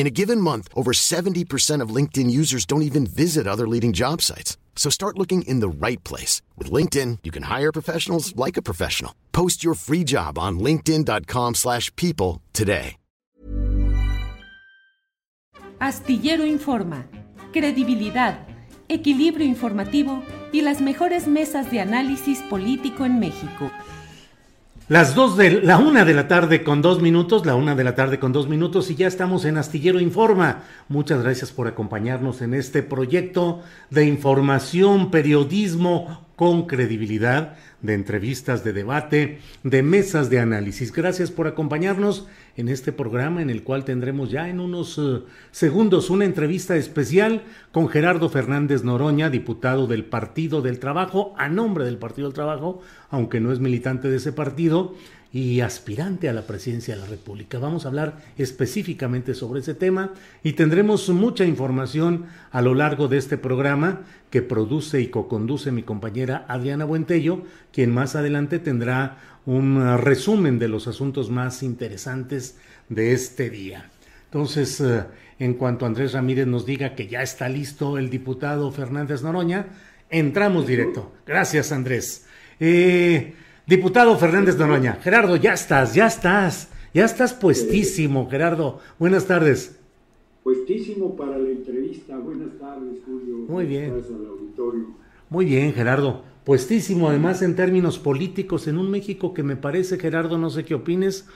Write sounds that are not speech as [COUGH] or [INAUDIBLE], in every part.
In a given month, over 70% of LinkedIn users don't even visit other leading job sites. So start looking in the right place. With LinkedIn, you can hire professionals like a professional. Post your free job on linkedin.com slash people today. Astillero Informa, credibilidad, equilibrio informativo y las mejores mesas de análisis político en México. Las dos de la una de la tarde con dos minutos, la una de la tarde con dos minutos y ya estamos en Astillero Informa. Muchas gracias por acompañarnos en este proyecto de información, periodismo con credibilidad, de entrevistas, de debate, de mesas de análisis. Gracias por acompañarnos en este programa en el cual tendremos ya en unos uh, segundos una entrevista especial con Gerardo Fernández Noroña, diputado del Partido del Trabajo, a nombre del Partido del Trabajo, aunque no es militante de ese partido y aspirante a la presidencia de la República. Vamos a hablar específicamente sobre ese tema y tendremos mucha información a lo largo de este programa que produce y co-conduce mi compañera Adriana Buentello, quien más adelante tendrá un resumen de los asuntos más interesantes de este día. Entonces, eh, en cuanto Andrés Ramírez nos diga que ya está listo el diputado Fernández Noroña, entramos directo. Gracias, Andrés. Eh, Diputado Fernández Noroña, Gerardo, ya estás, ya estás, ya estás puestísimo, Gerardo. Buenas tardes. Puestísimo para la entrevista. Buenas tardes, Julio. Muy bien. Al auditorio. Muy bien, Gerardo. Puestísimo, además, en términos políticos, en un México que me parece, Gerardo, no sé qué opines,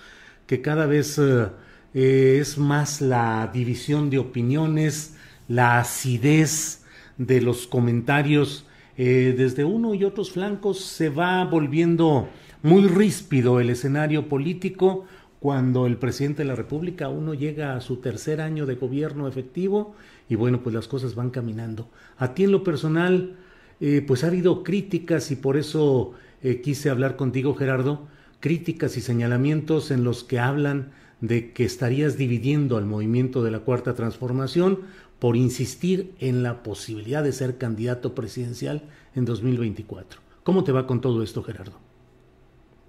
que cada vez eh, eh, es más la división de opiniones, la acidez de los comentarios eh, desde uno y otros flancos se va volviendo muy ríspido el escenario político cuando el presidente de la República uno llega a su tercer año de gobierno efectivo y bueno, pues las cosas van caminando. A ti en lo personal, eh, pues ha habido críticas y por eso eh, quise hablar contigo, Gerardo, críticas y señalamientos en los que hablan de que estarías dividiendo al movimiento de la Cuarta Transformación por insistir en la posibilidad de ser candidato presidencial en 2024. ¿Cómo te va con todo esto, Gerardo?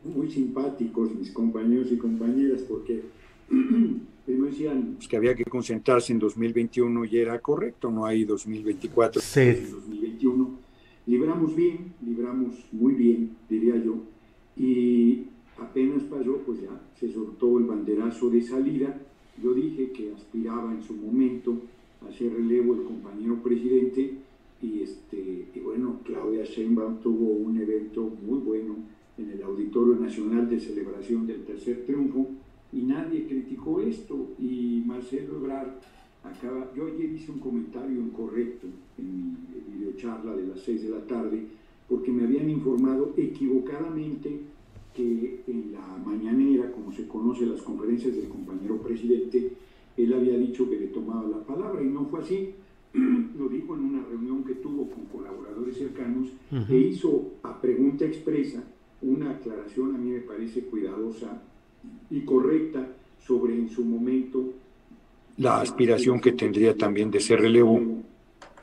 Muy simpáticos mis compañeros y compañeras, porque [CLEARS THROAT] primero decían que había que concentrarse en 2021 y era correcto, no hay 2024, sí. 2021. Libramos bien, libramos muy bien, diría yo, y apenas pasó, pues ya se soltó el banderazo de salida. Yo dije que aspiraba en su momento hacer relevo el compañero presidente y, este, y bueno, Claudia Sheinbaum tuvo un evento muy bueno en el Auditorio Nacional de Celebración del Tercer Triunfo y nadie criticó esto y Marcelo Ebrard acaba, yo ayer hice un comentario incorrecto en mi videocharla de las 6 de la tarde porque me habían informado equivocadamente que en la mañanera, como se conoce las conferencias del compañero presidente, él había dicho que le tomaba la palabra y no fue así. [CLEARS THROAT] Lo dijo en una reunión que tuvo con colaboradores cercanos e hizo a pregunta expresa una aclaración, a mí me parece cuidadosa y correcta, sobre en su momento la aspiración que tendría también de ser relevo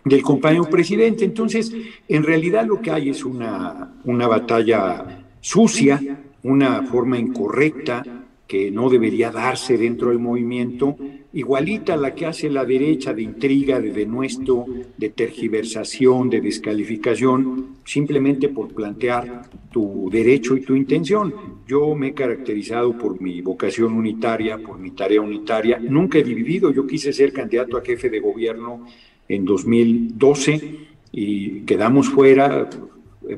del compañero presidente. Entonces, en realidad lo que hay es una, una batalla sucia, una forma incorrecta que no debería darse dentro del movimiento igualita a la que hace la derecha de intriga, de denuesto, de tergiversación, de descalificación, simplemente por plantear tu derecho y tu intención. Yo me he caracterizado por mi vocación unitaria, por mi tarea unitaria. Nunca he dividido. Yo quise ser candidato a jefe de gobierno en 2012 y quedamos fuera.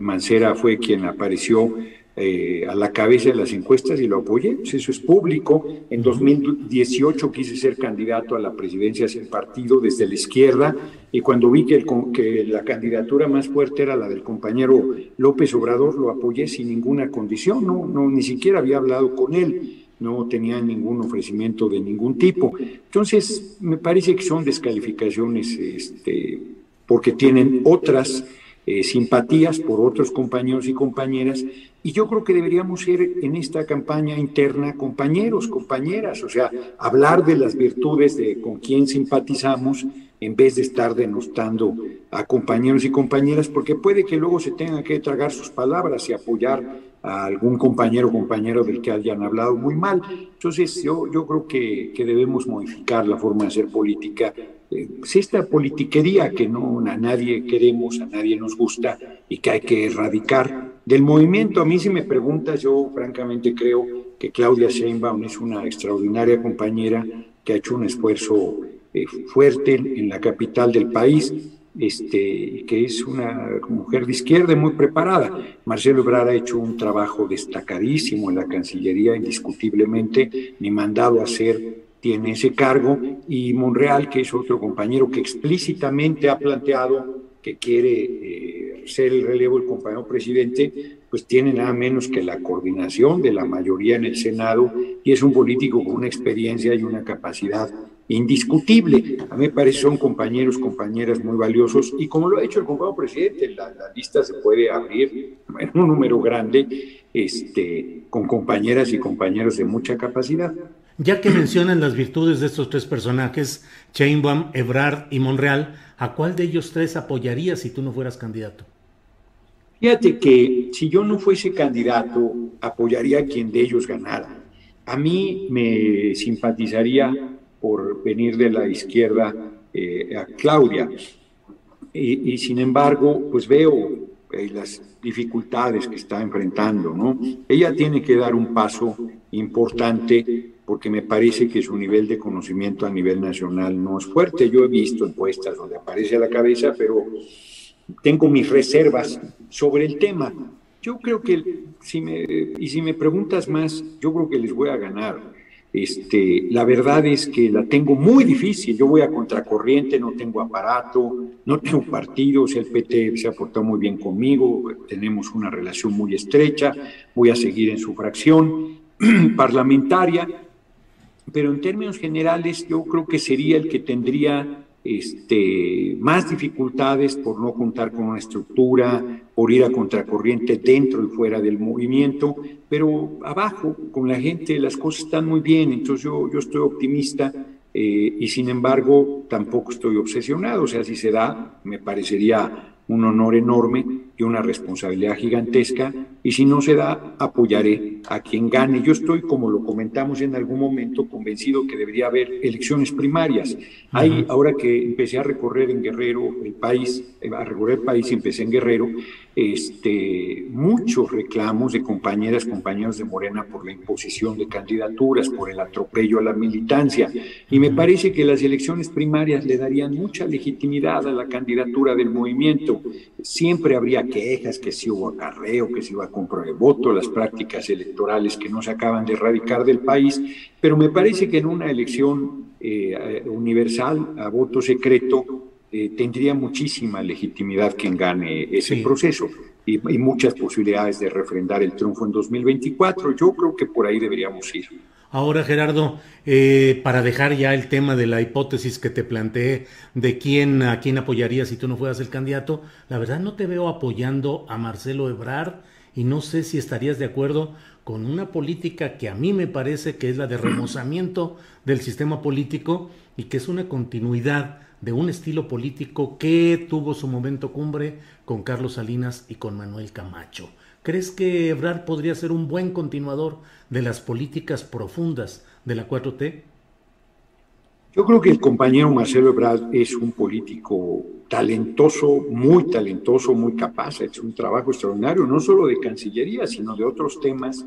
Mancera fue quien apareció eh, a la cabeza de las encuestas y lo apoyé, pues eso es público. En 2018 quise ser candidato a la presidencia sin partido desde la izquierda y cuando vi que, que la candidatura más fuerte era la del compañero López Obrador, lo apoyé sin ninguna condición, no, no ni siquiera había hablado con él no tenía ningún ofrecimiento de ningún tipo. Entonces, me parece que son descalificaciones este, porque tienen otras eh, simpatías por otros compañeros y compañeras, y yo creo que deberíamos ser en esta campaña interna compañeros, compañeras, o sea, hablar de las virtudes de con quién simpatizamos en vez de estar denostando a compañeros y compañeras, porque puede que luego se tengan que tragar sus palabras y apoyar a algún compañero o compañero del que hayan hablado muy mal. Entonces, yo, yo creo que, que debemos modificar la forma de hacer política pues esta politiquería que no a nadie queremos, a nadie nos gusta y que hay que erradicar del movimiento. A mí si me preguntas, yo francamente creo que Claudia Sheinbaum es una extraordinaria compañera que ha hecho un esfuerzo eh, fuerte en la capital del país, este, que es una mujer de izquierda muy preparada. Marcelo Ebrard ha hecho un trabajo destacadísimo en la Cancillería, indiscutiblemente, ni mandado a hacer tiene ese cargo, y Monreal, que es otro compañero que explícitamente ha planteado que quiere eh, ser el relevo del compañero presidente, pues tiene nada menos que la coordinación de la mayoría en el Senado y es un político con una experiencia y una capacidad indiscutible. A mí me parece son compañeros, compañeras muy valiosos y como lo ha hecho el compañero presidente, la, la lista se puede abrir en un número grande este, con compañeras y compañeros de mucha capacidad. Ya que mencionan las virtudes de estos tres personajes, Chainbaum, Ebrard y Monreal, ¿a cuál de ellos tres apoyarías si tú no fueras candidato? Fíjate que si yo no fuese candidato, apoyaría a quien de ellos ganara. A mí me simpatizaría por venir de la izquierda eh, a Claudia. Y, sin embargo, pues veo eh, las dificultades que está enfrentando, ¿no? Ella tiene que dar un paso importante porque me parece que su nivel de conocimiento a nivel nacional no es fuerte. Yo he visto encuestas donde aparece a la cabeza, pero tengo mis reservas sobre el tema. Yo creo que, si me, y si me preguntas más, yo creo que les voy a ganar. Este, la verdad es que la tengo muy difícil. Yo voy a contracorriente, no tengo aparato, no tengo partidos. El PT se ha portado muy bien conmigo, tenemos una relación muy estrecha. Voy a seguir en su fracción [CLEARS THROAT] parlamentaria pero en términos generales yo creo que sería el que tendría este, más dificultades por no contar con una estructura, por ir a contracorriente dentro y fuera del movimiento, pero abajo con la gente las cosas están muy bien, entonces yo, yo estoy optimista eh, y sin embargo tampoco estoy obsesionado, o sea, si se da, me parecería un honor enorme y una responsabilidad gigantesca, y si no se da, apoyaré a quien gane. Yo estoy, como lo comentamos en algún momento, convencido que debería haber elecciones primarias. Hay, ahora que empecé a recorrer en Guerrero el país, eh, a recorrer el país y empecé en Guerrero, este, muchos reclamos de compañeras, compañeros de Morena por la imposición de candidaturas, por el atropello a la militancia. Y me parece que las elecciones primarias le darían mucha legitimidad a la candidatura del movimiento. Siempre habría quejas que si hubo acarreo, que si iba a comprar el voto, las prácticas electorales que no se acaban de erradicar del país, pero me parece que en una elección eh, universal a voto secreto, eh, tendría muchísima legitimidad quien gane ese proceso y, muchas posibilidades de refrendar el triunfo en 2024. Yo creo que por ahí deberíamos ir. Ahora, Gerardo, eh, para dejar ya el tema de la hipótesis que te planteé de quién a quién apoyaría si tú no fueras el candidato, la verdad no te veo apoyando a Marcelo Ebrard y no sé si estarías de acuerdo con una política que a mí me parece que es la de remozamiento del sistema político y que es una continuidad de un estilo político que tuvo su momento cumbre con Carlos Salinas y con Manuel Camacho. ¿Crees que Ebrard podría ser un buen continuador de las políticas profundas de la 4T? Yo creo que el compañero Marcelo Ebrard es un político talentoso, muy talentoso, muy capaz, ha hecho un trabajo extraordinario, no solo de Cancillería, sino de otros temas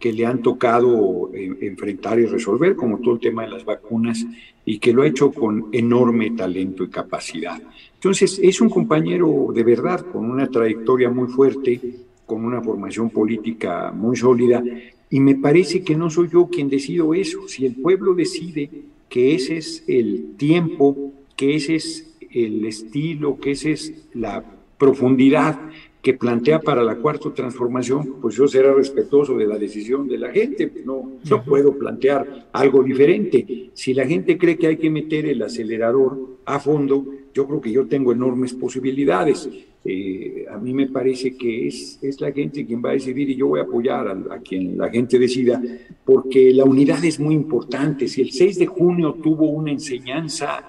que le han tocado eh, enfrentar y resolver, como todo el tema de las vacunas, y que lo ha hecho con enorme talento y capacidad. Entonces, es un compañero de verdad, con una trayectoria muy fuerte, con una formación política muy sólida, y me parece que no soy yo quien decido eso. Si el pueblo decide que ese es el tiempo, que ese es el estilo, que esa es la profundidad que plantea para la cuarta transformación, pues yo seré respetuoso de la decisión de la gente, no, no puedo plantear algo diferente. Si la gente cree que hay que meter el acelerador a fondo, yo creo que yo tengo enormes posibilidades. Eh, a mí me parece que es, es la gente quien va a decidir y yo voy a apoyar a, quien la gente decida, porque la unidad es muy importante. Si el 6 de junio tuvo una enseñanza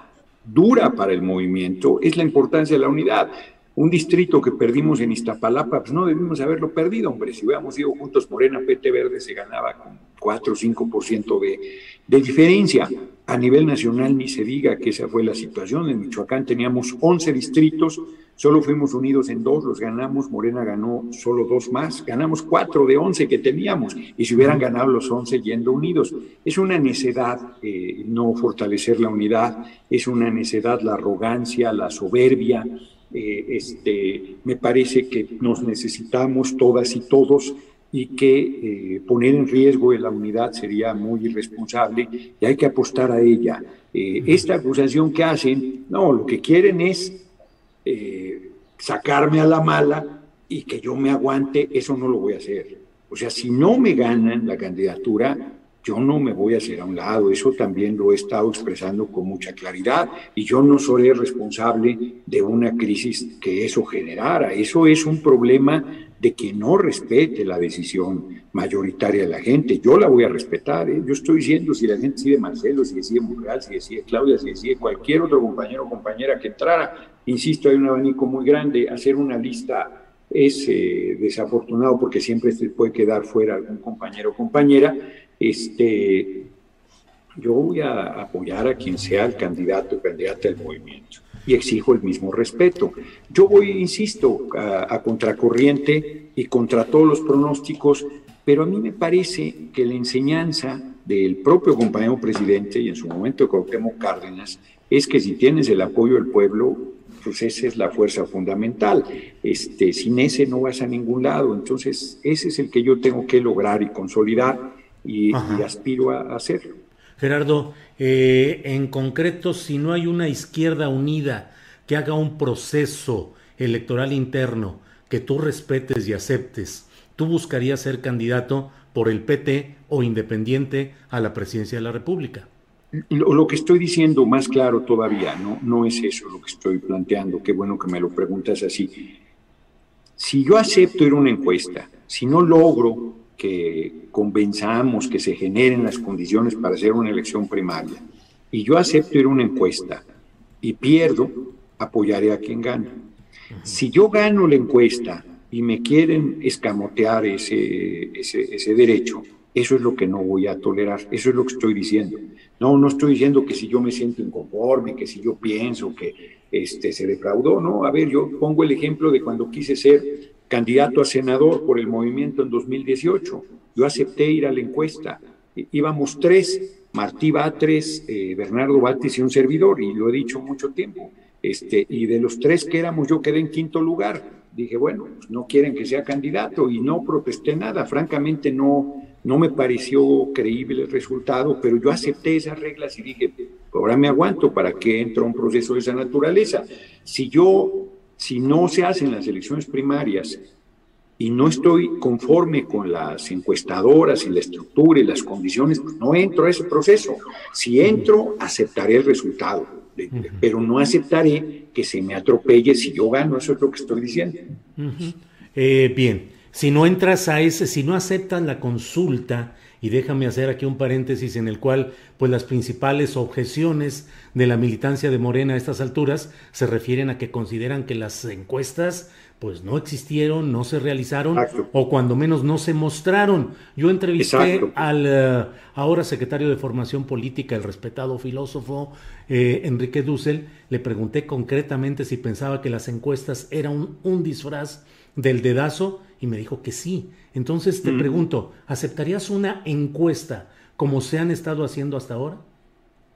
dura para el movimiento, es la importancia de la unidad un distrito que perdimos en Iztapalapa, pues no debimos haberlo perdido, hombre. Si hubiéramos ido juntos Morena, PT Verde, se ganaba con 4 o 5% de, de diferencia. A nivel nacional ni se diga que esa fue la situación. En Michoacán teníamos 11 distritos, solo fuimos unidos en dos, los ganamos, Morena ganó solo dos más, ganamos 4 de 11 que teníamos, y si hubieran ganado los 11 yendo unidos. Es una necedad eh, no fortalecer la unidad, es una necedad la arrogancia, la soberbia, eh, este, me parece que nos necesitamos todas y todos y que eh, poner en riesgo la unidad sería muy irresponsable y hay que apostar a ella. Eh, esta acusación que hacen, no, lo que quieren es sacarme a la mala y que yo me aguante, eso no lo voy a hacer. O sea, si no me ganan la candidatura, yo no me voy a hacer a un lado, eso también lo he estado expresando con mucha claridad y yo no soy responsable de una crisis que eso generara. Eso es un problema de que no respete la decisión mayoritaria de la gente. Yo la voy a respetar. ¿eh? Yo estoy diciendo si la gente decide Marcelo, si decide Murgal, si decide Claudia, si decide cualquier otro compañero o compañera que entrara. Insisto, hay un abanico muy grande. Hacer una lista es eh, desafortunado porque siempre se puede quedar fuera algún compañero o compañera este, yo voy a apoyar a quien sea el candidato o candidata del movimiento y exijo el mismo respeto. Yo voy, insisto, a, a, contracorriente y contra todos los pronósticos, pero a mí me parece que la enseñanza del propio compañero presidente y en su momento Cuauhtémoc Cárdenas es que si tienes el apoyo del pueblo, pues esa es la fuerza fundamental. Este, sin ese no vas a ningún lado. Entonces, ese es el que yo tengo que lograr y consolidar y, y aspiro a, hacerlo. Gerardo, eh, en concreto, si no hay una izquierda unida que haga un proceso electoral interno que tú respetes y aceptes, ¿tú buscarías ser candidato por el PT o independiente a la presidencia de la República? Lo, lo, que estoy diciendo más claro todavía, ¿no? no es eso lo que estoy planteando, qué bueno que me lo preguntas así. Si yo acepto ir a una encuesta, si no logro que convenzamos que se generen las condiciones para hacer una elección primaria y yo acepto ir a una encuesta y pierdo, apoyaré a quien gane. Si yo gano la encuesta y me quieren escamotear ese, ese, ese derecho, eso es lo que no voy a tolerar, eso es lo que estoy diciendo. No, no estoy diciendo que si yo me siento inconforme, que si yo pienso que este, se defraudó, no. A ver, yo pongo el ejemplo de cuando quise ser candidato a senador por el movimiento en 2018. Yo acepté ir a la encuesta. Íbamos tres, Martí Batres, eh, Bernardo Bates y un servidor, y lo he dicho mucho tiempo. Este, y de los tres que éramos, yo quedé en quinto lugar. Dije, bueno, pues no quieren que sea candidato y no protesté nada. Francamente, no, no me pareció creíble el resultado, pero yo acepté esas reglas y dije, ahora me aguanto para que entre un proceso de esa naturaleza. Si yo si no se hacen las elecciones primarias y no estoy conforme con las encuestadoras y la estructura y las condiciones, pues no entro a ese proceso. Si entro, aceptaré el resultado, pero no aceptaré que se me atropelle si yo gano, eso es lo que estoy diciendo. Uh -huh. eh, bien, si no entras a ese, si no aceptas la consulta, y déjame hacer aquí un paréntesis en el cual pues las principales objeciones de la militancia de Morena a estas alturas se refieren a que consideran que las encuestas pues no existieron, no se realizaron o cuando menos no se mostraron. Yo entrevisté al eh, ahora secretario de Formación Política, el respetado filósofo eh, Enrique Dussel, le pregunté concretamente si pensaba que las encuestas eran un, disfraz del dedazo y me dijo que sí. Entonces te pregunto, ¿aceptarías una encuesta como se han estado haciendo hasta ahora?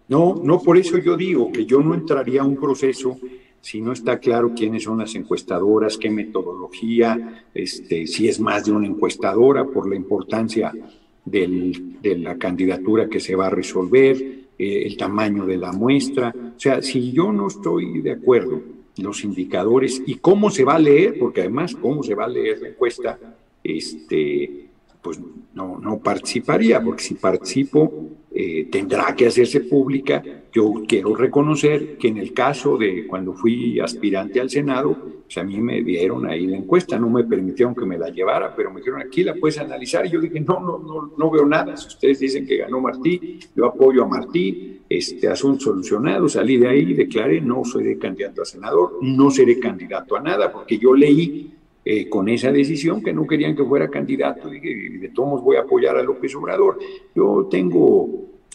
No, no, por eso yo digo que yo no entraría a un proceso si no está claro quiénes son las encuestadoras, qué metodología, este, si es más de una encuestadora por la importancia del, de la candidatura que se va a resolver, eh, el tamaño de la muestra. O sea, si yo no estoy de acuerdo los indicadores y cómo se va a leer, porque además cómo se va a leer la encuesta, este, pues no, no participaría, porque si participo eh, tendrá que hacerse pública. Yo quiero reconocer que en el caso de cuando fui aspirante al Senado, pues a mí me dieron ahí la encuesta, no me permitieron que me la llevara, pero me dijeron aquí la puedes analizar. Y yo dije, no, no, no, no veo nada. Si ustedes dicen que ganó Martí, yo apoyo a Martí, este asunto solucionado, salí de ahí declaré, no soy candidato a senador, no seré candidato a nada, porque yo leí eh, con esa decisión que no querían que fuera candidato y de todos voy a apoyar a López Obrador. Yo tengo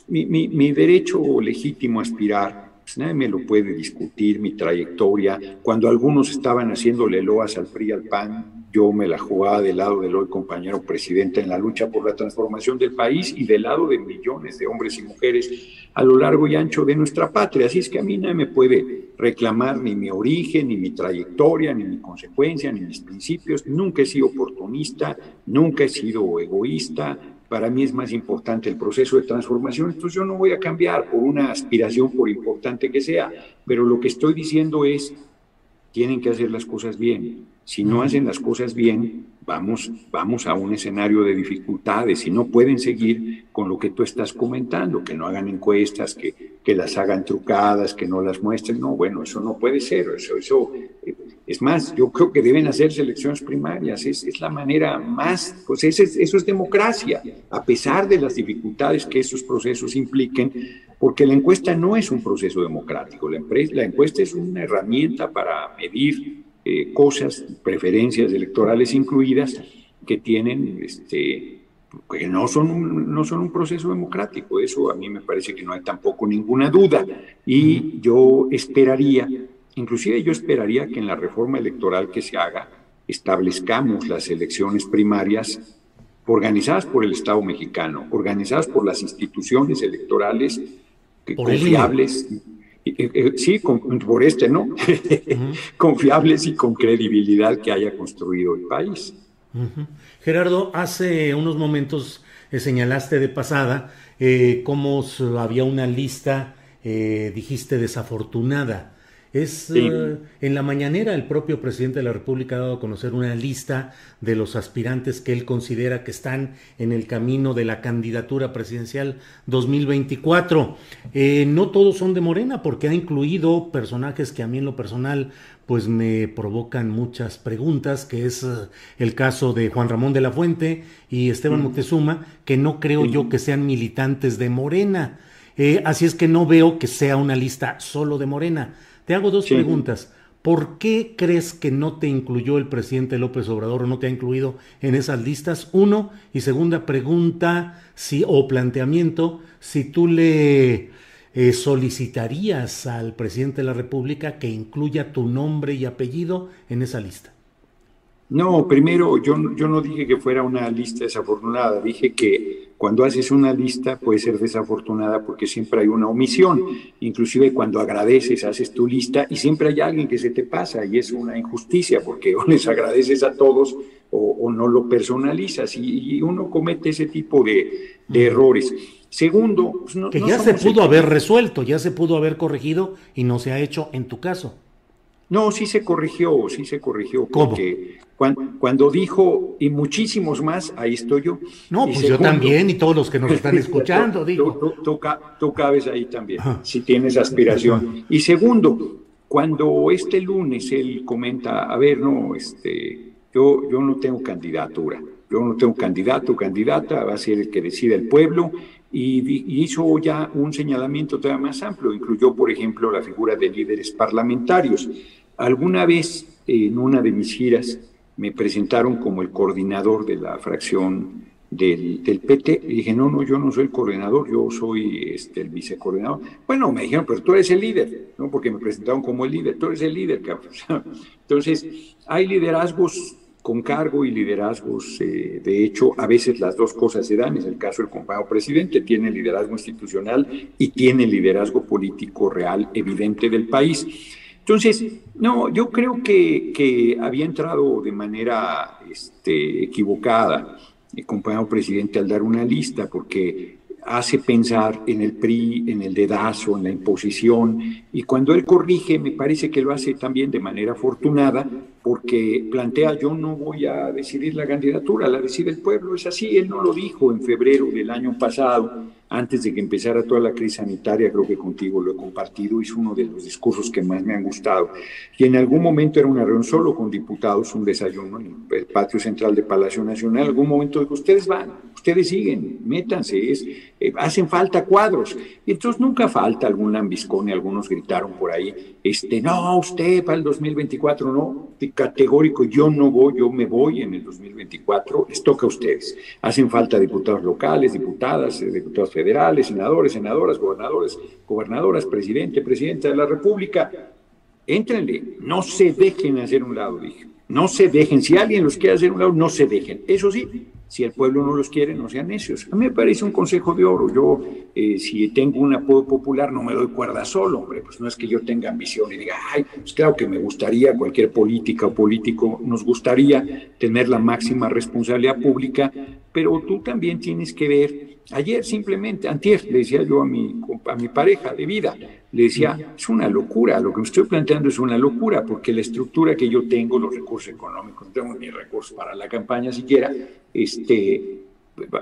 mi, mi, mi derecho legítimo a aspirar pues nadie me lo puede discutir, mi trayectoria. Cuando algunos estaban haciéndole loas al PRI, al PAN, yo me la jugaba del lado del hoy compañero presidente en la lucha por la transformación del país y del lado de millones de hombres y mujeres a lo largo y ancho de nuestra patria. Así es que a mí nadie me puede reclamar ni mi origen, ni mi trayectoria, ni mi consecuencia, ni mis principios. Nunca he sido oportunista, nunca he sido egoísta, para mí es más importante el proceso de transformación, entonces yo no voy a cambiar por una aspiración, por importante que sea, pero lo que estoy diciendo es, tienen que hacer las cosas bien. Si no hacen las cosas bien, vamos, vamos a un escenario de dificultades y no pueden seguir con lo que tú estás comentando, que no hagan encuestas, que, que las hagan trucadas, que no las muestren. No, bueno, eso no puede ser. Eso, eso eh, es más, yo creo que deben hacer elecciones primarias. Es, es la manera más, pues eso es, eso es democracia, a pesar de las dificultades que esos procesos impliquen, porque la encuesta no es un proceso democrático. La, la encuesta es una herramienta para medir eh, cosas, preferencias electorales incluidas, que tienen, este, que no son, un, no son un proceso democrático. Eso a mí me parece que no hay tampoco ninguna duda. Y yo esperaría, inclusive yo esperaría que en la reforma electoral que se haga, establezcamos las elecciones primarias organizadas por el Estado mexicano, organizadas por las instituciones electorales confiables. Sí, por este, ¿no? [LAUGHS] Confiables y con credibilidad que haya construido el país. Gerardo, hace unos momentos eh, señalaste de pasada eh, cómo había una lista, eh, dijiste, desafortunada es en la mañanera el propio presidente de la República ha dado a conocer una lista de los aspirantes que él considera que están en el camino de la candidatura presidencial 2024. Eh, no todos son de Morena porque ha incluido personajes que a mí en lo personal pues me provocan muchas preguntas, que es eh, el caso de Juan Ramón de la Fuente y Esteban Moctezuma, que no creo yo que sean militantes de Morena. así es que no veo que sea una lista solo de Morena. Te hago dos preguntas. ¿Por qué crees que no te incluyó el presidente López Obrador o no te ha incluido en esas listas? Uno. Y segunda pregunta, si, o planteamiento, si tú le eh, solicitarías al presidente de la República que incluya tu nombre y apellido en esa lista. No, primero, yo, yo no dije que fuera una lista desafortunada, dije que cuando haces una lista puede ser desafortunada porque siempre hay una omisión, inclusive cuando agradeces, haces tu lista y siempre hay alguien que se te pasa y es una injusticia porque [LAUGHS] o les agradeces a todos o, no lo personalizas y, uno comete ese tipo de, errores. Segundo, pues, que ya se pudo haber resuelto, ya se pudo haber corregido y no se ha hecho en tu caso. No, sí se corrigió, sí se corrigió. Porque Cuando, dijo, y muchísimos más, ahí estoy yo. No, pues yo también, y todos los que nos están [LAUGHS] escuchando, digo. Tú, cabes ahí también, si tienes aspiración. Y segundo, cuando este lunes él comenta, a ver, no, este, yo, yo no tengo candidatura, yo no tengo candidato, candidata, va a ser el que decida el pueblo, y, hizo ya un señalamiento todavía más amplio, incluyó, por ejemplo, la figura de líderes parlamentarios. Alguna vez en una de mis giras me presentaron como el coordinador de la fracción del, del, PT. Y dije, no, no, yo no soy el coordinador, yo soy este, el vicecoordinador. Bueno, me dijeron, pero tú eres el líder, ¿no? Porque me presentaron como el líder, tú eres el líder. [LAUGHS] Entonces, hay liderazgos con cargo y liderazgos, eh, de hecho, a veces las dos cosas se dan, es el caso del compañero presidente, tiene liderazgo institucional y tiene liderazgo político real evidente del país. Entonces, no, yo creo que, que había entrado de manera este, equivocada el compañero presidente al dar una lista, porque hace pensar en el PRI, en el dedazo, en la imposición, y cuando él corrige, me parece que lo hace también de manera afortunada, porque plantea yo no voy a decidir la candidatura, la decide el pueblo, es así, él no lo dijo en febrero del año pasado, antes de que empezara toda la crisis sanitaria, creo que contigo lo he compartido, es uno de los discursos que más me han gustado. Y en algún momento era una reunión solo con diputados, un desayuno en el patio central de Palacio Nacional, en algún momento dijo, ustedes van, ustedes siguen, métanse, es, eh, hacen falta cuadros. Y entonces nunca falta algún lambiscón y algunos gritaron por ahí, este, no, usted para el 2024, no, categórico, yo no voy, yo me voy en el 2024, les toca a ustedes. Hacen falta diputados locales, diputadas, eh, diputados federales, senadores, senadoras, gobernadores, gobernadoras, presidente, presidenta de la República. Éntrenle, no se dejen hacer un lado, dije. No se dejen. Si alguien los quiere hacer un lado, no se dejen. Eso sí, si el pueblo no los quiere, no sean necios. A mí me parece un consejo de oro. Yo, eh, si tengo un apodo popular, no me doy cuerda solo, hombre. Pues no es que yo tenga ambición y diga, ay, pues claro que me gustaría, cualquier política o político nos gustaría tener la máxima responsabilidad pública, pero tú también tienes que ver. Ayer simplemente, antier, le decía yo a mi, a mi pareja de vida, le decía, es una locura, lo que me estoy planteando es una locura, porque la estructura que yo tengo, los recursos económicos, no tengo ni recursos para la campaña siquiera, este,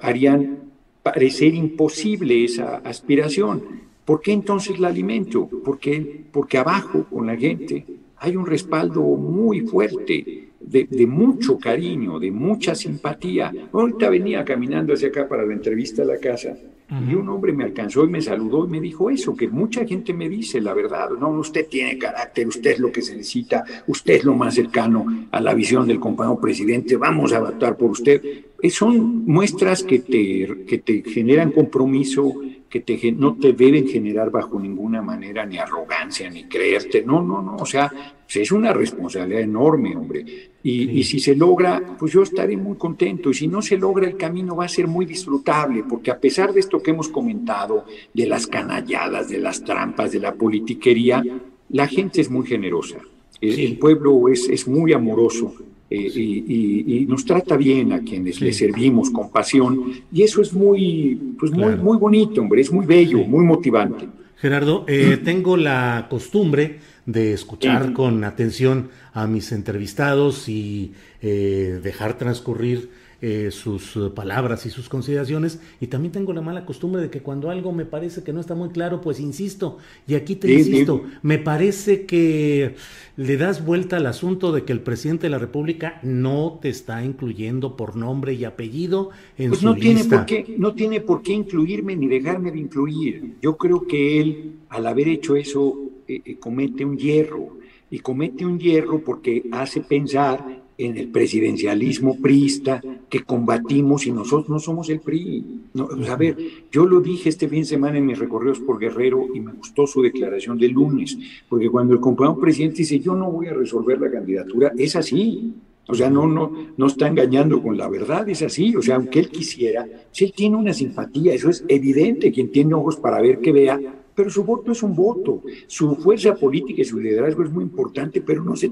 harían parecer imposible esa aspiración. ¿Por qué entonces la alimento? Porque, porque abajo, con la gente, hay un respaldo muy fuerte, de, de, mucho cariño, de mucha simpatía. Ahorita venía caminando hacia acá para la entrevista a la casa y un hombre me alcanzó y me saludó y me dijo eso, que mucha gente me dice la verdad, no, usted tiene carácter, usted es lo que se necesita, usted es lo más cercano a la visión del compañero presidente, vamos a votar por usted. Eh, son muestras que te, que te generan compromiso, que te, no te deben generar bajo ninguna manera ni arrogancia, ni creerte, no, no, no, o sea, es una responsabilidad enorme, hombre. Y, y, si se logra, pues yo estaré muy contento. Y si no se logra, el camino va a ser muy disfrutable, porque a pesar de esto que hemos comentado, de las canalladas, de las trampas, de la politiquería, la gente es muy generosa. El, pueblo es, es, muy amoroso. Eh, y, y, nos trata bien a quienes le servimos con pasión y eso es muy, pues muy, muy bonito, hombre, es muy bello, muy motivante. Gerardo, eh, tengo la costumbre de escuchar con atención a mis entrevistados y eh, dejar transcurrir eh, sus palabras y sus consideraciones. Y también tengo la mala costumbre de que cuando algo me parece que no está muy claro, pues insisto. Y aquí te insisto, me parece que le das vuelta al asunto de que el presidente de la República no te está incluyendo por nombre y apellido en pues su no lista. Tiene por qué, no tiene por qué incluirme ni dejarme de incluir. Yo creo que él, al haber hecho eso, eh, eh, comete un hierro. Y comete un hierro porque hace pensar en el presidencialismo priista que combatimos y nosotros no somos el PRI. No, a ver, yo lo dije este fin de semana en mis recorridos por Guerrero y me gustó su declaración del lunes, porque cuando el compañero presidente dice yo no voy a resolver la candidatura, es así. O sea, no, no, no está engañando con la verdad, es así. O sea, aunque él quisiera, si él tiene una simpatía, eso es evidente, quien tiene ojos para ver que vea, pero su voto es un voto. Su fuerza política y su liderazgo es muy importante, pero no se,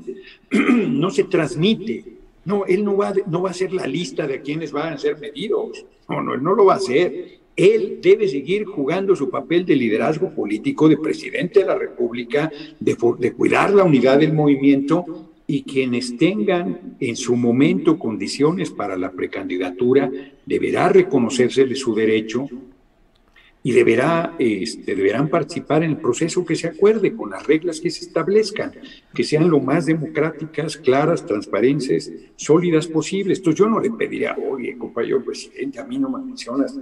[CLEARS THROAT] no se transmite. No, él no va, no va a ser la lista de quienes van a ser medidos. No, no, él no lo va a hacer. Él debe seguir jugando su papel de liderazgo político, de presidente de la República, de, cuidar la unidad del movimiento y quienes tengan en su momento condiciones para la precandidatura, deberá reconocérsele su derecho y deberá, este, deberán participar en el proceso que se acuerde con las reglas que se establezcan, que sean lo más democráticas, claras, transparentes, sólidas posibles. Entonces yo no le pediría, oye, compañero presidente, a mí no me mencionas,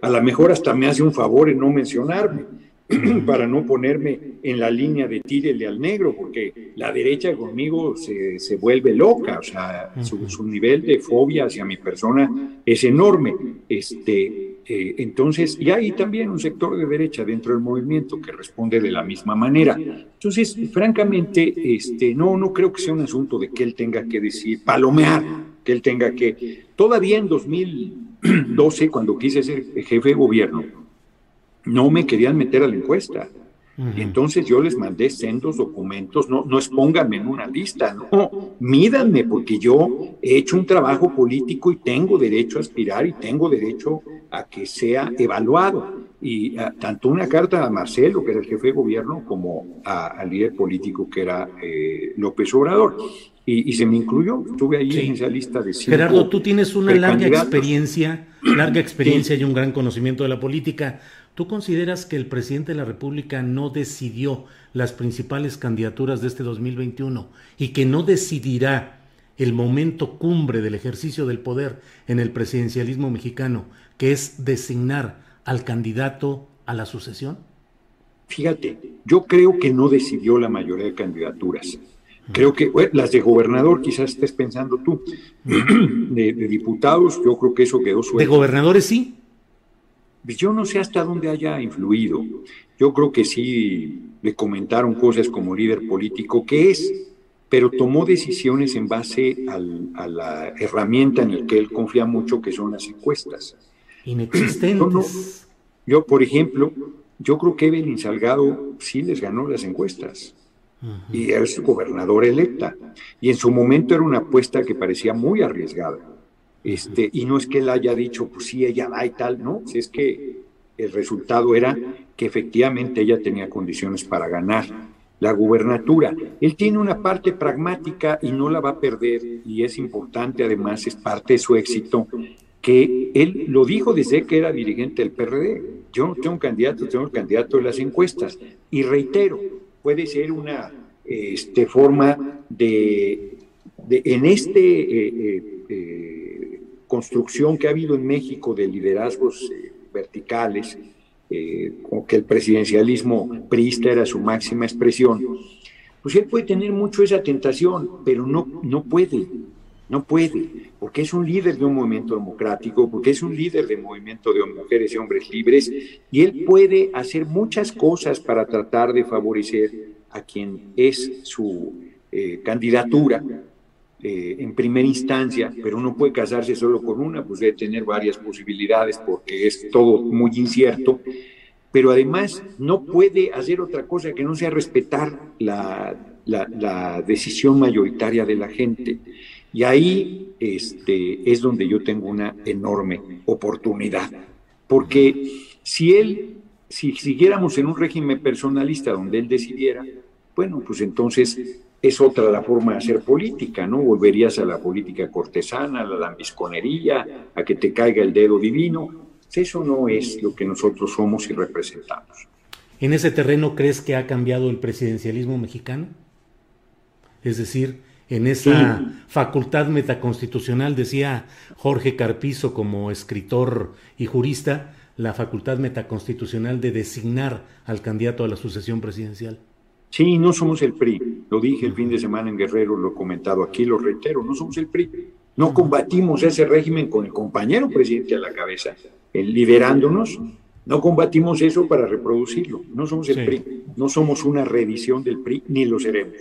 a lo mejor hasta me hace un favor en no mencionarme, [CLEARS THROAT] para no ponerme en la línea de tírele al negro, porque la derecha conmigo se, se vuelve loca, o sea, su, nivel de fobia hacia mi persona es enorme. Este, eh, entonces, y hay también un sector de derecha dentro del movimiento que responde de la misma manera. Entonces, francamente, este, no, no creo que sea un asunto de que él tenga que decir, palomear, que él tenga que... Todavía en 2012, cuando quise ser jefe de gobierno, no me querían meter a la encuesta. Y entonces yo les mandé sendos documentos, no, no expónganme en una lista, no, mídanme porque yo he hecho un trabajo político y tengo derecho a aspirar y tengo derecho a que sea evaluado. Y ah, tanto una carta a Marcelo, que era el jefe de gobierno, como al líder político que era eh, López Obrador. Y, se me incluyó, estuve ahí en esa lista de cinco Gerardo, tú tienes una larga experiencia, larga experiencia y un gran conocimiento de la política. ¿Tú consideras que el presidente de la República no decidió las principales candidaturas de este 2021 y que no decidirá el momento cumbre del ejercicio del poder en el presidencialismo mexicano, que es designar al candidato a la sucesión? Fíjate, yo creo que no decidió la mayoría de candidaturas. Creo que las de gobernador quizás estés pensando tú. [CLEARS THROAT] De, de, diputados, yo creo que eso quedó suelto. ¿De gobernadores sí? Pues yo no sé hasta dónde haya influido. Yo creo que sí le comentaron cosas como líder político que es, pero tomó decisiones en base a la herramienta en la que él confía mucho, que son las encuestas. Inexistentes. Yo, por ejemplo, yo creo que Evelyn Salgado sí les ganó las encuestas. Y es gobernador electa. Y en su momento era una apuesta que parecía muy arriesgada. Este, y no es que él haya dicho, pues sí, ella va y tal, no, es que el resultado era que efectivamente ella tenía condiciones para ganar la gubernatura. Él tiene una parte pragmática y no la va a perder, y es importante, además, es parte de su éxito, que él lo dijo desde que era dirigente del PRD. Yo no tengo un candidato, tengo el candidato de las encuestas. Y reitero, puede ser una este, forma de, en este eh, eh, eh, construcción que ha habido en México de liderazgos eh, verticales, eh, que el presidencialismo priista era su máxima expresión, pues él puede tener mucho esa tentación, pero no, no puede, no puede, porque es un líder de un movimiento democrático, porque es un líder de movimiento de mujeres y hombres libres, y él puede hacer muchas cosas para tratar de favorecer a quien es su eh, candidatura, eh, en primera instancia, pero uno puede casarse solo con una, pues debe tener varias posibilidades porque es todo muy incierto, pero además no puede hacer otra cosa que no sea respetar la, la, decisión mayoritaria de la gente. Y ahí este, es donde yo tengo una enorme oportunidad, porque si él, si siguiéramos en un régimen personalista donde él decidiera, bueno, pues entonces es otra la forma de hacer política, ¿no? Volverías a la política cortesana, a la lambisconería, a que te caiga el dedo divino. Eso no es lo que nosotros somos y representamos. ¿En ese terreno crees que ha cambiado el presidencialismo mexicano? Es decir, en esa facultad metaconstitucional, decía Jorge Carpizo como escritor y jurista, la facultad metaconstitucional de designar al candidato a la sucesión presidencial. Sí, no somos el PRI. Lo dije el fin de semana en Guerrero, lo he comentado aquí, lo reitero, no somos el PRI. No combatimos ese régimen con el compañero presidente a la cabeza, liderándonos. No combatimos eso para reproducirlo. No somos el PRI. No somos una reedición del PRI, ni lo seremos.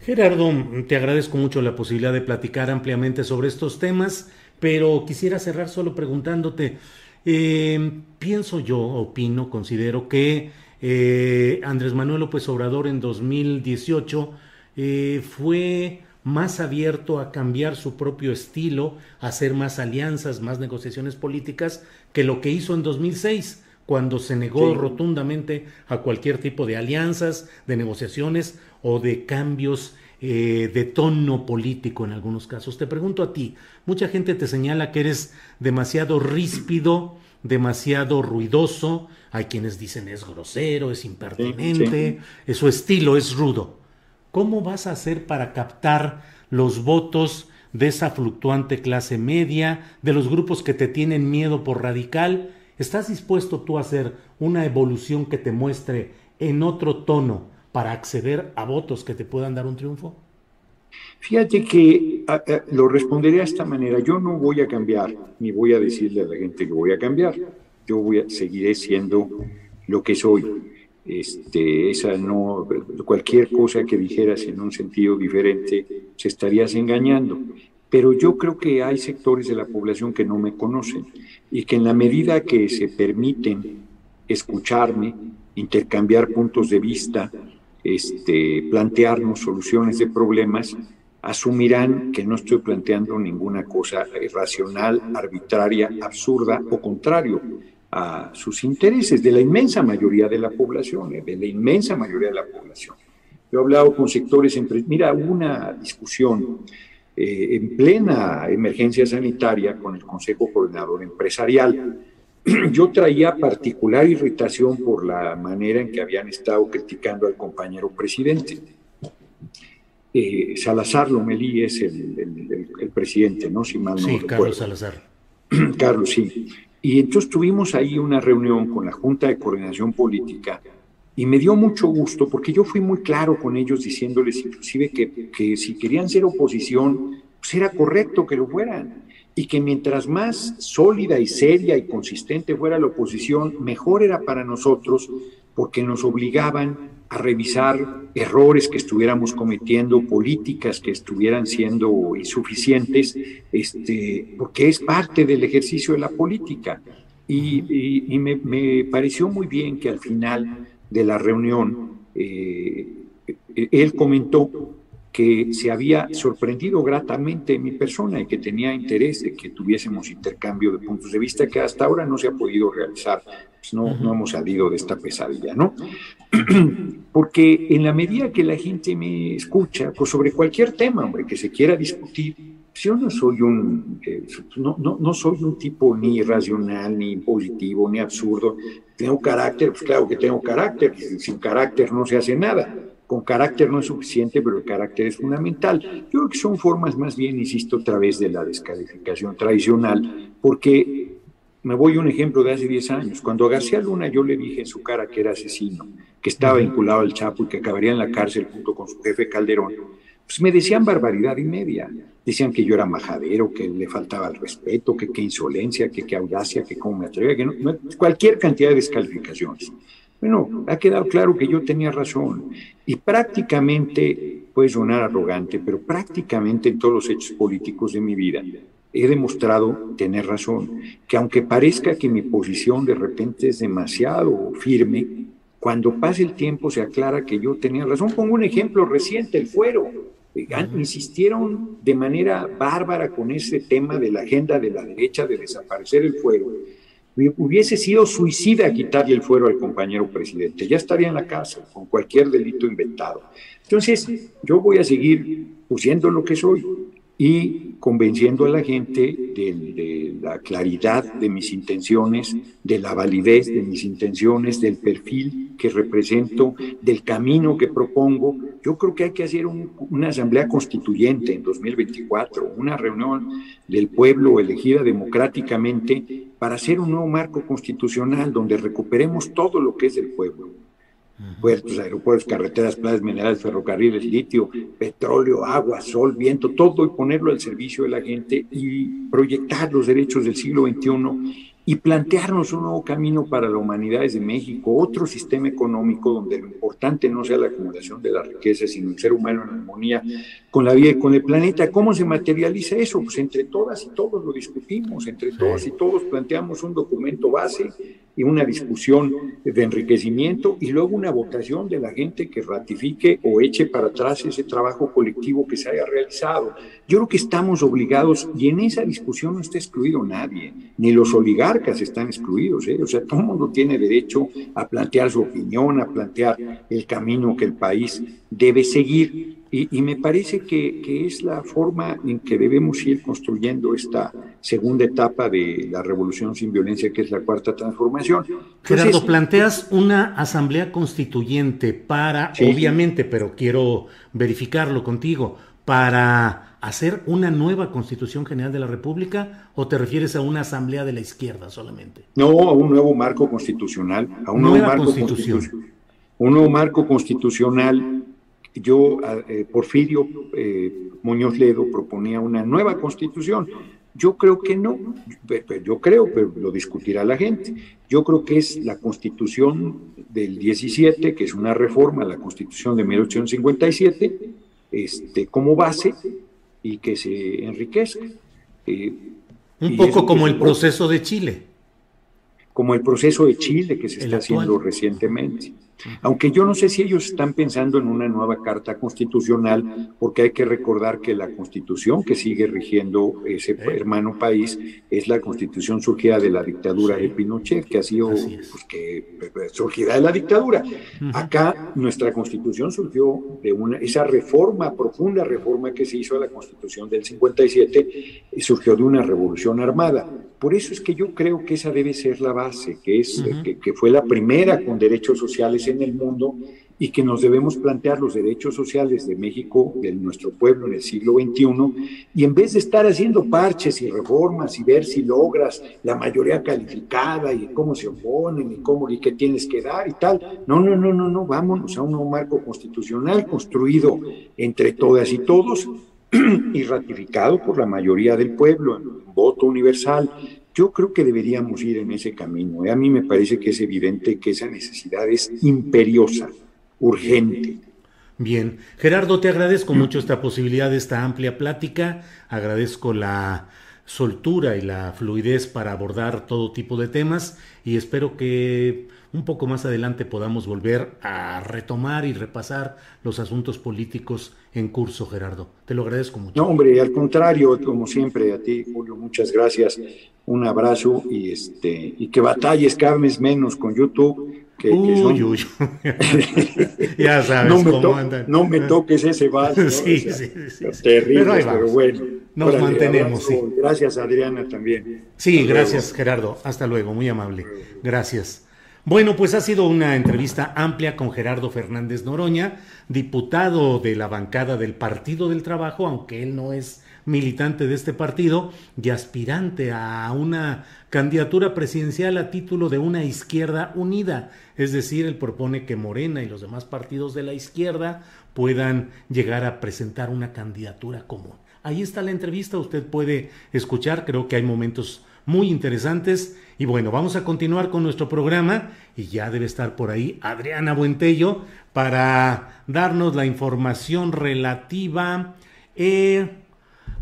Gerardo, te agradezco mucho la posibilidad de platicar ampliamente sobre estos temas, pero quisiera cerrar solo preguntándote, eh, pienso yo, opino, considero que eh, Andrés Manuel López Obrador en 2018 eh, fue más abierto a cambiar su propio estilo, a hacer más alianzas, más negociaciones políticas, que lo que hizo en 2006, cuando se negó rotundamente a cualquier tipo de alianzas, de negociaciones o de cambios eh, de tono político en algunos casos. Te pregunto a ti, mucha gente te señala que eres demasiado ríspido, demasiado ruidoso, hay quienes dicen es grosero, es impertinente, su estilo es rudo. ¿Cómo vas a hacer para captar los votos de esa fluctuante clase media, de los grupos que te tienen miedo por radical ¿Estás dispuesto tú a hacer una evolución que te muestre en otro tono para acceder a votos que te puedan dar un triunfo? Fíjate que lo responderé de esta manera. Yo no voy a cambiar, ni voy a decirle a la gente que voy a cambiar. Yo voy a, seguiré siendo lo que soy. Este, esa no, cualquier cosa que dijeras en un sentido diferente, se estarías engañando. Pero yo creo que hay sectores de la población que no me conocen y que en la medida que se permiten escucharme, intercambiar puntos de vista, este, plantearnos soluciones de problemas, asumirán que no estoy planteando ninguna cosa irracional, arbitraria, absurda o contrario a sus intereses de la inmensa mayoría de la población, eh, de la inmensa mayoría de la población. Yo he hablado con sectores, mira, hubo una discusión eh, en plena emergencia sanitaria con el Consejo Coordinador Empresarial. [CLEARS THROAT] Yo traía particular irritación por la manera en que habían estado criticando al compañero presidente. Eh, Salazar Lomelí es el, presidente, ¿no? Si mal no sí, Carlos Salazar. [CLEARS THROAT] Carlos, sí. Y entonces tuvimos ahí una reunión con la Junta de Coordinación Política y me dio mucho gusto porque yo fui muy claro con ellos diciéndoles inclusive que, que si querían ser oposición, pues era correcto que lo fueran y que mientras más sólida y seria y consistente fuera la oposición, mejor era para nosotros porque nos obligaban a revisar errores que estuviéramos cometiendo, políticas que estuvieran siendo insuficientes, este, porque es parte del ejercicio de la política. Y, me, pareció muy bien que al final de la reunión eh, él comentó que se había sorprendido gratamente mi persona y que tenía interés de que tuviésemos intercambio de puntos de vista que hasta ahora no se ha podido realizar. Pues no, no hemos salido de esta pesadilla, ¿no? [CLEARS THROAT] Porque en la medida que la gente me escucha, pues sobre cualquier tema, hombre, que se quiera discutir, pues yo no soy un, eh, no, no, no, soy un tipo ni irracional, ni impositivo, ni absurdo. Tengo carácter, pues claro que tengo carácter, sin carácter no se hace nada con carácter no es suficiente, pero el carácter es fundamental. Yo creo que son formas más bien, insisto, a través de la descalificación tradicional, porque me voy a un ejemplo de hace 10 años. Cuando a García Luna yo le dije en su cara que era asesino, que estaba vinculado al Chapo y que acabaría en la cárcel junto con su jefe Calderón, pues me decían barbaridad y media. Decían que yo era majadero, que le faltaba el respeto, que qué insolencia, que qué audacia, que cómo me atrevía, que no, cualquier cantidad de descalificaciones. Bueno, ha quedado claro que yo tenía razón y prácticamente, puede sonar arrogante, pero prácticamente en todos los hechos políticos de mi vida he demostrado tener razón, que aunque parezca que mi posición de repente es demasiado firme, cuando pase el tiempo se aclara que yo tenía razón. Pongo un ejemplo reciente, el fuero. Insistieron de manera bárbara con ese tema de la agenda de la derecha de desaparecer el fuero hubiese sido suicida quitarle el fuero al compañero presidente. Ya estaría en la cárcel con cualquier delito inventado. Entonces, yo voy a seguir siendo lo que soy y convenciendo a la gente de, la claridad de mis intenciones, de la validez de mis intenciones, del perfil que represento, del camino que propongo. Yo creo que hay que hacer una asamblea constituyente en 2024, una reunión del pueblo elegida democráticamente para hacer un nuevo marco constitucional donde recuperemos todo lo que es del pueblo puertos, aeropuertos, carreteras, playas minerales, ferrocarriles, litio, petróleo, agua, sol, viento, todo y ponerlo al servicio de la gente y proyectar los derechos del siglo XXI y plantearnos un nuevo camino para la humanidad desde México, otro sistema económico donde lo importante no sea la acumulación de la riqueza, sino el ser humano en armonía con la vida y con el planeta. ¿Cómo se materializa eso? Pues entre todas y todos lo discutimos, entre todas y todos planteamos un documento base y una discusión de enriquecimiento y luego una votación de la gente que ratifique o eche para atrás ese trabajo colectivo que se haya realizado. Yo creo que estamos obligados, y en esa discusión no está excluido nadie, ni los oligarcas están excluidos, ¿eh? o sea, todo el mundo tiene derecho a plantear su opinión, a plantear el camino que el país debe seguir y, me parece que, es la forma en que debemos ir construyendo esta segunda etapa de la revolución sin violencia, que es la cuarta transformación. Gerardo, planteas una asamblea constituyente para, obviamente, pero quiero verificarlo contigo, para hacer una nueva Constitución General de la República o te refieres a una asamblea de la izquierda solamente? No, a un nuevo marco constitucional, a un nuevo marco constitucional. Un nuevo marco constitucional. Yo, eh, Porfirio eh, Muñoz Ledo proponía una nueva constitución. Yo creo que no, yo creo, pero lo discutirá la gente. Yo creo que es la constitución del 17, que es una reforma a la constitución de 1857, este, como base y que se enriquezca. Eh, Un poco como el proceso de Chile. Como el proceso de Chile que se está haciendo recientemente. Aunque yo no sé si ellos están pensando en una nueva carta constitucional, porque hay que recordar que la constitución que sigue rigiendo ese hermano país es la constitución surgida de la dictadura de Pinochet, que ha sido pues, que, surgida de la dictadura. Acá nuestra constitución surgió de una, esa reforma, profunda reforma que se hizo a la constitución del 57, surgió de una revolución armada. Por eso es que yo creo que esa debe ser la base, que, es, que fue la primera con derechos sociales en el mundo y que nos debemos plantear los derechos sociales de México, de nuestro pueblo en el siglo XXI, y en vez de estar haciendo parches y reformas y ver si logras la mayoría calificada y cómo se oponen y cómo y qué tienes que dar y tal, no, no, no, no, no, vámonos a un nuevo marco constitucional construido entre todas y todos [CLEARS THROAT] y ratificado por la mayoría del pueblo en voto universal yo creo que deberíamos ir en ese camino. ¿eh? A mí me parece que es evidente que esa necesidad es imperiosa, urgente. Bien, Gerardo, te agradezco mucho esta posibilidad esta amplia plática, agradezco la soltura y la fluidez para abordar todo tipo de temas y espero que un poco más adelante podamos volver a retomar y repasar los asuntos políticos en curso, Gerardo. Te lo agradezco mucho. No, hombre, al contrario, como siempre, a ti, Julio, muchas gracias. Un abrazo y este y que batalles cada vez menos con YouTube. Que, uy, uy. [LAUGHS] ya sabes no me cómo andan. No me toques ese vaso. [LAUGHS] sí, sí, sí, Terrible, pero, bueno. Nos mantenemos, sí. Gracias, Adriana, también. Sí, gracias, Gerardo. Hasta luego, muy amable. Gracias. Bueno, pues ha sido una entrevista amplia con Gerardo Fernández Noroña, diputado de la bancada del Partido del Trabajo, aunque él no es militante de este partido y aspirante a una candidatura presidencial a título de una izquierda unida. Es decir, él propone que Morena y los demás partidos de la izquierda puedan llegar a presentar una candidatura común. Ahí está la entrevista, usted puede escuchar, creo que hay momentos muy interesantes. Y bueno, vamos a continuar con nuestro programa y ya debe estar por ahí Adriana Buentello para darnos la información relativa, eh,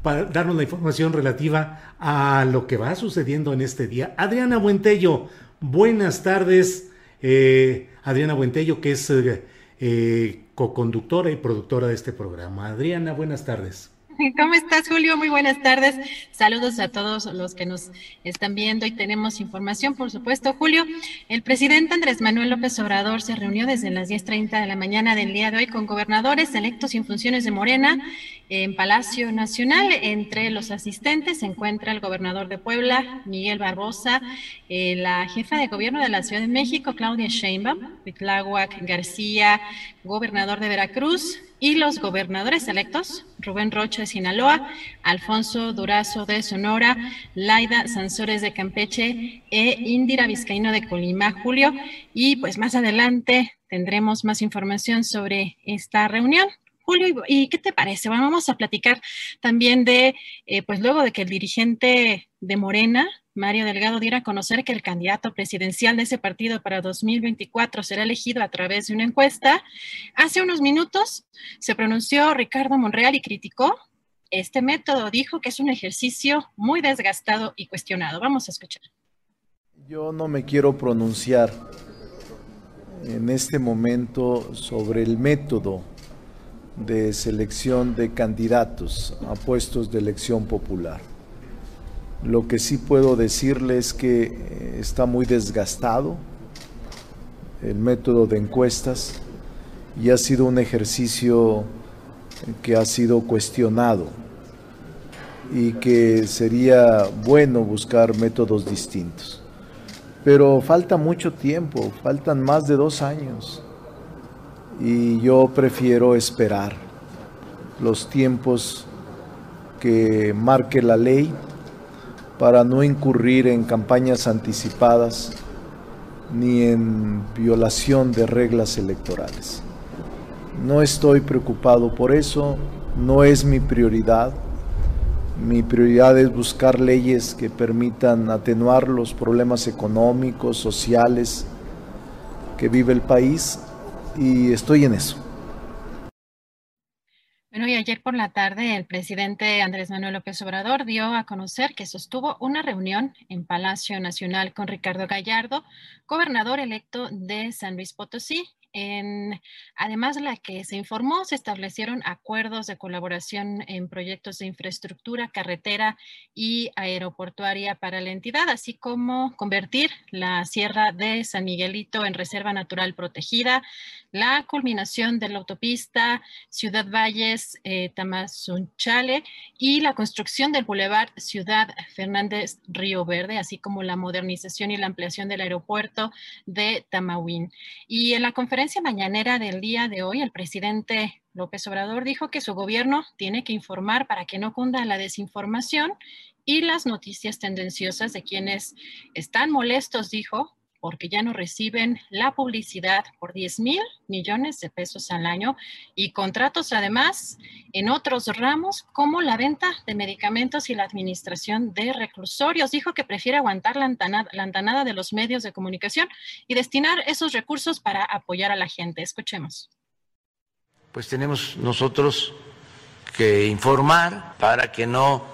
para darnos la información relativa a lo que va sucediendo en este día. Adriana Buentello, buenas tardes. Eh, Adriana Buentello, que es eh, co-conductora y productora de este programa. Adriana, buenas tardes. [LAUGHS] ¿Cómo estás, Julio? Muy buenas tardes. Saludos a todos los que nos están viendo y tenemos información, por supuesto. Julio, el presidente Andrés Manuel López Obrador se reunió desde las 10.30 de la mañana del día de hoy con gobernadores electos y en funciones de Morena en Palacio Nacional. Entre los asistentes se encuentra el gobernador de Puebla, Miguel Barbosa, eh, la jefa de gobierno de la Ciudad de México, Claudia Sheinbaum, Pitláhuac García, gobernador de Veracruz, y los gobernadores electos, Rubén Rocha de Sinaloa, Alfonso Durazo de Sonora, Laida Sansores de Campeche e Indira Vizcaíno de Colima, Julio. Y pues más adelante tendremos más información sobre esta reunión. Julio, ¿y qué te parece? Bueno, vamos a platicar también de, eh, pues luego de que el dirigente de Morena, Mario Delgado, diera a conocer que el candidato presidencial de ese partido para 2024 será elegido a través de una encuesta. Hace unos minutos se pronunció Ricardo Monreal y criticó este método. Dijo que es un ejercicio muy desgastado y cuestionado. Vamos a escuchar. Yo no me quiero pronunciar en este momento sobre el método de selección de candidatos a puestos de elección popular. Lo que sí puedo decirle es que eh, está muy desgastado el método de encuestas y ha sido un ejercicio que ha sido cuestionado y que sería bueno buscar métodos distintos. Pero falta mucho tiempo, faltan más de dos años y yo prefiero esperar los tiempos que marque la ley para no incurrir en campañas anticipadas ni en violación de reglas electorales. No estoy preocupado por eso, no es mi prioridad. Mi prioridad es buscar leyes que permitan atenuar los problemas económicos, sociales que vive el país y estoy en eso. Bueno, y ayer por la tarde el presidente Andrés Manuel López Obrador dio a conocer que sostuvo una reunión en Palacio Nacional con Ricardo Gallardo, gobernador electo de San Luis Potosí, en, además, la que se informó, se establecieron acuerdos de colaboración en proyectos de infraestructura, carretera y aeroportuaria para la entidad, así como convertir la Sierra de San Miguelito en reserva natural protegida, la culminación de la autopista Ciudad Valles eh, Tamazunchale y la construcción del Boulevard Ciudad Fernández Río Verde, así como la modernización y la ampliación del aeropuerto de Tamahuín. Y en la conferencia mañanera del día de hoy, el presidente López Obrador dijo que su gobierno tiene que informar para que no cunda la desinformación y las noticias tendenciosas de quienes están molestos, dijo, porque ya no reciben la publicidad por 10 mil millones de pesos al año y contratos además en otros ramos como la venta de medicamentos y la administración de reclusorios. Dijo que prefiere aguantar la andanada, la andanada de los medios de comunicación y destinar esos recursos para apoyar a la gente. Escuchemos. Pues tenemos nosotros que informar para que no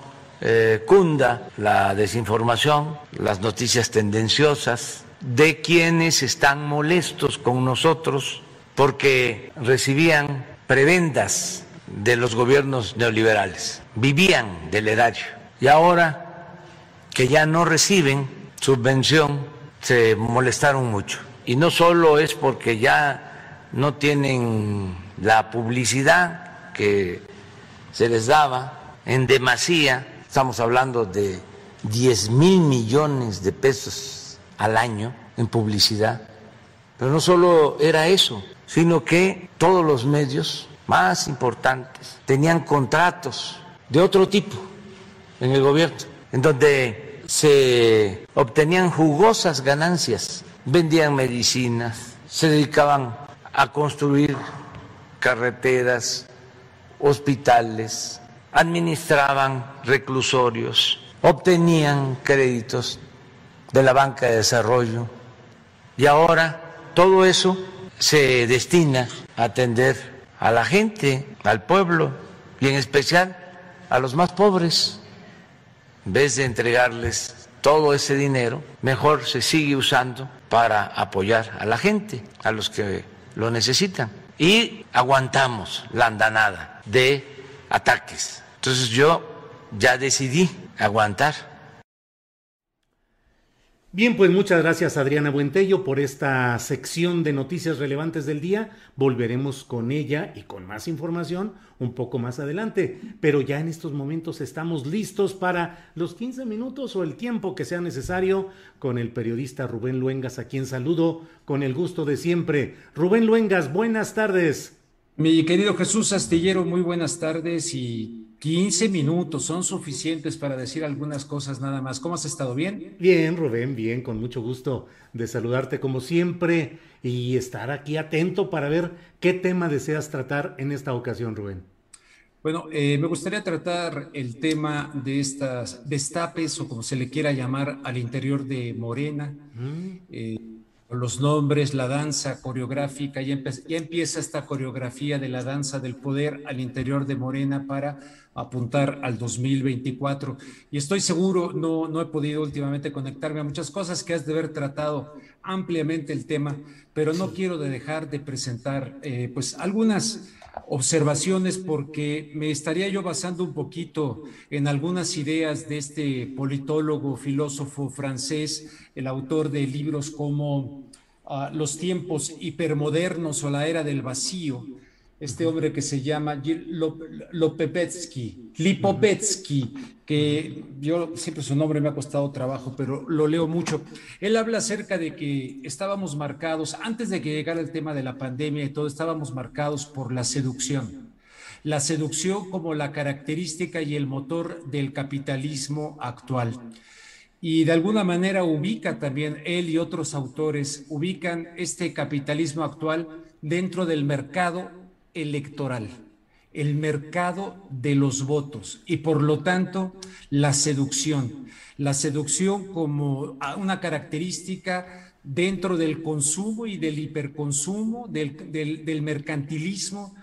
eh, cunda la desinformación, las noticias tendenciosas de quienes están molestos con nosotros porque recibían prebendas de los gobiernos neoliberales, vivían del erario y ahora que ya no reciben subvención se molestaron mucho. Y no solo es porque ya no tienen la publicidad que se les daba en demasía, estamos hablando de 10 mil millones de pesos al año en publicidad. Pero no solo era eso, sino que todos los medios más importantes tenían contratos de otro tipo en el gobierno, en donde se obtenían jugosas ganancias, vendían medicinas, se dedicaban a construir carreteras, hospitales, administraban reclusorios, obtenían créditos de la banca de desarrollo y ahora todo eso se destina a atender a la gente, al pueblo y en especial a los más pobres. En vez de entregarles todo ese dinero, mejor se sigue usando para apoyar a la gente, a los que lo necesitan. Y aguantamos la andanada de ataques. Entonces yo ya decidí aguantar Bien, pues muchas gracias Adriana Buentello por esta sección de noticias relevantes del día. Volveremos con ella y con más información un poco más adelante, pero ya en estos momentos estamos listos para los 15 minutos o el tiempo que sea necesario con el periodista Rubén Luengas, a quien saludo con el gusto de siempre. Rubén Luengas, buenas tardes. Mi querido Jesús Astillero, muy buenas tardes y 15 minutos son suficientes para decir algunas cosas nada más. ¿Cómo has estado? ¿Bien? Bien, Rubén, bien, con mucho gusto de saludarte como siempre y estar aquí atento para ver qué tema deseas tratar en esta ocasión, Rubén. Bueno, eh, me gustaría tratar el tema de estas destapes o como se le quiera llamar al interior de Morena. Mm. Eh, los nombres, la danza coreográfica, ya, ya, empieza esta coreografía de la danza del poder al interior de Morena para apuntar al 2024. Y estoy seguro, no, no he podido últimamente conectarme a muchas cosas que has de haber tratado ampliamente el tema, pero no quiero dejar de presentar eh, pues algunas observaciones porque me estaría yo basando un poquito en algunas ideas de este politólogo, filósofo francés, el autor de libros como ah, Los tiempos hipermodernos o la era del vacío, este hombre que se llama Lopepetsky, Lipopetsky, que yo siempre su nombre me ha costado trabajo, pero lo leo mucho. Él habla acerca de que estábamos marcados, antes de que llegara el tema de la pandemia y todo, estábamos marcados por la seducción. la seducción como la característica y el motor del capitalismo actual. Y de alguna manera ubica también, él y otros autores, ubican este capitalismo actual dentro del mercado electoral, el mercado de los votos y por lo tanto la seducción. La seducción como una característica dentro del consumo y del hiperconsumo, del, del, mercantilismo,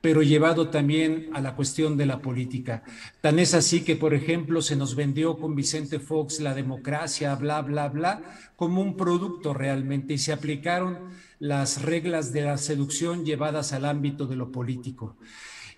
pero llevado también a la cuestión de la política. Tan es así que, por ejemplo, se nos vendió con Vicente Fox la democracia, bla, bla, bla, como un producto realmente, y se aplicaron las reglas de la seducción llevadas al ámbito de lo político.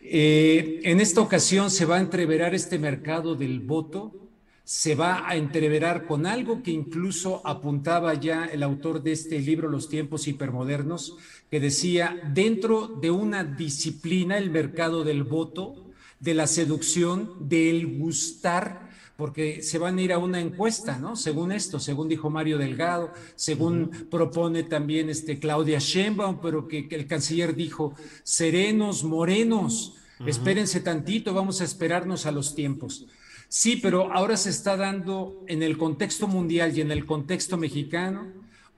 Eh, en esta ocasión se va a entreverar este mercado del voto se va a entreverar con algo que incluso apuntaba ya el autor de este libro, Los tiempos hipermodernos, que decía, dentro de una disciplina, el mercado del voto, de la seducción, del gustar, porque se van a ir a una encuesta, ¿no? Según esto, según dijo Mario Delgado, según propone también este Claudia Sheinbaum, pero que, el canciller dijo, serenos, morenos, espérense tantito, vamos a esperarnos a los tiempos. Sí, pero ahora se está dando en el contexto mundial y en el contexto mexicano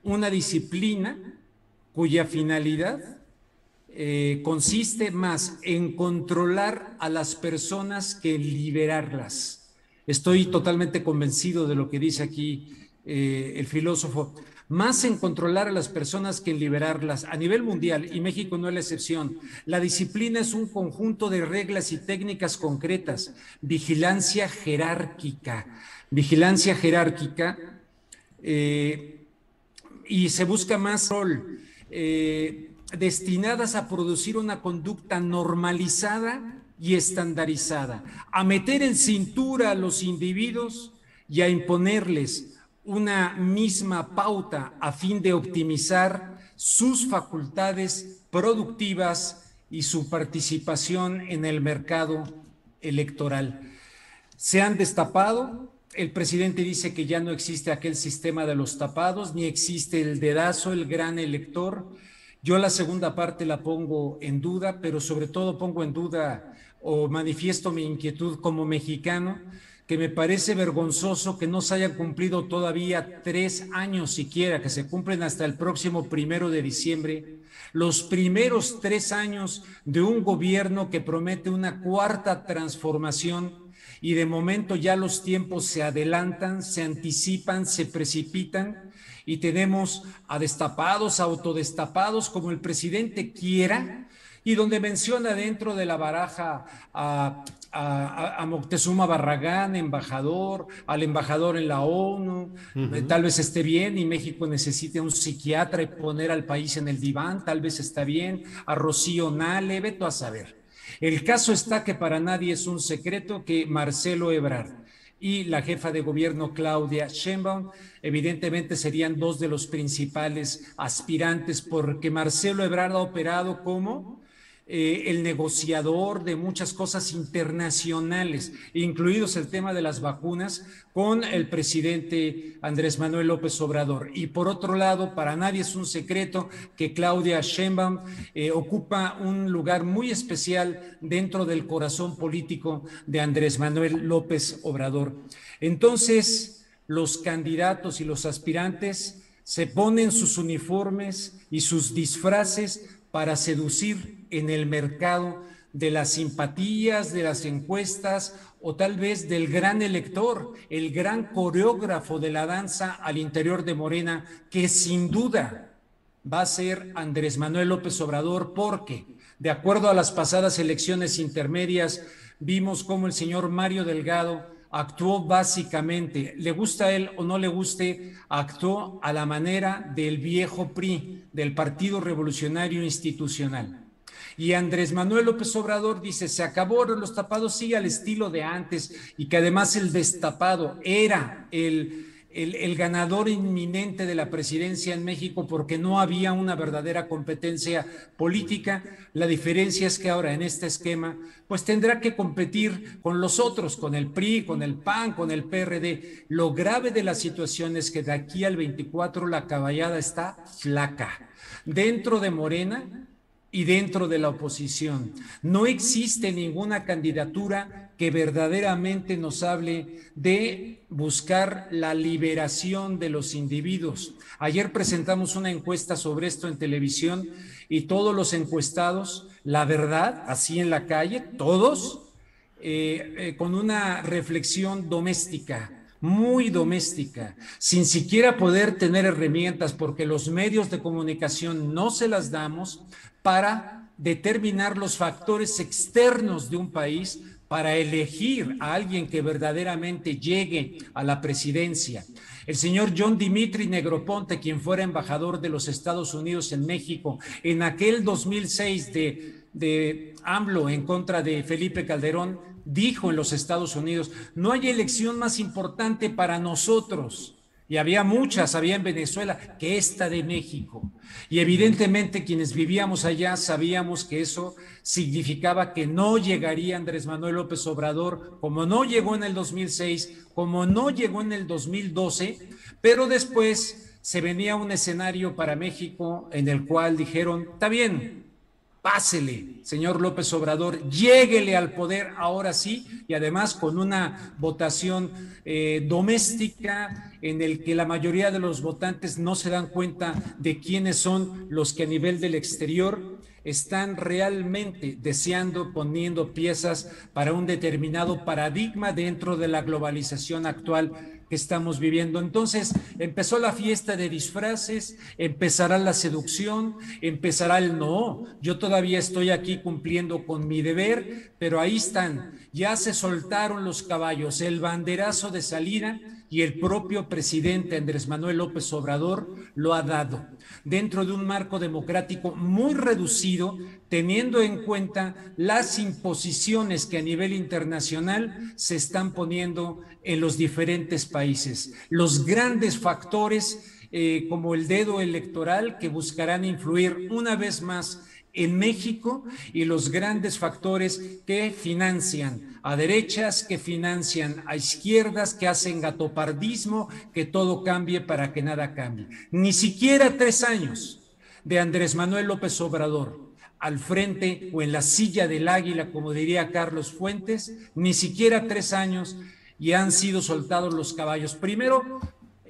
una disciplina cuya finalidad eh, consiste más en controlar a las personas que liberarlas. Estoy totalmente convencido de lo que dice aquí eh, el filósofo. Más en controlar a las personas que en liberarlas. A nivel mundial, y México no es la excepción. La disciplina es un conjunto de reglas y técnicas concretas, vigilancia jerárquica, vigilancia jerárquica, eh, y se busca más rol, eh, destinadas a producir una conducta normalizada y estandarizada, a meter en cintura a los individuos y a imponerles una misma pauta a fin de optimizar sus facultades productivas y su participación en el mercado electoral. Se han destapado, el presidente dice que ya no existe aquel sistema de los tapados, ni existe el dedazo, el gran elector. Yo la segunda parte la pongo en duda, pero sobre todo pongo en duda o manifiesto mi inquietud como mexicano que me parece vergonzoso que no se hayan cumplido todavía tres años siquiera, que se cumplen hasta el próximo primero de diciembre, los primeros tres años de un gobierno que promete una cuarta transformación y de momento ya los tiempos se adelantan, se anticipan, se precipitan y tenemos a destapados, autodestapados, como el presidente quiera, y donde menciona dentro de la baraja a a, Moctezuma Barragán, embajador, al embajador en la ONU, eh, tal vez esté bien y México necesite un psiquiatra y poner al país en el diván, tal vez está bien, a Rocío Nale, veto a saber. El caso está que para nadie es un secreto que Marcelo Ebrard y la jefa de gobierno Claudia Sheinbaum evidentemente serían dos de los principales aspirantes porque Marcelo Ebrard ha operado como eh, el negociador de muchas cosas internacionales, incluidos el tema de las vacunas, con el presidente Andrés Manuel López Obrador. Y por otro lado, para nadie es un secreto que Claudia Sheinbaum eh, ocupa un lugar muy especial dentro del corazón político de Andrés Manuel López Obrador. Entonces, los candidatos y los aspirantes se ponen sus uniformes y sus disfraces para seducir en el mercado de las simpatías, de las encuestas o tal vez del gran elector, el gran coreógrafo de la danza al interior de Morena, que sin duda va a ser Andrés Manuel López Obrador, porque de acuerdo a las pasadas elecciones intermedias, vimos cómo el señor Mario Delgado actuó básicamente, le gusta a él o no le guste, actuó a la manera del viejo PRI, del Partido Revolucionario Institucional. Y Andrés Manuel López Obrador dice, se acabaron los tapados, sí, al estilo de antes, y que además el destapado era el el, ganador inminente de la presidencia en México porque no había una verdadera competencia política. La diferencia es que ahora en este esquema, pues tendrá que competir con los otros, con el PRI, con el PAN, con el PRD. Lo grave de la situación es que de aquí al 24 la caballada está flaca. Dentro de Morena, y dentro de la oposición. No existe ninguna candidatura que verdaderamente nos hable de buscar la liberación de los individuos. Ayer presentamos una encuesta sobre esto en televisión y todos los encuestados, la verdad, así en la calle, todos, eh, eh, con una reflexión doméstica, muy doméstica, sin siquiera poder tener herramientas, porque los medios de comunicación no se las damos para determinar los factores externos de un país para elegir a alguien que verdaderamente llegue a la presidencia. El señor John Dimitri Negroponte, quien fuera embajador de los Estados Unidos en México, en aquel 2006 de, de AMLO en contra de Felipe Calderón, dijo en los Estados Unidos, no hay elección más importante para nosotros. Y había muchas, había en Venezuela, que esta de México. Y evidentemente quienes vivíamos allá sabíamos que eso significaba que no llegaría Andrés Manuel López Obrador, como no llegó en el 2006, como no llegó en el 2012, pero después se venía un escenario para México en el cual dijeron, está bien, Pásele, señor López Obrador, lléguele al poder ahora sí y además con una votación eh, doméstica en el que la mayoría de los votantes no se dan cuenta de quiénes son los que a nivel del exterior están realmente deseando, poniendo piezas para un determinado paradigma dentro de la globalización actual que estamos viviendo. Entonces empezó la fiesta de disfraces, empezará la seducción, empezará el no. Yo todavía estoy aquí cumpliendo con mi deber, pero ahí están. Ya se soltaron los caballos, el banderazo de salida y el propio presidente Andrés Manuel López Obrador lo ha dado dentro de un marco democrático muy reducido, teniendo en cuenta las imposiciones que a nivel internacional se están poniendo en los diferentes países. Los grandes factores eh, como el dedo electoral que buscarán influir una vez más en México y los grandes factores que financian a derechas, que financian a izquierdas, que hacen gatopardismo, que todo cambie para que nada cambie. Ni siquiera tres años de Andrés Manuel López Obrador al frente o en la silla del águila, como diría Carlos Fuentes, ni siquiera tres años y han sido soltados los caballos. Primero,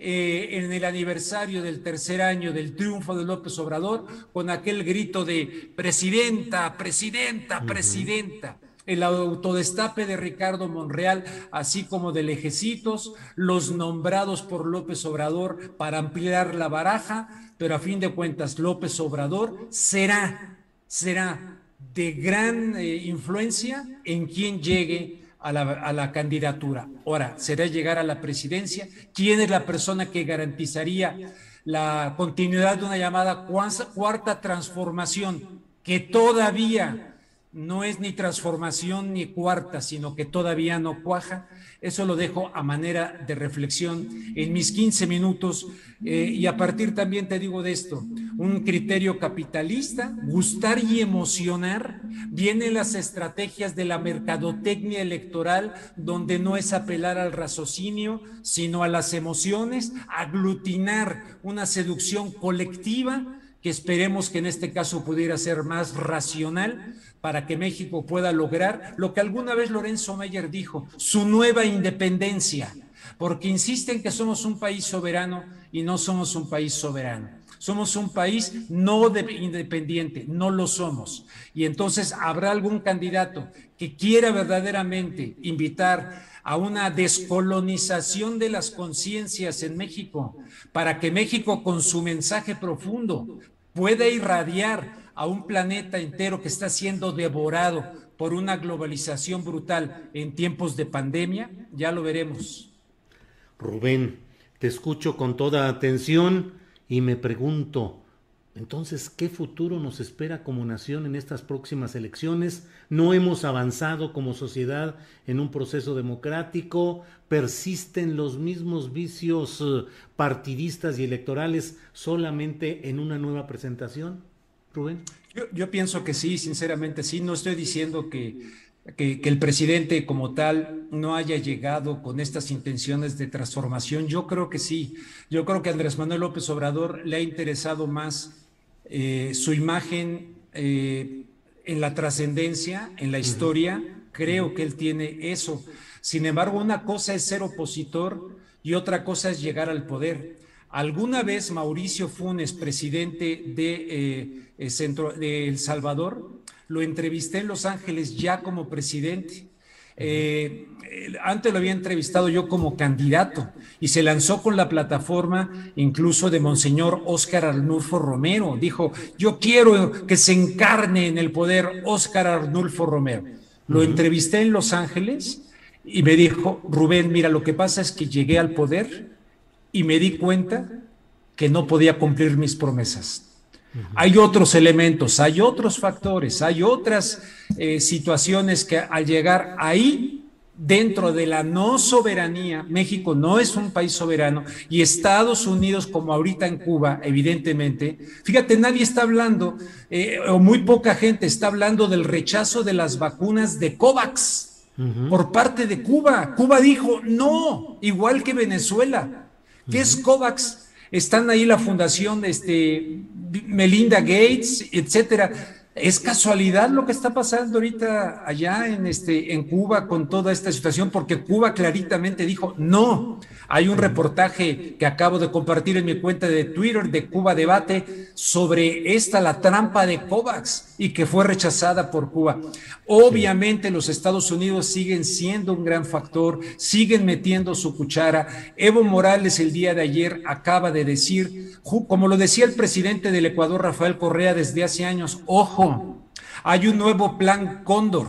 eh, en el aniversario del tercer año del triunfo de López Obrador con aquel grito de presidenta, presidenta, presidenta. El autodestape de Ricardo Monreal, así como de Lejecitos, los nombrados por López Obrador para ampliar la baraja, pero a fin de cuentas López Obrador será, será de gran eh, influencia en quien llegue a la, candidatura. Ahora, será llegar a la presidencia. ¿Quién es la persona que garantizaría la continuidad de una llamada cuarta transformación que todavía no es ni transformación ni cuarta, sino que todavía no cuaja. Eso lo dejo a manera de reflexión en mis 15 minutos eh, y a partir también te digo de esto, un criterio capitalista, gustar y emocionar, vienen las estrategias de la mercadotecnia electoral donde no es apelar al raciocinio, sino a las emociones, aglutinar una seducción colectiva que esperemos que en este caso pudiera ser más racional para que México pueda lograr lo que alguna vez Lorenzo Meyer dijo, su nueva independencia, porque insisten que somos un país soberano y no somos un país soberano. Somos un país no independiente, no lo somos. Y entonces habrá algún candidato que quiera verdaderamente invitar a una descolonización de las conciencias en México, para que México con su mensaje profundo pueda irradiar a un planeta entero que está siendo devorado por una globalización brutal en tiempos de pandemia, ya lo veremos. Rubén, te escucho con toda atención y me pregunto, entonces, ¿qué futuro nos espera como nación en estas próximas elecciones? No hemos avanzado como sociedad en un proceso democrático, persisten los mismos vicios eh, partidistas y electorales solamente en una nueva presentación. Rubén. Yo, pienso que sí, sinceramente sí. No estoy diciendo que, que, el presidente como tal no haya llegado con estas intenciones de transformación. Yo creo que sí. Yo creo que Andrés Manuel López Obrador le ha interesado más eh, su imagen eh, en la trascendencia, en la historia, creo que él tiene eso. Sin embargo, una cosa es ser opositor y otra cosa es llegar al poder. Alguna vez Mauricio Funes, presidente de, eh, Centro, de El Salvador, lo entrevisté en Los Ángeles ya como presidente. Eh, antes lo había entrevistado yo como candidato y se lanzó con la plataforma incluso de Monseñor Óscar Arnulfo Romero. Dijo, yo quiero que se encarne en el poder Óscar Arnulfo Romero. Lo entrevisté en Los Ángeles y me dijo, Rubén, mira, lo que pasa es que llegué al poder y me di cuenta que no podía cumplir mis promesas. Hay otros elementos, hay otros factores, hay otras eh, situaciones que al llegar ahí, dentro de la no soberanía, México no es un país soberano y Estados Unidos, como ahorita en Cuba, evidentemente, fíjate, nadie está hablando, eh, o muy poca gente está hablando del rechazo de las vacunas de COVAX por parte de Cuba. Cuba dijo no, igual que Venezuela. ¿Qué es COVAX? Están ahí la fundación de este, Melinda Gates, etcétera. ¿Es casualidad lo que está pasando ahorita allá en, este, en Cuba con toda esta situación? Porque Cuba claritamente dijo no. Hay un reportaje que acabo de compartir en mi cuenta de Twitter de Cuba Debate sobre esta, la trampa de COVAX, y que fue rechazada por Cuba. Obviamente los Estados Unidos siguen siendo un gran factor, siguen metiendo su cuchara. Evo Morales el día de ayer acaba de decir, como lo decía el presidente del Ecuador, Rafael Correa, desde hace años, ojo, hay un nuevo plan Cóndor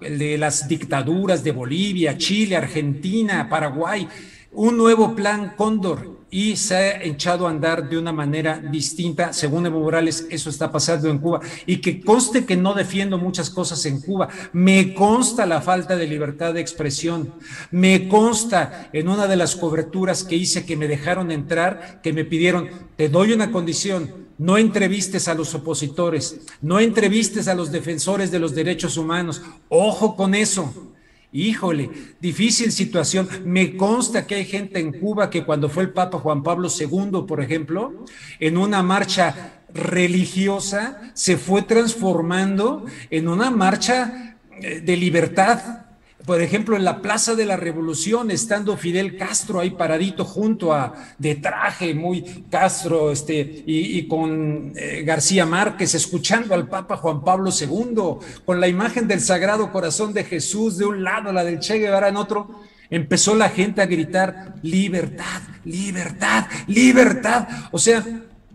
el de las dictaduras de Bolivia, Chile, Argentina, Paraguay. Un nuevo plan Cóndor y se ha echado a andar de una manera distinta. Según Evo Morales, eso está pasando en Cuba. Y que conste que no defiendo muchas cosas en Cuba. Me consta la falta de libertad de expresión. Me consta en una de las coberturas que hice que me dejaron entrar, que me pidieron, te doy una condición, no entrevistes a los opositores, no entrevistes a los defensores de los derechos humanos. Ojo con eso. Híjole, difícil situación. Me consta que hay gente en Cuba que cuando fue el Papa Juan Pablo II, por ejemplo, en una marcha religiosa, se fue transformando en una marcha eh, de libertad, por ejemplo, en la Plaza de la Revolución, estando Fidel Castro ahí paradito junto a, de traje, muy Castro, este, y, con eh, García Márquez, escuchando al Papa Juan Pablo II, con la imagen del Sagrado Corazón de Jesús de un lado, la del Che Guevara en otro, empezó la gente a gritar, libertad, libertad, libertad. O sea,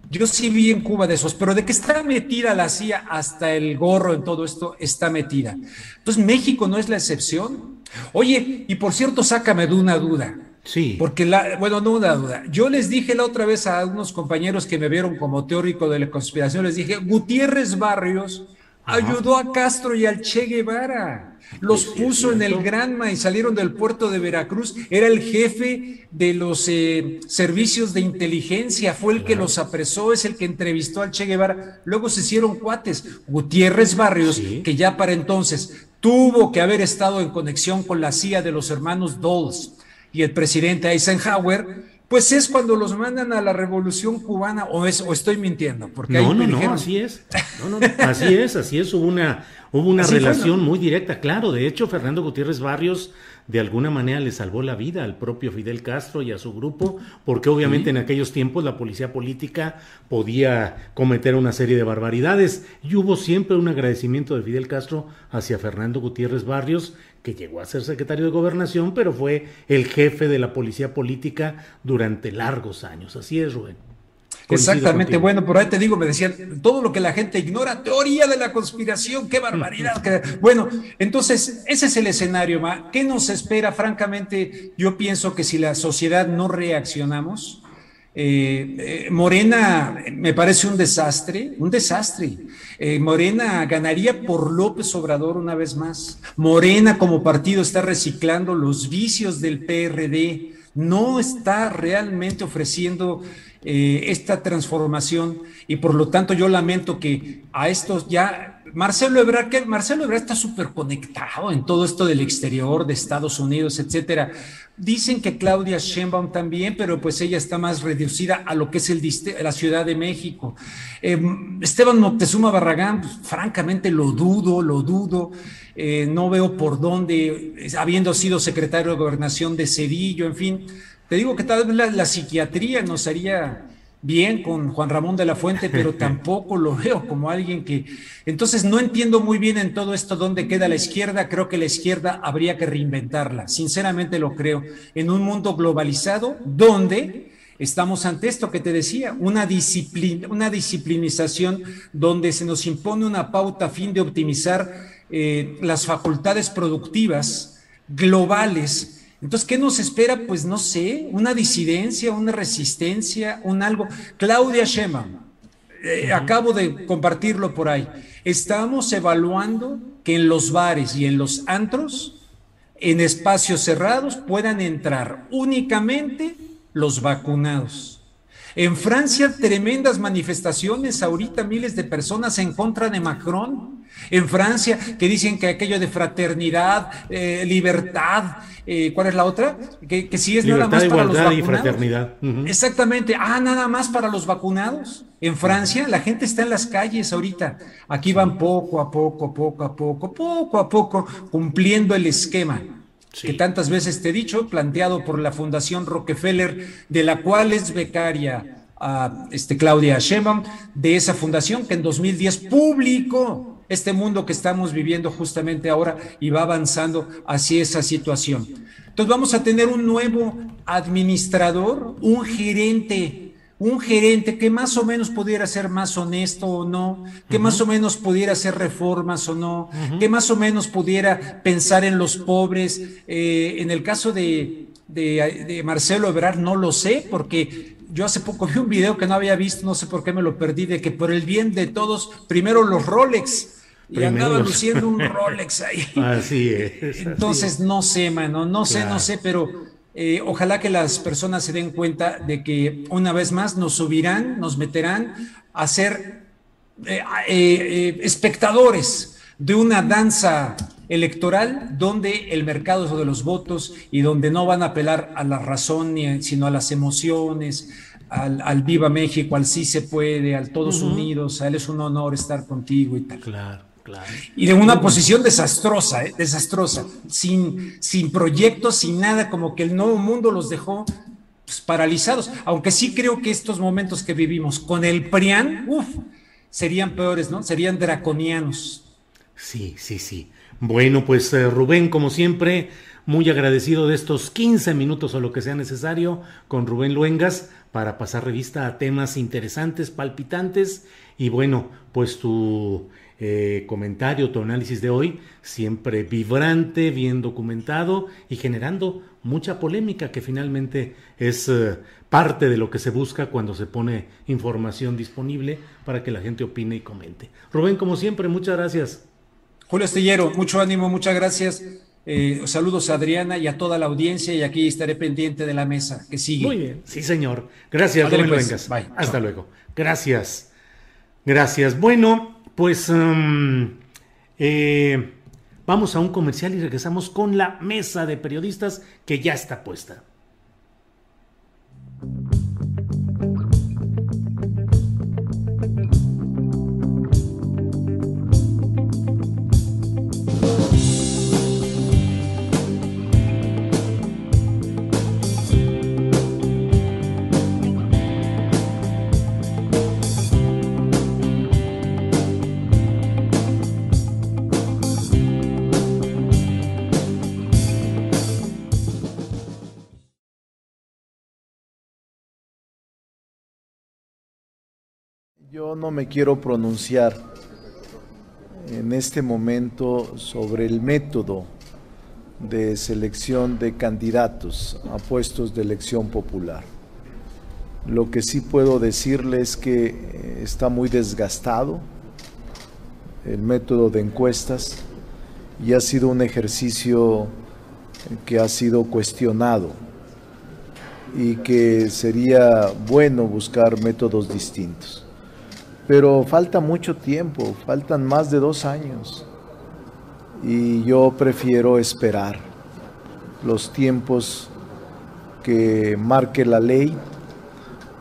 yo sí vi en Cuba de esos, pero de que está metida la CIA hasta el gorro en todo esto, está metida. Entonces, México no es la excepción. Oye, y por cierto, sácame de una duda. Sí. Porque, la, bueno, no una duda. Yo les dije la otra vez a unos compañeros que me vieron como teórico de la conspiración, les dije, Gutiérrez Barrios ayudó a Castro y al Che Guevara. Los puso en el Granma y salieron del puerto de Veracruz. Era el jefe de los eh, servicios de inteligencia, fue el que los apresó, es el que entrevistó al Che Guevara. Luego se hicieron cuates. Gutiérrez Barrios, que ya para entonces tuvo que haber estado en conexión con la CIA de los hermanos Dulles y el presidente Eisenhower, pues es cuando los mandan a la revolución cubana, o, es, o estoy mintiendo. Porque no, no, no, así es. [LAUGHS] así es, así es. Hubo una, hubo una relación muy directa, claro. De hecho, Fernando Gutiérrez Barrios de alguna manera le salvó la vida al propio Fidel Castro y a su grupo, porque obviamente en aquellos tiempos la policía política podía cometer una serie de barbaridades. Y hubo siempre un agradecimiento de Fidel Castro hacia Fernando Gutiérrez Barrios, que llegó a ser secretario de gobernación, pero fue el jefe de la policía política durante largos años. Así es, Rubén. Exactamente, bueno, por ahí te digo, me decían, todo lo que la gente ignora, teoría de la conspiración, qué barbaridad. bueno, entonces, ese es el escenario, Ma. ¿Qué nos espera? Francamente, yo pienso que si la sociedad no reaccionamos, eh, eh, Morena me parece un desastre, un desastre. Eh, Morena ganaría por López Obrador una vez más. Morena como partido está reciclando los vicios del PRD, no está realmente ofreciendo eh, esta transformación y por lo tanto yo lamento que a estos ya Marcelo Ebrard, que Marcelo Ebrard está súper conectado en todo esto del exterior, de Estados Unidos, etcétera. Dicen que Claudia Sheinbaum también, pero pues ella está más reducida a lo que es el, la Ciudad de México. Em, Esteban Moctezuma Barragán, pues, francamente lo dudo, lo dudo. Eh, no veo por dónde, habiendo sido secretario de Gobernación de Cedillo, en fin. Te digo que tal vez la, la psiquiatría nos haría bien con Juan Ramón de la Fuente, pero [LAUGHS] tampoco lo veo como alguien que... Entonces no entiendo muy bien en todo esto dónde queda la izquierda. Creo que la izquierda habría que reinventarla. Sinceramente lo creo. En un mundo globalizado donde estamos ante esto que te decía, una, disciplina, una disciplinización donde se nos impone una pauta a fin de optimizar eh, las facultades productivas globales entonces, ¿qué nos espera? Pues no sé, una disidencia, una resistencia, un algo. Claudia Shema, eh, acabo de compartirlo por ahí. Estamos evaluando que en los bares y en los antros, en espacios cerrados, puedan entrar únicamente los vacunados. En Francia, tremendas manifestaciones, ahorita miles de personas en contra de Macron. En Francia, que dicen que aquello de fraternidad, eh, libertad, eh, ¿cuál es la otra? Que, si es nada más para los vacunados. y fraternidad. Exactamente. Ah, nada más para los vacunados. En Francia la gente está en las calles ahorita. Aquí van poco a poco, poco a poco, poco a poco, cumpliendo el esquema. Que tantas veces te he dicho, planteado por la Fundación Rockefeller, de la cual es becaria a este, Claudia Sheinbaum, de esa fundación que en 2010 publicó este mundo que estamos viviendo justamente ahora y va avanzando hacia esa situación. Entonces vamos a tener un nuevo administrador, un gerente, un gerente que más o menos pudiera ser más honesto o no, que más o menos pudiera hacer reformas o no, que más o menos pudiera pensar en los pobres. Eh, en el caso de, de Marcelo Ebrard no lo sé porque yo hace poco vi un video que no había visto, no sé por qué me lo perdí, de que por el bien de todos, primero los Rolex, y andaba [LAUGHS] luciendo un Rolex ahí. Así es. Entonces, no sé, mano, no sé, no sé, pero eh, ojalá que las personas se den cuenta de que una vez más nos subirán, nos meterán a ser eh, eh, espectadores de una danza electoral donde el mercado es de los votos y donde no van a apelar a la razón sino a las emociones, al, Viva México, al sí se puede, al todos unidos, a él es un honor estar contigo y tal. Claro. Y de una posición desastrosa, ¿eh? desastrosa, sin, sin proyectos, sin nada, como que el nuevo mundo los dejó pues, paralizados. Aunque sí creo que estos momentos que vivimos con el PRIAN, uff, serían peores, ¿no? Serían draconianos. Sí, sí, sí. Bueno, pues eh, Rubén, como siempre, muy agradecido de estos 15 minutos o lo que sea necesario con Rubén Luengas para pasar revista a temas interesantes, palpitantes y bueno, pues tu eh, comentario, tu análisis de hoy, siempre vibrante, bien documentado y generando mucha polémica que finalmente es eh, parte de lo que se busca cuando se pone información disponible para que la gente opine y comente. Rubén, como siempre, muchas gracias. Julio Estillero, mucho ánimo, muchas gracias. Eh, saludos a Adriana y a toda la audiencia y aquí estaré pendiente de la mesa que sigue. Muy bien, sí señor. Gracias, pues. Hasta luego. Gracias. Gracias. Bueno, pues um, eh, vamos a un comercial y regresamos con la mesa de periodistas que ya está puesta. Yo no me quiero pronunciar en este momento sobre el método de selección de candidatos a puestos de elección popular. Lo que sí puedo decirles es que eh, está muy desgastado el método de encuestas y ha sido un ejercicio que ha sido cuestionado y que sería bueno buscar métodos distintos. Pero falta mucho tiempo, faltan más de dos años y yo prefiero esperar los tiempos que marque la ley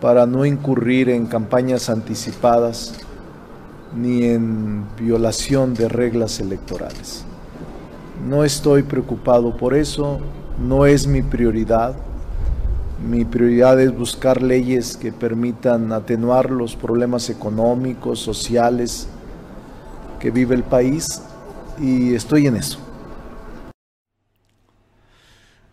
para no incurrir en campañas anticipadas ni en violación de reglas electorales. No estoy preocupado por eso, no es mi prioridad. Mi prioridad es buscar leyes que permitan atenuar los problemas económicos, sociales que vive el país y estoy en eso.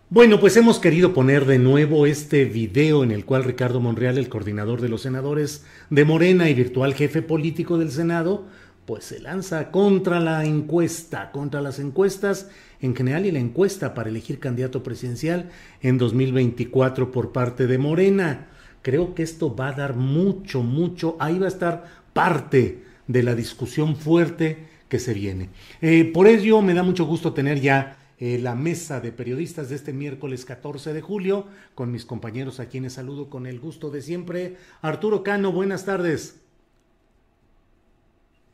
Bueno, pues hemos querido poner de nuevo este video en el cual Ricardo Monreal, el coordinador de los senadores de Morena y virtual jefe político del Senado, pues se lanza contra la encuesta, contra las encuestas en general y la encuesta para elegir candidato presidencial en 2024 por parte de Morena. Creo que esto va a dar mucho, mucho, ahí va a estar parte de la discusión fuerte que se viene. Eh, por ello me da mucho gusto tener ya eh, la mesa de periodistas de este miércoles 14 de julio, con mis compañeros a quienes saludo con el gusto de siempre. Arturo Cano, buenas tardes.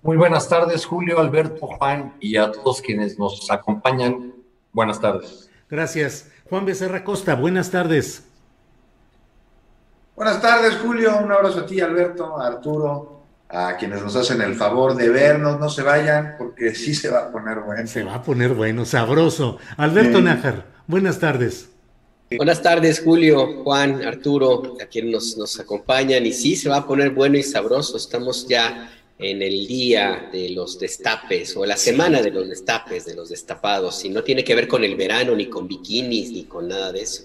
Muy buenas tardes, Julio, Alberto, Juan y a todos quienes nos acompañan. Buenas tardes. Gracias. Juan Becerra Costa, buenas tardes. Buenas tardes, Julio. Un abrazo a ti, Alberto, a Arturo, a quienes nos hacen el favor de vernos, no se vayan, porque sí se va a poner bueno. Se va a poner bueno, sabroso. Alberto Nájar, buenas tardes. Buenas tardes, Julio, Juan, Arturo, a quienes nos, nos acompañan. Y sí, se va a poner bueno y sabroso. Estamos ya en el día de los destapes o la semana de los destapes, de los destapados. Y no tiene que ver con el verano, ni con bikinis, ni con nada de eso.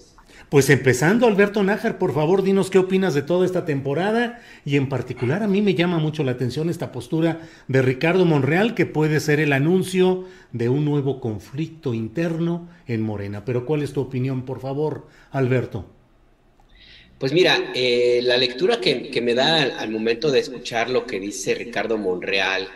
Pues empezando, Alberto Nájar, por favor, dinos qué opinas de toda esta temporada y en particular a mí me llama mucho la atención esta postura de Ricardo Monreal que puede ser el anuncio de un nuevo conflicto interno en Morena. Pero ¿cuál es tu opinión, por favor, Alberto? Pues mira, eh, la lectura que, me da al, momento de escuchar lo que dice Ricardo Monreal,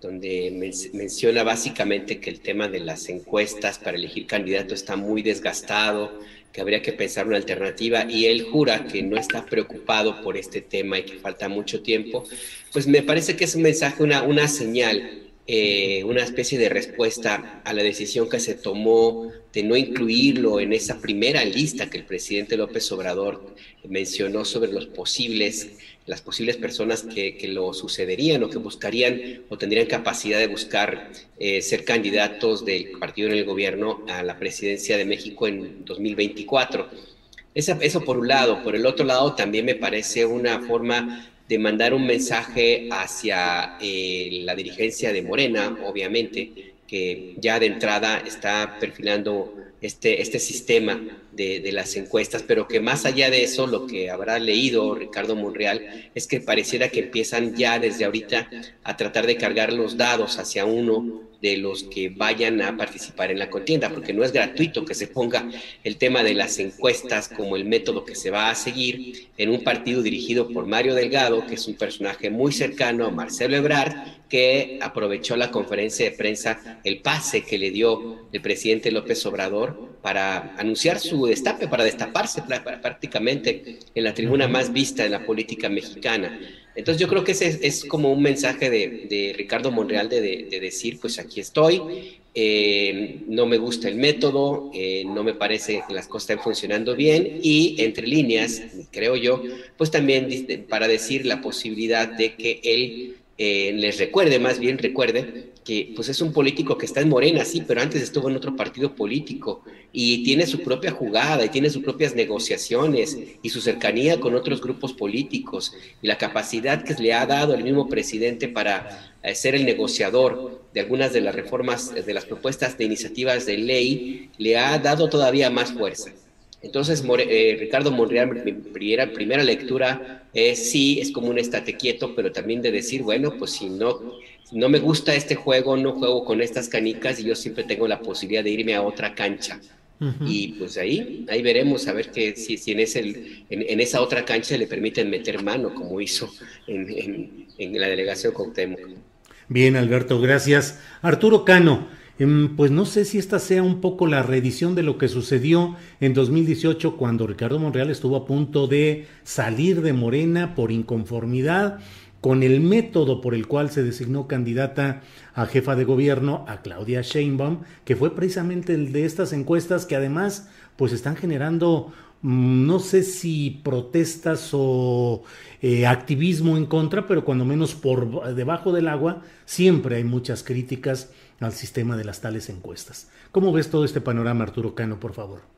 donde menciona básicamente que el tema de las encuestas para elegir candidato está muy desgastado, que habría que pensar una alternativa y él jura que no está preocupado por este tema y que falta mucho tiempo, pues me parece que es un mensaje, una, una señal, eh, una especie de respuesta a la decisión que se tomó de no incluirlo en esa primera lista que el presidente López Obrador mencionó sobre los posibles las posibles personas que, lo sucederían o que buscarían o tendrían capacidad de buscar eh, ser candidatos del partido en el gobierno a la presidencia de México en 2024. eso por un lado. Por el otro lado, también me parece una forma de mandar un mensaje hacia eh, la dirigencia de Morena, obviamente, que ya de entrada está perfilando este, este sistema de, de, las encuestas, pero que más allá de eso, lo que habrá leído Ricardo Monreal es que pareciera que empiezan ya desde ahorita a tratar de cargar los dados hacia uno de los que vayan a participar en la contienda, porque no es gratuito que se ponga el tema de las encuestas como el método que se va a seguir en un partido dirigido por Mario Delgado, que es un personaje muy cercano a Marcelo Ebrard, que aprovechó la conferencia de prensa, el pase que le dio el presidente López Obrador para anunciar su destape, para destaparse prácticamente en la tribuna más vista de la política mexicana. Entonces yo creo que ese es, como un mensaje de, Ricardo Monreal de, decir, pues aquí estoy, eh, no me gusta el método, eh, no me parece que las cosas estén funcionando bien y entre líneas, creo yo, pues también para decir la posibilidad de que él eh, les recuerde, más bien recuerde, que pues es un político que está en Morena, sí, pero antes estuvo en otro partido político y tiene su propia jugada y tiene sus propias negociaciones y su cercanía con otros grupos políticos y la capacidad que le ha dado el mismo presidente para eh, ser el negociador de algunas de las reformas, de las propuestas de iniciativas de ley, le ha dado todavía más fuerza. Entonces, eh, Ricardo Monreal, mi primera, primera lectura es sí, es como un estate quieto, pero también de decir, bueno, pues si no, no me gusta este juego, no juego con estas canicas y yo siempre tengo la posibilidad de irme a otra cancha. Y pues ahí, ahí veremos a ver que, si, si en, ese, en, esa otra cancha le permiten meter mano, como hizo en, en, la delegación Cuauhtémoc. Bien, Alberto, gracias. Arturo Cano, pues no sé si esta sea un poco la reedición de lo que sucedió en 2018 cuando Ricardo Monreal estuvo a punto de salir de Morena por inconformidad con el método por el cual se designó candidata a jefa de gobierno a Claudia Sheinbaum, que fue precisamente el de estas encuestas que además pues están generando mm, no sé si protestas o eh, activismo en contra, pero cuando menos por debajo del agua siempre hay muchas críticas al sistema de las tales encuestas. ¿Cómo ves todo este panorama, Arturo Cano, por favor?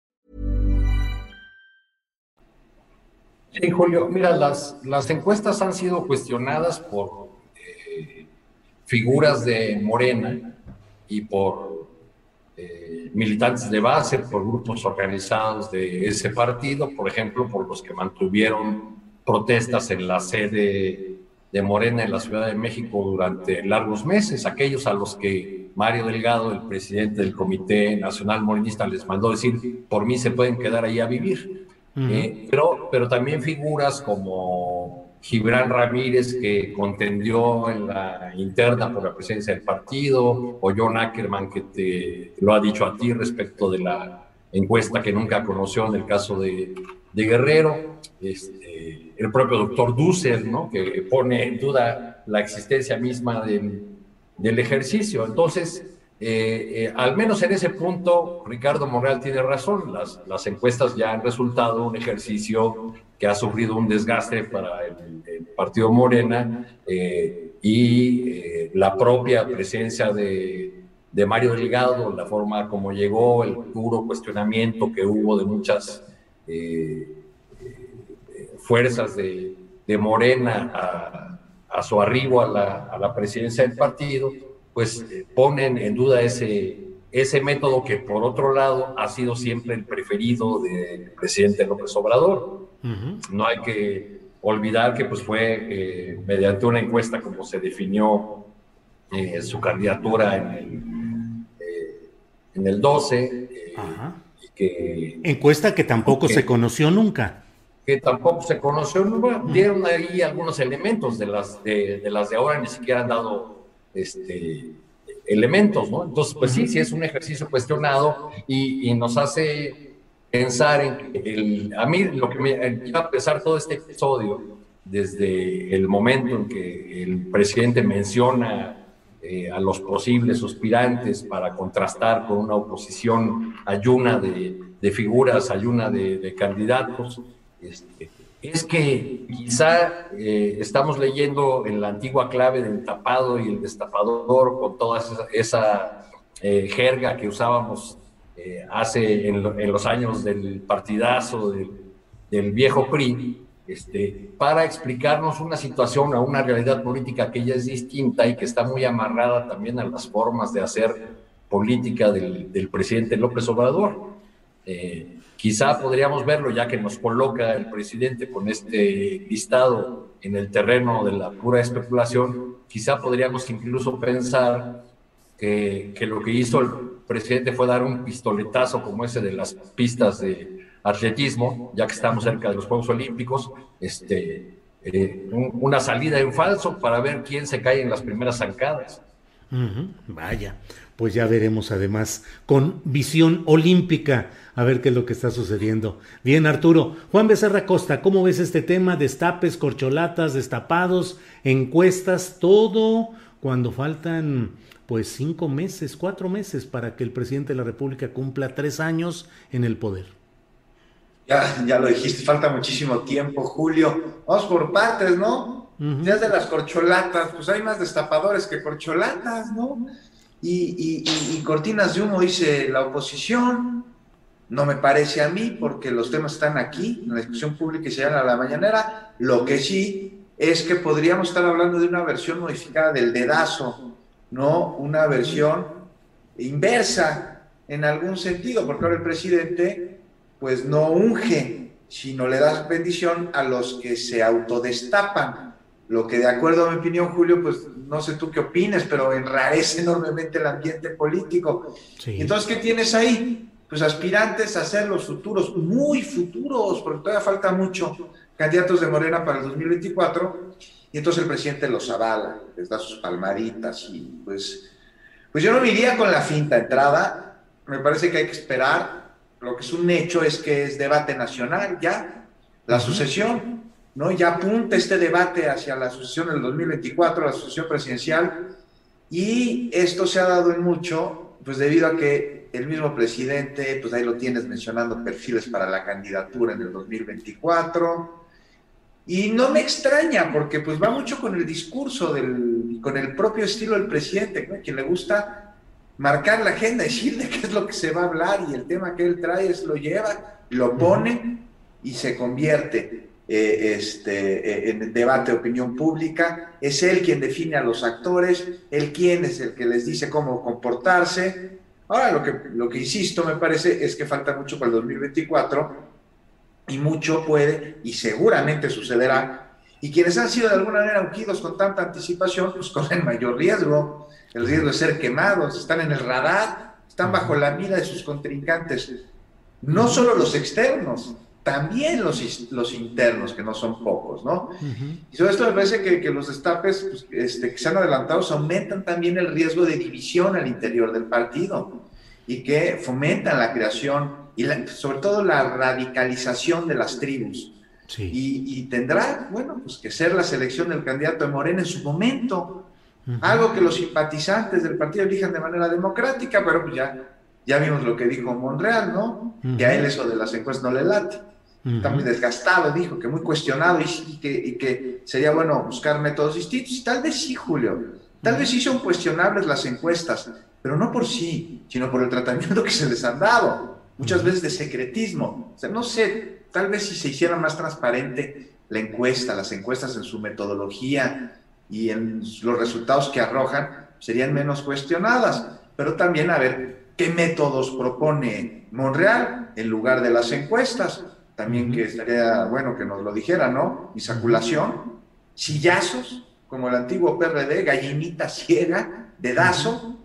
Sí, Julio, mira, las, las encuestas han sido cuestionadas por eh, figuras de Morena y por eh, militantes de base, por grupos organizados de ese partido, por ejemplo, por los que mantuvieron protestas en la sede de Morena en la Ciudad de México durante largos meses, aquellos a los que Mario Delgado, el presidente del Comité Nacional Morenista, les mandó decir, por mí se pueden quedar ahí a vivir. Eh, pero, pero también figuras como Gibran Ramírez, que contendió en la interna por la presidencia del partido, o John Ackerman, que te lo ha dicho a ti respecto de la encuesta que nunca conoció en el caso de, de Guerrero, este, el propio doctor Dussel, ¿no? que pone en duda la existencia misma del, del ejercicio. Entonces, eh, eh, al menos en ese punto, Ricardo Monreal tiene razón. Las, encuestas ya han resultado un ejercicio que ha sufrido un desgaste para el, partido Morena eh, y la propia presencia de, Mario Delgado, la forma como llegó, el puro cuestionamiento que hubo de muchas fuerzas de, Morena a, su arribo a la presidencia del partido pues ponen en duda ese, ese método que por otro lado ha sido siempre el preferido del presidente López Obrador. Uh -huh. No hay que olvidar que pues fue eh, mediante una encuesta como se definió eh, su candidatura en el, eh, en el 12. Y que, encuesta que tampoco que, se conoció nunca. Que tampoco se conoció nunca. Dieron ahí algunos elementos de las de, de las de ahora, ni siquiera han dado este, elementos, ¿no? Entonces, pues sí, sí es un ejercicio cuestionado y, nos hace pensar en el, a mí lo que me lleva a pensar todo este episodio desde el momento en que el presidente menciona eh, a los posibles aspirantes para contrastar con una oposición ayuna de, de figuras, ayuna de, de candidatos, este, es que quizá eh, estamos leyendo en la antigua clave del tapado y el destapador con toda esa, eh, jerga que usábamos eh, hace en, lo, en, los años del partidazo del, viejo PRI, este, para explicarnos una situación, a una realidad política que ya es distinta y que está muy amarrada también a las formas de hacer política del, presidente López Obrador. Quizá podríamos verlo ya que nos coloca el presidente con este listado en el terreno de la pura especulación, quizá podríamos incluso pensar que, que, lo que hizo el presidente fue dar un pistoletazo como ese de las pistas de atletismo, ya que estamos cerca de los Juegos Olímpicos, este, eh, un, una salida en falso para ver quién se cae en las primeras zancadas. Vaya, pues ya veremos además con visión olímpica a ver qué es lo que está sucediendo. Bien, Arturo. Juan Becerra Costa, ¿cómo ves este tema? Destapes, corcholatas, destapados, encuestas, todo cuando faltan pues cinco meses, cuatro meses para que el presidente de la República cumpla tres años en el poder. Ya, ya lo dijiste, falta muchísimo tiempo, Julio. Vamos por partes, ¿no? Ya de las corcholatas, pues hay más destapadores que corcholatas, ¿no? Y, cortinas de humo, dice la oposición. No me parece a mí, porque los temas están aquí, en la discusión pública y se llama a la mañanera. Lo que sí es que podríamos estar hablando de una versión modificada del dedazo, ¿no? Una versión inversa en algún sentido, porque ahora el presidente pues no unge, sino le da bendición a los que se autodestapan. Lo que de acuerdo a mi opinión, Julio, pues no sé tú qué opines, pero enrarece enormemente el ambiente político. Entonces, ¿qué tienes ahí? Pues aspirantes a ser los futuros, muy futuros, porque todavía falta mucho, candidatos de Morena para el 2024, y entonces el presidente los avala, les da sus palmaditas, y pues, pues yo no me iría con la finta entrada, me parece que hay que esperar, lo que es un hecho es que es debate nacional ya, la sucesión, ¿no? Ya apunta este debate hacia la sucesión del 2024, la sucesión presidencial, y esto se ha dado en mucho, pues debido a que el mismo presidente, pues ahí lo tienes mencionando perfiles para la candidatura en el 2024, y no me extraña, porque pues va mucho con el discurso, del, con el propio estilo del presidente, ¿no? quien le gusta marcar la agenda, decirle qué es lo que se va a hablar y el tema que él trae es lo lleva, lo pone y se convierte eh, este, eh, en debate de opinión pública. Es él quien define a los actores, él quien es el que les dice cómo comportarse. Ahora, lo que, lo que insisto, me parece, es que falta mucho para el 2024 y mucho puede y seguramente sucederá. Y quienes han sido de alguna manera ungidos con tanta anticipación, pues corren mayor riesgo el riesgo de ser quemados, están en el radar, están bajo la mira de sus contrincantes. No solo los externos, también los, los internos, que no son pocos, ¿no? Y sobre esto me parece que, los destapes pues, este, que se han adelantado aumentan también el riesgo de división al interior del partido y que fomentan la creación y sobre todo la radicalización de las tribus. Y, y, tendrá, bueno, pues que ser la selección del candidato de Morena en su momento, algo que los simpatizantes del partido elijan de manera democrática, pero pues ya, ya vimos lo que dijo Monreal, ¿no? Que a él eso de las encuestas no le late. Está muy desgastado, dijo, que muy cuestionado y, que, que, sería bueno buscar métodos distintos. tal vez sí, Julio. Tal vez sí son cuestionables las encuestas, pero no por sí, sino por el tratamiento que se les han dado. Muchas veces de secretismo. O sea, no sé, tal vez si se hiciera más transparente la encuesta, las encuestas en su metodología, y en los resultados que arrojan serían menos cuestionadas, pero también a ver qué métodos propone Monreal en lugar de las encuestas. También que estaría bueno que nos lo dijera, ¿no? Misaculación, sillazos, como el antiguo PRD, gallinita ciega, dedazo,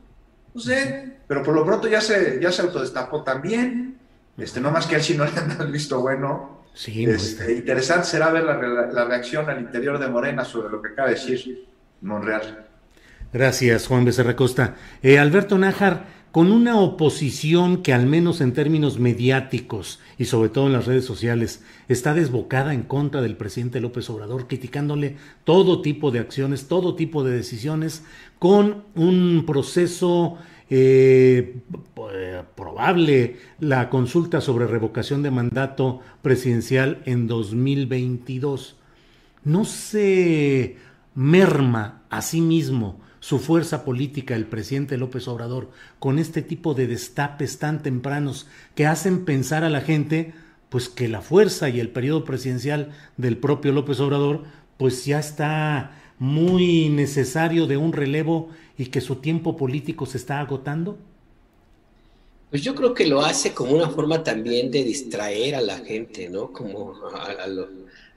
no sé, pero por lo pronto ya se, ya se autodestapó también, este, no más que él si no le han dado visto bueno, Sí, este, interesante será ver la, reacción al interior de Morena sobre lo que acaba de decir Monreal. Gracias, Juan Becerra Costa. Eh, Alberto Nájar, con una oposición que al menos en términos mediáticos y sobre todo en las redes sociales está desbocada en contra del presidente López Obrador, criticándole todo tipo de acciones, todo tipo de decisiones, con un proceso eh, probable la consulta sobre revocación de mandato presidencial en 2022. No se merma a sí mismo su fuerza política el presidente López Obrador con este tipo de destapes tan tempranos que hacen pensar a la gente pues que la fuerza y el periodo presidencial del propio López Obrador pues ya está muy necesario de un relevo y que su tiempo político se está agotando? Pues yo creo que lo hace como una forma también de distraer a la gente, ¿no? Como a,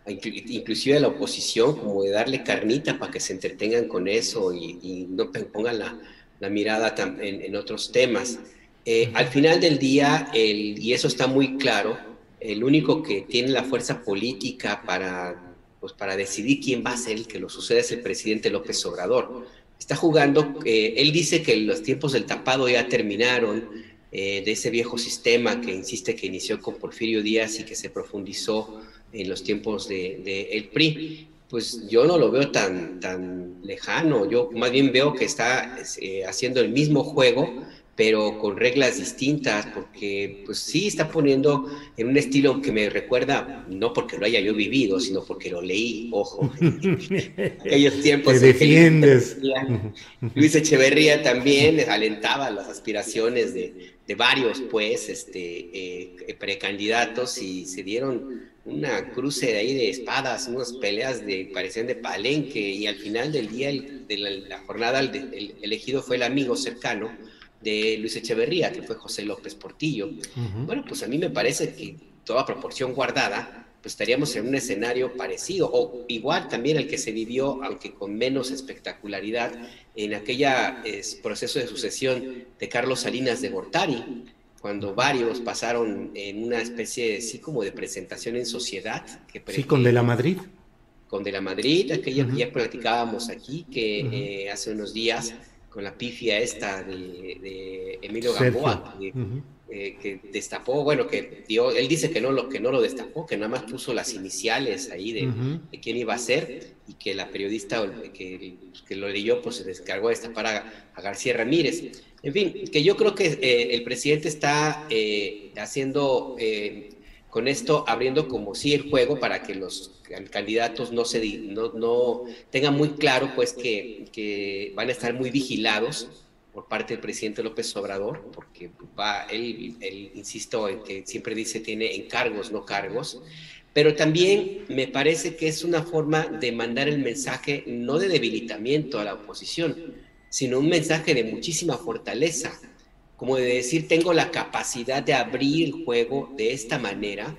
inclusive a la oposición, como de darle carnita para que se entretengan con eso y, no pongan la, mirada en, otros temas. Eh, al final del día, y eso está muy claro, el único que tiene la fuerza política para pues para decidir quién va a ser el que lo suceda es el presidente López Obrador. Está jugando, eh, él dice que los tiempos del tapado ya terminaron, eh, de ese viejo sistema que insiste que inició con Porfirio Díaz y que se profundizó en los tiempos del de, el PRI. pues yo no lo veo tan, tan lejano. Yo más bien veo que está eh, haciendo el mismo juego, pero con reglas distintas, porque pues sí está poniendo en un estilo que me recuerda, no porque lo haya yo vivido, sino porque lo leí, ojo, [LAUGHS] aquellos tiempos. Te defiendes. Luis Echeverría también alentaba las aspiraciones de, de varios, pues, este, eh, precandidatos y se dieron una cruce de ahí de espadas, unas peleas de parecían de palenque y al final del día de la, jornada el, elegido fue el amigo cercano de Luis Echeverría, que fue José López Portillo. Bueno, pues a mí me parece que toda proporción guardada, pues estaríamos en un escenario parecido o igual también el que se vivió, aunque con menos espectacularidad, en aquella proceso de sucesión de Carlos Salinas de Gortari, cuando varios pasaron en una especie, sí, como de presentación en sociedad. Que sí, con De la Madrid. Con De la Madrid, aquella que ya platicábamos aquí, que eh, hace unos días, con la pifia esta de, Emilio Gamboa, eh, que, destapó, bueno, que dio, él dice que no, lo, que no lo destapó, que nada más puso las iniciales ahí de, quién iba a ser, y que la periodista que, que lo leyó, pues se descargó de destapar a, a García Ramírez. En fin, que yo creo que eh, el presidente está eh, haciendo eh, con esto, abriendo como sí el juego para que los candidatos no, se, no, tengan muy claro pues que, van a estar muy vigilados por parte del presidente López Obrador, porque va, él, insisto, en que siempre dice tiene encargos, no cargos, pero también me parece que es una forma de mandar el mensaje no de debilitamiento a la oposición, sino un mensaje de muchísima fortaleza, como de decir, tengo la capacidad de abrir el juego de esta manera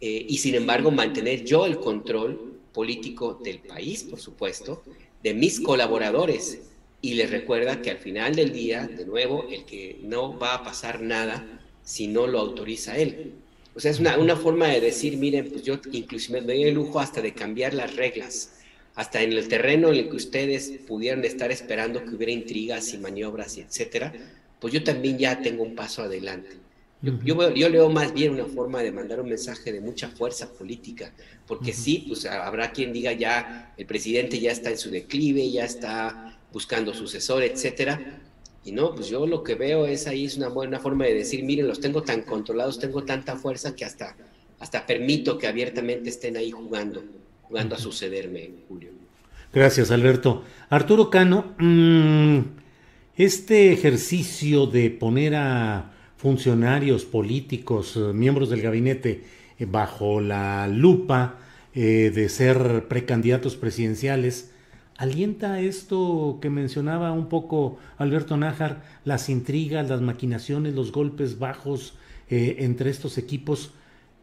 eh, y sin embargo mantener yo el control político del país, por supuesto, de mis colaboradores. Y les recuerda que al final del día, de nuevo, el que no va a pasar nada si no lo autoriza él. O sea, es una, una forma de decir, miren, pues yo inclusive me doy el lujo hasta de cambiar las reglas hasta en el terreno en el que ustedes pudieran estar esperando que hubiera intrigas y maniobras, y etcétera, pues yo también ya tengo un paso adelante. Yo, yo, leo más bien una forma de mandar un mensaje de mucha fuerza política, porque sí, pues habrá quien diga ya el presidente ya está en su declive, ya está buscando sucesor, etcétera. Y no, pues yo lo que veo es ahí es una buena forma de decir, miren, los tengo tan controlados, tengo tanta fuerza que hasta, hasta permito que abiertamente estén ahahí jugando jugando a sucederme, Julio. Gracias, Alberto. Arturo Cano, mm, este ejercicio de poner a funcionarios políticos, eh, miembros del gabinete, eh, bajo la lupa eh, de ser precandidatos presidenciales, ¿alienta esto que mencionaba un poco Alberto Nájar, las intrigas, las maquinaciones, los golpes bajos entre estos equipos?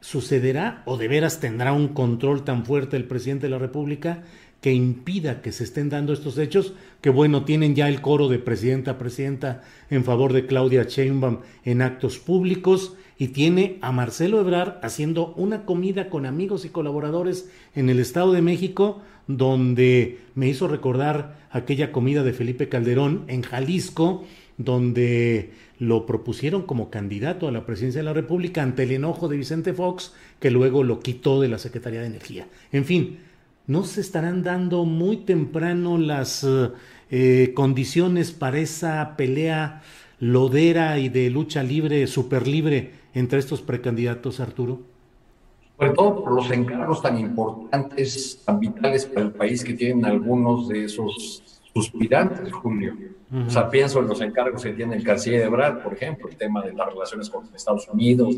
¿Sucederá o de veras tendrá un control tan fuerte el presidente de la República que impida que se estén dando estos hechos? Que bueno, tienen ya el coro de presidenta presidenta en favor de Claudia Sheinbaum en actos públicos y tiene a Marcelo Ebrard haciendo una comida con amigos y colaboradores en el Estado de México, donde me hizo recordar aquella comida de Felipe Calderón en Jalisco, donde lo propusieron como candidato a la presidencia de la República ante el enojo de Vicente Fox, que luego lo quitó de la Secretaría de Energía. En fin, ¿no se estarán dando muy temprano las eh, condiciones para esa pelea lodera y de lucha libre, super libre entre estos precandidatos, Arturo? Sobre todo por los encargos tan importantes, tan vitales para el país que tienen algunos de esos suspirantes, Julio. O sea, pienso en los encargos que tiene el canciller Ebrard, por ejemplo, el tema de las relaciones con Estados Unidos,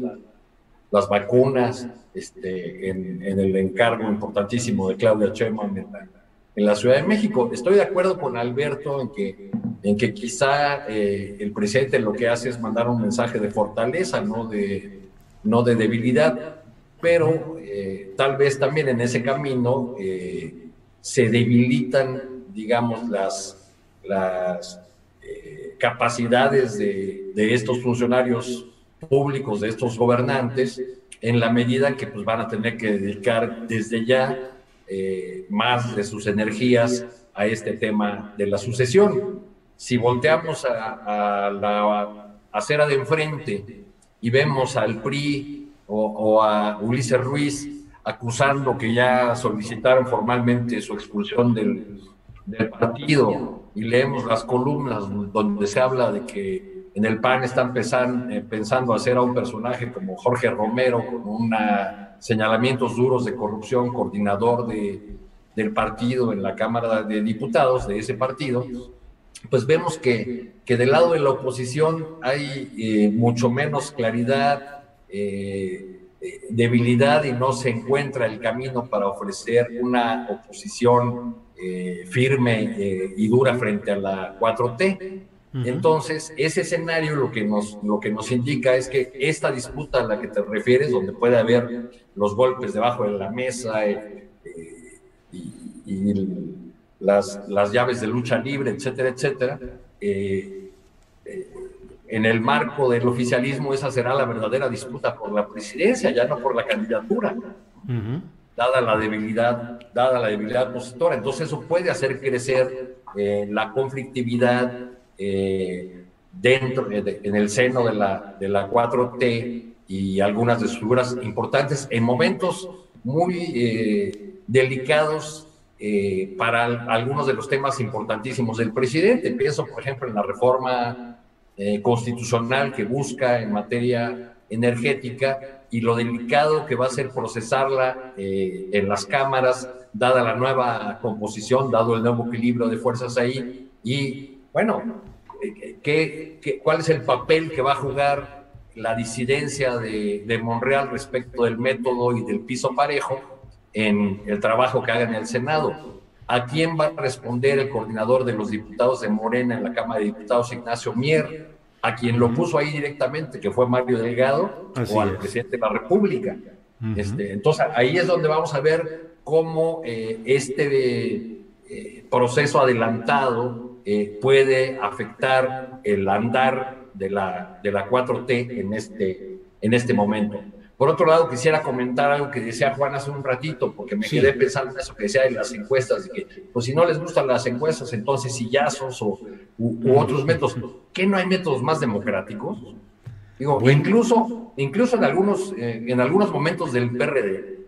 las vacunas, este, en, el encargo importantísimo de Claudia Sheinbaum en, la Ciudad de México. Estoy de acuerdo con Alberto en que, en que quizá eh, el presidente lo que hace es mandar un mensaje de fortaleza, no de, no de debilidad, pero eh, tal vez también en ese camino eh, se debilitan digamos, las, las capacidades de, de, estos funcionarios públicos, de estos gobernantes, en la medida que pues, van a tener que dedicar desde ya más de sus energías a este tema de la sucesión. Si volteamos a, a la acera de enfrente y vemos al PRI o, a Ulises Ruiz acusando que ya solicitaron formalmente su expulsión del, del partido y leemos las columnas donde se habla de que en el PAN están pensando, eh, pensando hacer a un personaje como Jorge Romero con una señalamientos duros de corrupción, coordinador de, del partido en la Cámara de Diputados de ese partido, pues vemos que, que del lado de la oposición hay eh, mucho menos claridad, eh, debilidad y no se encuentra el camino para ofrecer una oposición eh, firme eh, y dura frente a la 4T. Entonces, ese escenario lo que, nos, lo que nos indica es que esta disputa a la que te refieres, donde puede haber los golpes debajo de la mesa eh, y, las, las, llaves de lucha libre, etcétera, etcétera, en el marco del oficialismo esa será la verdadera disputa por la presidencia, ya no por la candidatura dada la debilidad, dada la debilidad opositora. Entonces eso puede hacer crecer eh, la conflictividad eh, dentro, en el seno de la, de la 4T y algunas de sus figuras importantes en momentos muy eh, delicados para algunos de los temas importantísimos del presidente. Pienso, por ejemplo, en la reforma constitucional que busca en materia energética y lo delicado que va a ser procesarla eh, en las cámaras, dada la nueva composición, dado el nuevo equilibrio de fuerzas ahí. Y bueno, eh, ¿qué, qué, cuál es el papel que va a jugar la disidencia de, de, Monreal respecto del método y del piso parejo en el trabajo que haga en el Senado? ¿A quién va a responder el coordinador de los diputados de Morena en la Cámara de Diputados, Ignacio Mier? a quien lo puso ahí directamente, que fue Mario Delgado, o al presidente de la República. este, entonces, ahí es donde vamos a ver cómo eh, este eh, proceso adelantado eh, puede afectar el andar de la, de la 4T en este, en este momento. Por otro lado, quisiera comentar algo que decía Juan hace un ratito, porque me quedé pensando en eso que decía en las encuestas, de que pues si no les gustan las encuestas, entonces sillazos o, u, otros métodos. ¿Qué no hay métodos más democráticos? Digo, incluso, incluso en algunos, eh, en algunos momentos del PRD,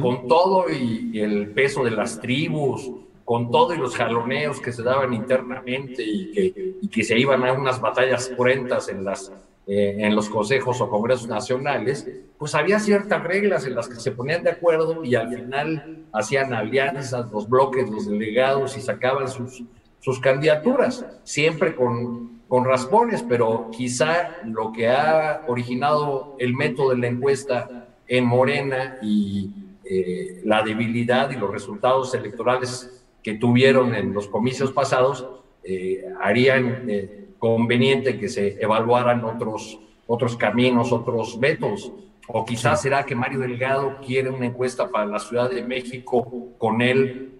con todo y, el peso de las tribus, con todo y los jaloneos que se daban internamente y que, y que se iban a unas batallas cruentas en las eh, en los consejos o congresos nacionales, pues había ciertas reglas en las que se ponían de acuerdo y al final hacían alianzas, los bloques, los delegados y sacaban sus, sus candidaturas, siempre con, con raspones, pero quizá lo que ha originado el método de la encuesta en Morena y eh, la debilidad y los resultados electorales que tuvieron en los comicios pasados eh, harían conveniente que se evaluaran otros, otros caminos, otros métodos. O quizás será que Mario Delgado quiere una encuesta para la Ciudad de México con él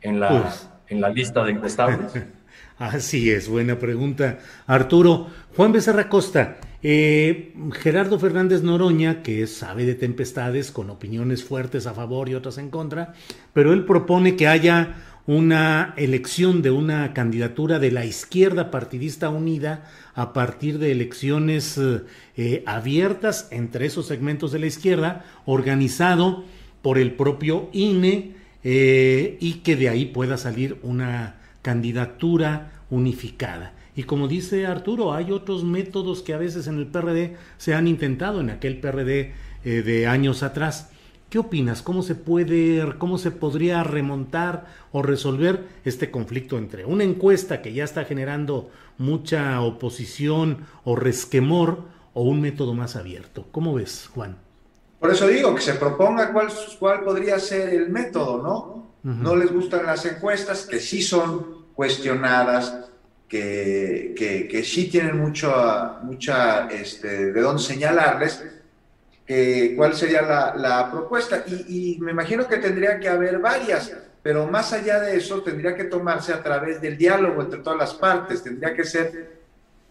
en la, pues. en la lista de encuestados. [LAUGHS] Así es, buena pregunta. Arturo, Juan Becerra Costa, eh, Gerardo Fernández Noroña, que sabe de tempestades, con opiniones fuertes a favor y otras en contra, pero él propone que haya una elección de una candidatura de la izquierda partidista unida a partir de elecciones eh, eh, abiertas entre esos segmentos de la izquierda, organizado por el propio INE eh, y que de ahí pueda salir una candidatura unificada. Y como dice Arturo, hay otros métodos que a veces en el PRD se han intentado, en aquel PRD de años atrás. ¿Qué opinas? ¿Cómo se puede, cómo se podría remontar o resolver este conflicto entre una encuesta que ya está generando mucha oposición o resquemor o un método más abierto? ¿Cómo ves, Juan? Por eso digo que se proponga cuál, cuál podría ser el método, ¿no? No les gustan las encuestas, que sí son cuestionadas, que, que, sí tienen mucho, mucha, este, de dónde señalarles, cuál sería la, propuesta. Y, me imagino que tendría que haber varias, pero más allá de eso tendría que tomarse a través del diálogo entre todas las partes, tendría que ser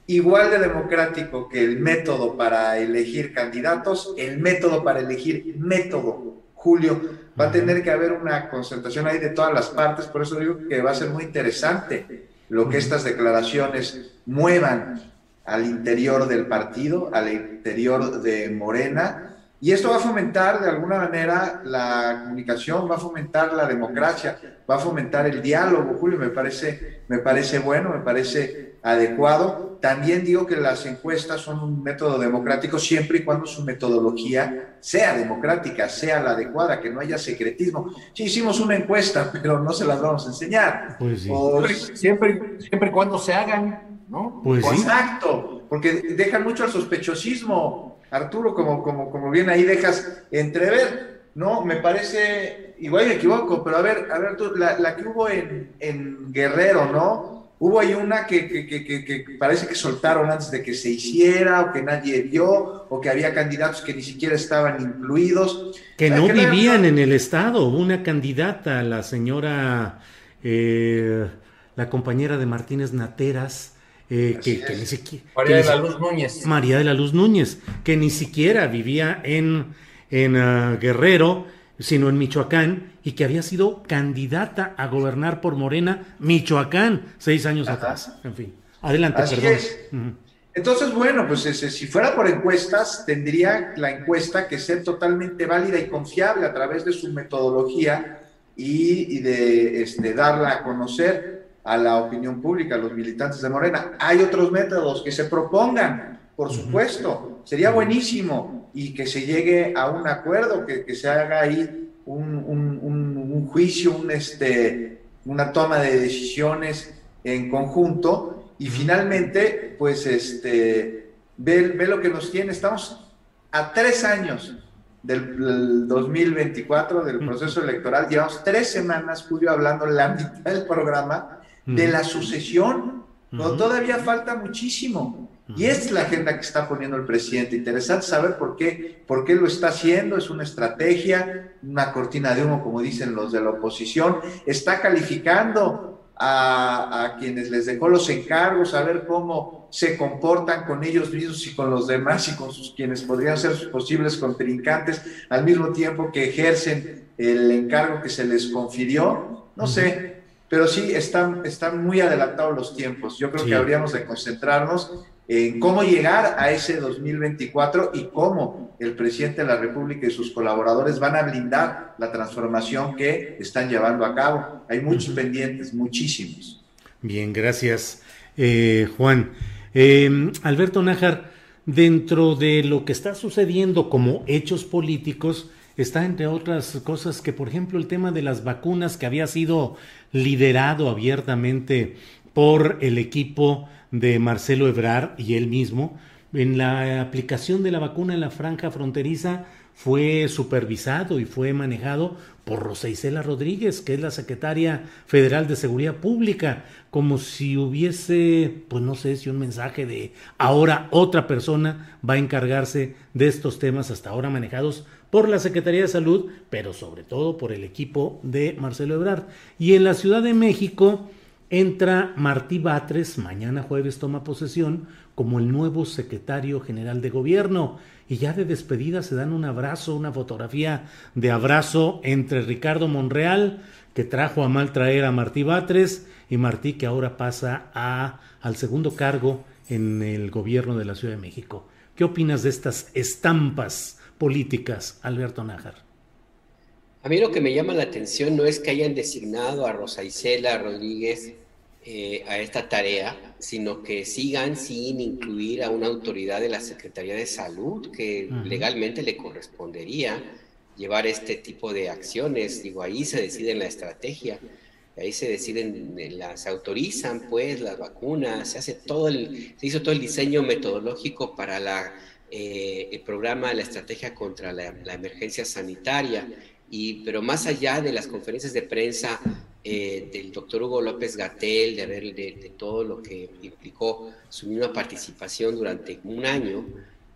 igual de democrático que el método para elegir candidatos, el método para elegir método. Julio, va a tener que haber una concentración ahí de todas las partes, por eso digo que va a ser muy interesante lo que estas declaraciones muevan al interior del partido, al interior de Morena, Y esto va a fomentar de alguna manera la comunicación, va a fomentar la democracia, va a fomentar el diálogo, Julio, me parece, me parece bueno, me parece adecuado. También digo que las encuestas son un método democrático siempre y cuando su metodología sea democrática, sea la adecuada, que no haya secretismo. Sí, hicimos una encuesta, [LAUGHS] pero no se las vamos a enseñar. Pues siempre, siempre y cuando se hagan, ¿no? Pues Exacto, porque dejan mucho al sospechosismo Arturo, como, como, como bien ahí dejas entrever, ¿no? Me parece, igual me equivoco, pero a ver, a ver, tú, la, que hubo en, en, Guerrero, ¿no? Hubo ahí una que, que, que, que, parece que soltaron antes de que se hiciera, o que nadie vio, o que había candidatos que ni siquiera estaban incluidos. Que no vivían en el Estado. Una candidata, la señora, eh, la compañera de Martínez Nateras, eh, que, ni siquiera... María de la Luz Núñez. María de la Luz Núñez, que ni siquiera vivía en, en ah, Guerrero, sino en Michoacán, y que había sido candidata a gobernar por Morena, Michoacán, seis años atrás. En fin, adelante, perdón. Entonces, bueno, pues si fuera por encuestas, tendría la encuesta que ser totalmente válida y confiable a través de su metodología y, de este, darla a conocer a la opinión pública, a los militantes de Morena. Hay otros métodos que se propongan, por supuesto, sería buenísimo y que se llegue a un acuerdo, que, se haga ahí un, juicio, un, este, una toma de decisiones en conjunto. Y finalmente, pues, este, ve, ve lo que nos tiene. Estamos a tres años del, 2024, del proceso electoral. Llevamos tres semanas, Julio, hablando la mitad del programa de la sucesión. todavía falta muchísimo. Y es la agenda que está poniendo el presidente. Interesante saber por qué, por qué lo está haciendo. Es una estrategia, una cortina de humo, como dicen los de la oposición. Está calificando a, a, quienes les dejó los encargos, a ver cómo se comportan con ellos mismos y con los demás y con sus quienes podrían ser sus posibles contrincantes, al mismo tiempo que ejercen el encargo que se les confirió. No sé, pero sí están, están muy adelantados los tiempos. Yo creo que habríamos de concentrarnos en cómo llegar a ese 2024 y cómo el presidente de la República y sus colaboradores van a blindar la transformación que están llevando a cabo. Hay muchos pendientes, muchísimos. Bien, gracias, eh, Juan. Em, Alberto Nájar, dentro de lo que está sucediendo como hechos políticos, está entre otras cosas que, por ejemplo, el tema de las vacunas que había sido liderado abiertamente por el equipo de Marcelo Ebrard y él mismo, en la aplicación de la vacuna en la franja fronteriza fue supervisado y fue manejado por Rosa Isela Rodríguez, que es la secretaria federal de Seguridad Pública, como si hubiese, pues no sé si un mensaje de ahora otra persona va a encargarse de estos temas hasta ahora manejados por la Secretaría de Salud, pero sobre todo por el equipo de Marcelo Ebrard. Y en la Ciudad de México entra Martí Batres, mañana jueves toma posesión como el nuevo secretario general de gobierno y ya de despedida se dan un abrazo, una fotografía de abrazo entre Ricardo Monreal, que trajo a mal traer a Martí Batres, y Martí que ahora pasa a, al segundo cargo en el gobierno de la Ciudad de México. ¿Qué opinas de estas estampas políticas, Alberto Nájar? A mí lo que me llama la atención no es que hayan designado a Rosa Isela Rodríguez eh, a esta tarea, sino que sigan sin incluir a una autoridad de la Secretaría de Salud que legalmente le correspondería llevar este tipo de acciones. Digo, ahí se decide la estrategia, ahí se deciden, eh, las autorizan pues las vacunas, se hace todo el, se hizo todo el diseño metodológico para la, eh, el programa, la estrategia contra la, la emergencia sanitaria. Y, pero más allá de las conferencias de prensa eh, del doctor Hugo López Gatel, de, ver, de, todo lo que implicó su misma participación durante un año,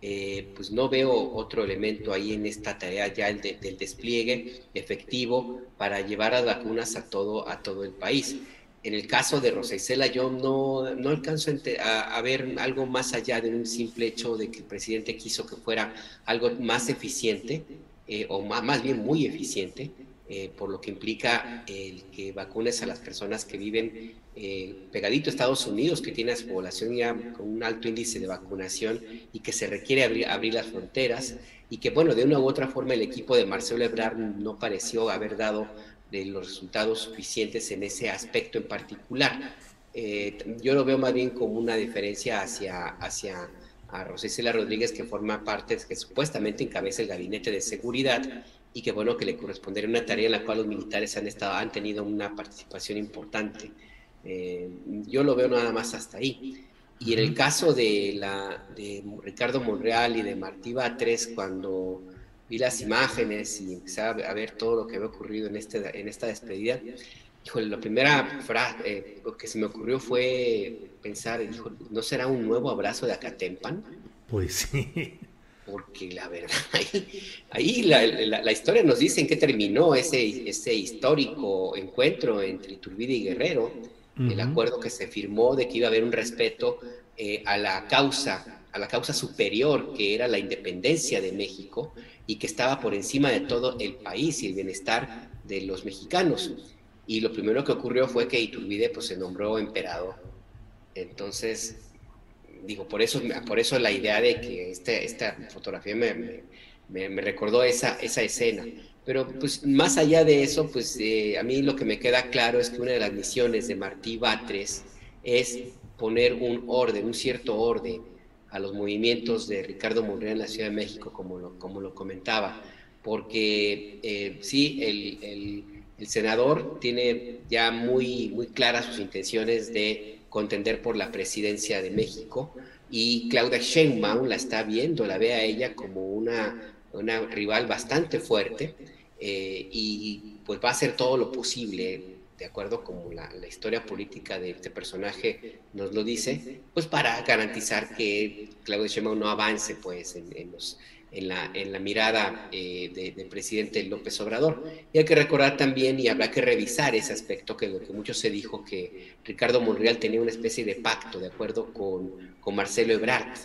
eh, pues no veo otro elemento ahí en esta tarea ya el del despliegue efectivo para llevar las vacunas a todo, a todo el país. En el caso de Rosa Isela, yo no, no alcanzo a, ver algo más allá de un simple hecho de que el presidente quiso que fuera algo más eficiente, eh, o más, más bien muy eficiente, eh, por lo que implica el que vacunes a las personas que viven eh, pegadito a Estados Unidos, que tiene a su población ya con un alto índice de vacunación y que se requiere abrir, abrir las fronteras y que, bueno, de una u otra forma el equipo de Marcelo Ebrard no pareció haber dado de los resultados suficientes en ese aspecto en particular. Eh, yo lo veo más bien como una diferencia hacia, hacia a Rosicela Rodríguez, que forma parte, que supuestamente encabeza el gabinete de seguridad y que bueno que le correspondería una tarea en la cual los militares han estado han tenido una participación importante. Eh, yo lo veo nada más hasta ahí. Y en el caso de la de Ricardo Monreal y de Martí Batres cuando vi las imágenes y empecé a ver todo lo que había ocurrido en este en esta despedida. Híjole la primera frase eh, que se me ocurrió fue pensar híjole, no será un nuevo abrazo de Acatempan pues sí. Porque la verdad, [LAUGHS] ahí, la, historia nos dice en qué terminó ese, ese histórico encuentro entre Iturbide y Guerrero, el acuerdo que se firmó de que iba a haber un respeto eh, a la causa, a la causa superior que era la independencia de México y que estaba por encima de todo el país y el bienestar de los mexicanos. Y lo primero que ocurrió fue que Iturbide pues, se nombró emperador. Entonces, digo, por eso, por eso la idea de que este, esta fotografía me, me, recordó esa, esa escena. Pero pues más allá de eso, pues eh, a mí lo que me queda claro es que una de las misiones de Martí Batres es poner un orden, un cierto orden a los movimientos de Ricardo Monreal en la Ciudad de México, como lo, como lo comentaba, porque eh, sí, el, el, el, senador tiene ya muy, muy claras sus intenciones de contender por la presidencia de México y Claudia Sheinbaum la está viendo, la ve a ella como una, una rival bastante fuerte eh, y pues va a hacer todo lo posible, de acuerdo como la, historia política de este personaje nos lo dice, pues para garantizar que Claudia Sheinbaum no avance pues en los en la, en la mirada eh, del presidente López Obrador. Y hay que recordar también, y habrá que revisar ese aspecto, que lo que mucho se dijo, que Ricardo Monreal tenía una especie de pacto, de acuerdo con, con Marcelo Ebrard,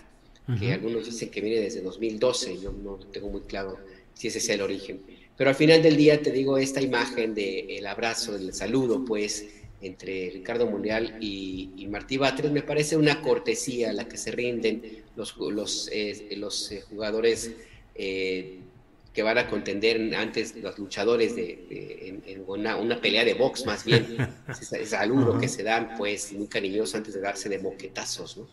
que algunos dicen que viene desde 2012, yo no tengo muy claro si ese es el origen. Pero al final del día te digo, esta imagen del el abrazo, del saludo, pues, entre Ricardo Monreal y, Martí Batres, me parece una cortesía a la que se rinden los, los, eh, los eh, jugadores eh, que van a contender antes, los luchadores de, en, una, pelea de box más bien, [LAUGHS] ese saludo que se dan pues muy cariñoso antes de darse de moquetazos, ¿no?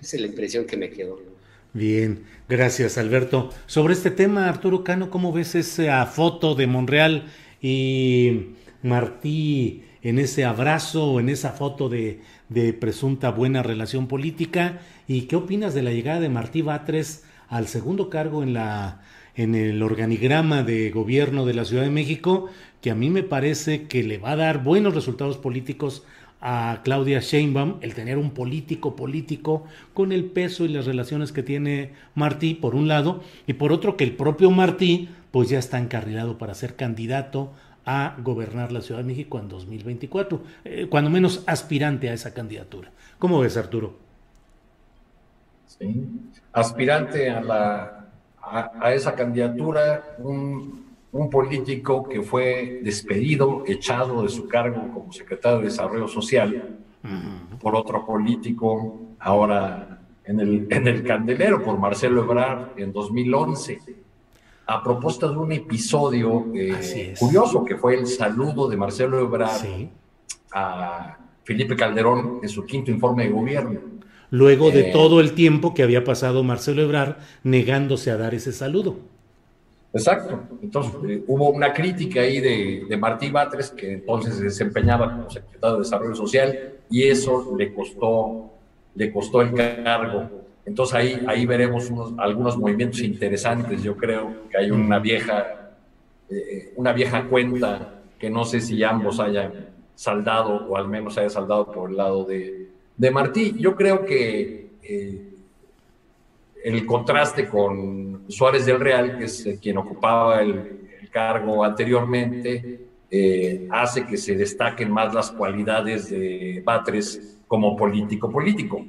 Esa es la impresión que me quedó. Bien, gracias Alberto. Sobre este tema, Arturo Cano, ¿cómo ves esa foto de Monreal y Martí en ese abrazo, en esa foto de, de presunta buena relación política? ¿Y qué opinas de la llegada de Martí Batres al segundo cargo en la en el organigrama de gobierno de la Ciudad de México, que a mí me parece que le va a dar buenos resultados políticos a Claudia Sheinbaum el tener un político político con el peso y las relaciones que tiene Martí por un lado y por otro que el propio Martí pues ya está encarrilado para ser candidato a gobernar la Ciudad de México en 2024, eh, cuando menos aspirante a esa candidatura. ¿Cómo ves, Arturo? aspirante a, la, a, esa candidatura, un, un, político que fue despedido, echado de su cargo como secretario de Desarrollo Social por otro político, ahora en el, en el candelero, por Marcelo Ebrard en 2011 a propósito de un episodio eh, curioso que fue el saludo de Marcelo Ebrard a Felipe Calderón en su quinto informe de gobierno luego de eh. todo el tiempo que había pasado Marcelo Ebrard negándose a dar ese saludo. Exacto. Entonces eh, hubo una crítica ahí de, de, Martí Batres, que entonces se desempeñaba como secretario de Desarrollo Social, y eso le costó, le costó el cargo. Entonces ahí, ahí veremos unos, algunos movimientos interesantes. Yo creo que hay una vieja, eh, una vieja cuenta que no sé si ambos hayan saldado o al menos haya saldado por el lado de, de Martí. Yo creo que eh, el contraste con Suárez del Real, que es quien ocupaba el, cargo anteriormente, eh, hace que se destaquen más las cualidades de Batres como político político,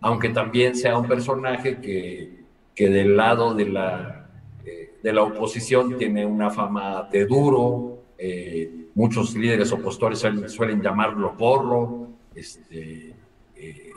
aunque también sea un personaje que, que del lado de la, eh, de la oposición tiene una fama de duro, eh, muchos líderes opositores suelen, llamarlo porro, este, eh,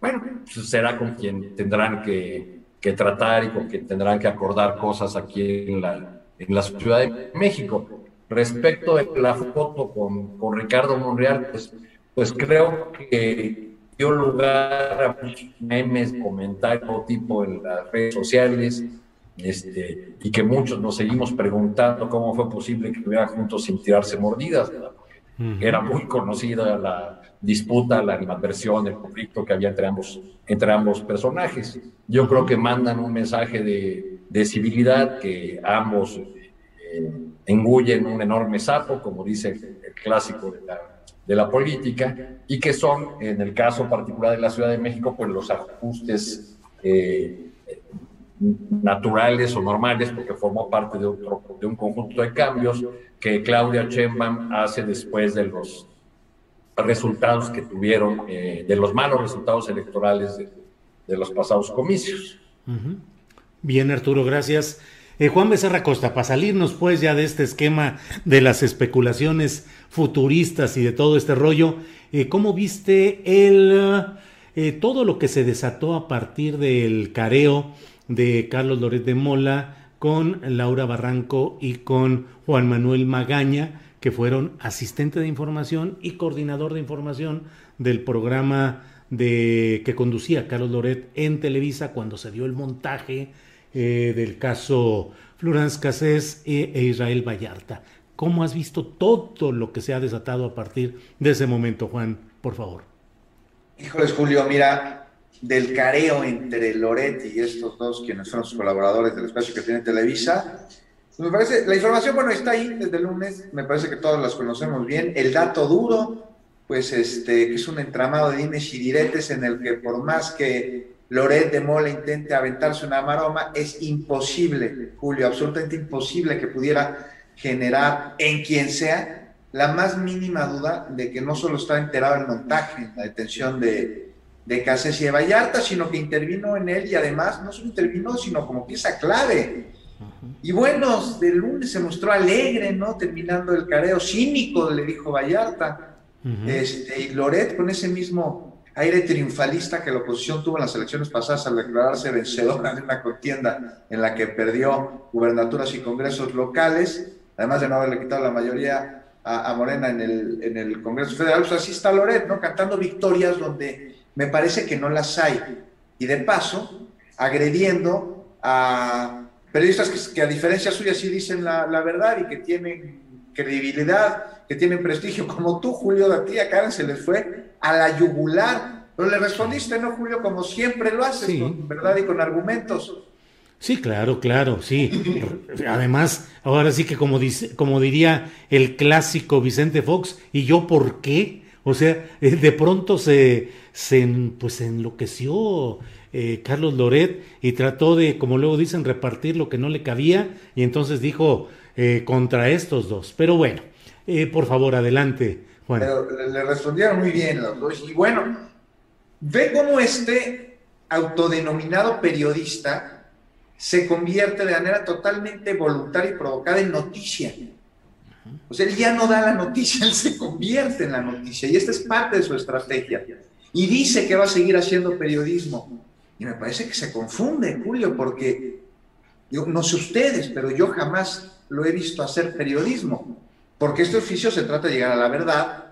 bueno, pues será con quien tendrán que, tratar y con quien tendrán que acordar cosas aquí en la, en la Ciudad de México. Respecto de la foto con, con Ricardo Monreal, pues, pues creo que dio lugar a muchos memes, comentarios tipo en las redes sociales, este, y que muchos nos seguimos preguntando cómo fue posible que estuvieran juntos sin tirarse mordidas. Era muy conocida la disputa, la animadversión, el conflicto que había entre ambos, entre ambos personajes. Yo creo que mandan un mensaje de, de civilidad que ambos eh, engullen un enorme sapo, como dice el clásico de la de la política y que son, en el caso particular de la Ciudad de México, pues los ajustes eh, naturales o normales, porque formó parte de, otro, de un conjunto de cambios que Claudia Sheinbaum hace después de los resultados que tuvieron, eh, de los malos resultados electorales de, los pasados comicios. Bien, Arturo, gracias. Eh, Juan Becerra Costa, para salirnos pues ya de este esquema de las especulaciones futuristas y de todo este rollo, eh, ¿cómo viste el, eh, todo lo que se desató a partir del careo de Carlos Loret de Mola con Laura Barranco y con Juan Manuel Magaña, que fueron asistente de información y coordinador de información del programa de que conducía Carlos Loret en Televisa cuando se dio el montaje eh, del caso Florence Cassés e, e, Israel Vallarta. ¿Cómo has visto todo lo que se ha desatado a partir de ese momento, Juan? Por favor. Híjoles, Julio, mira, del careo entre Loretti y estos dos, quienes son sus colaboradores del espacio que tiene Televisa, me parece, la información, bueno, está ahí desde el lunes, me parece que todos las conocemos bien. El dato duro, pues este, que es un entramado de dimes y diretes en el que por más que Loret de Mola intente aventarse una maroma, es imposible, Julio, absolutamente imposible que pudiera generar en quien sea la más mínima duda de que no solo está enterado el montaje, en la detención de, de Cáceres y de Vallarta, sino que intervino en él y además no solo intervino, sino como pieza clave. Y bueno, de lunes se mostró alegre, ¿no? Terminando el careo cínico, le dijo Vallarta. este, y Loret con ese mismo aire triunfalista que la oposición tuvo en las elecciones pasadas al declararse vencedora en una contienda en la que perdió gubernaturas y congresos locales, además de no haberle quitado la mayoría a, Morena en el, en el Congreso Federal, pues así está Loret, ¿no? Cantando victorias donde me parece que no las hay. Y de paso, agrediendo a periodistas que, a diferencia suya sí dicen la, la verdad y que tienen credibilidad, que tienen prestigio, como tú, Julio, de a ti a Karen se les fue a la yugular. Pero le respondiste, ¿no, Julio? Como siempre lo haces, con verdad y con argumentos. Sí, claro, claro, sí. Además, ahora sí que como, dice, como diría el clásico Vicente Fox, ¿y yo por qué? O sea, eh, de pronto se, se pues, enloqueció eh, Carlos Loret y trató de, como luego dicen, repartir lo que no le cabía y entonces dijo eh, contra estos dos. Pero bueno, por favor, adelante, le respondieron muy bien los dos. Y bueno, ve cómo este autodenominado periodista se convierte de manera totalmente voluntaria y provocada en noticia. O sea, él ya no da la noticia, [LAUGHS] él se convierte en la noticia. Y esta es parte de su estrategia. Y dice que va a seguir haciendo periodismo. Y me parece que se confunde, Julio, porque yo no sé ustedes, pero yo jamás lo he visto hacer periodismo porque este oficio se trata de llegar a la verdad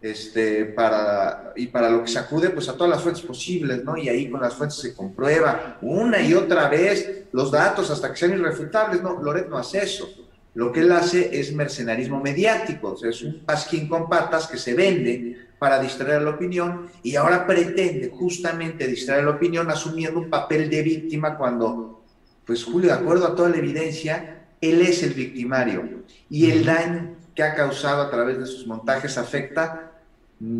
este, para, y para lo que se acude pues a todas las fuentes posibles, ¿no? Y ahí con las fuentes se comprueba una y otra vez los datos hasta que sean irrefutables, no, Loret no hace eso. Lo que él hace es mercenarismo mediático, o sea, es un pasquín con patas que se vende para distraer la opinión y ahora pretende justamente distraer la opinión asumiendo un papel de víctima cuando, pues Julio, de acuerdo a toda la evidencia, él es el victimario y el daño que ha causado a través de sus montajes afecta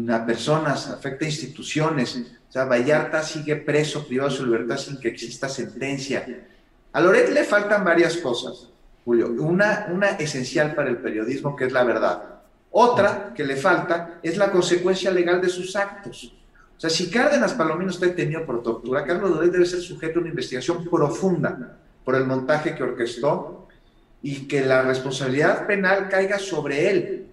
a personas, afecta a instituciones. O sea, Vallarta sigue preso, privado de su libertad sin que exista sentencia. A Loret le faltan varias cosas, Julio. Una, una esencial para el periodismo, que es la verdad. Otra que le falta es la consecuencia legal de sus actos. O sea, si Cárdenas Palomino está detenido por tortura, Carlos Loret debe ser sujeto a una investigación profunda por el montaje que orquestó y que la responsabilidad penal caiga sobre él,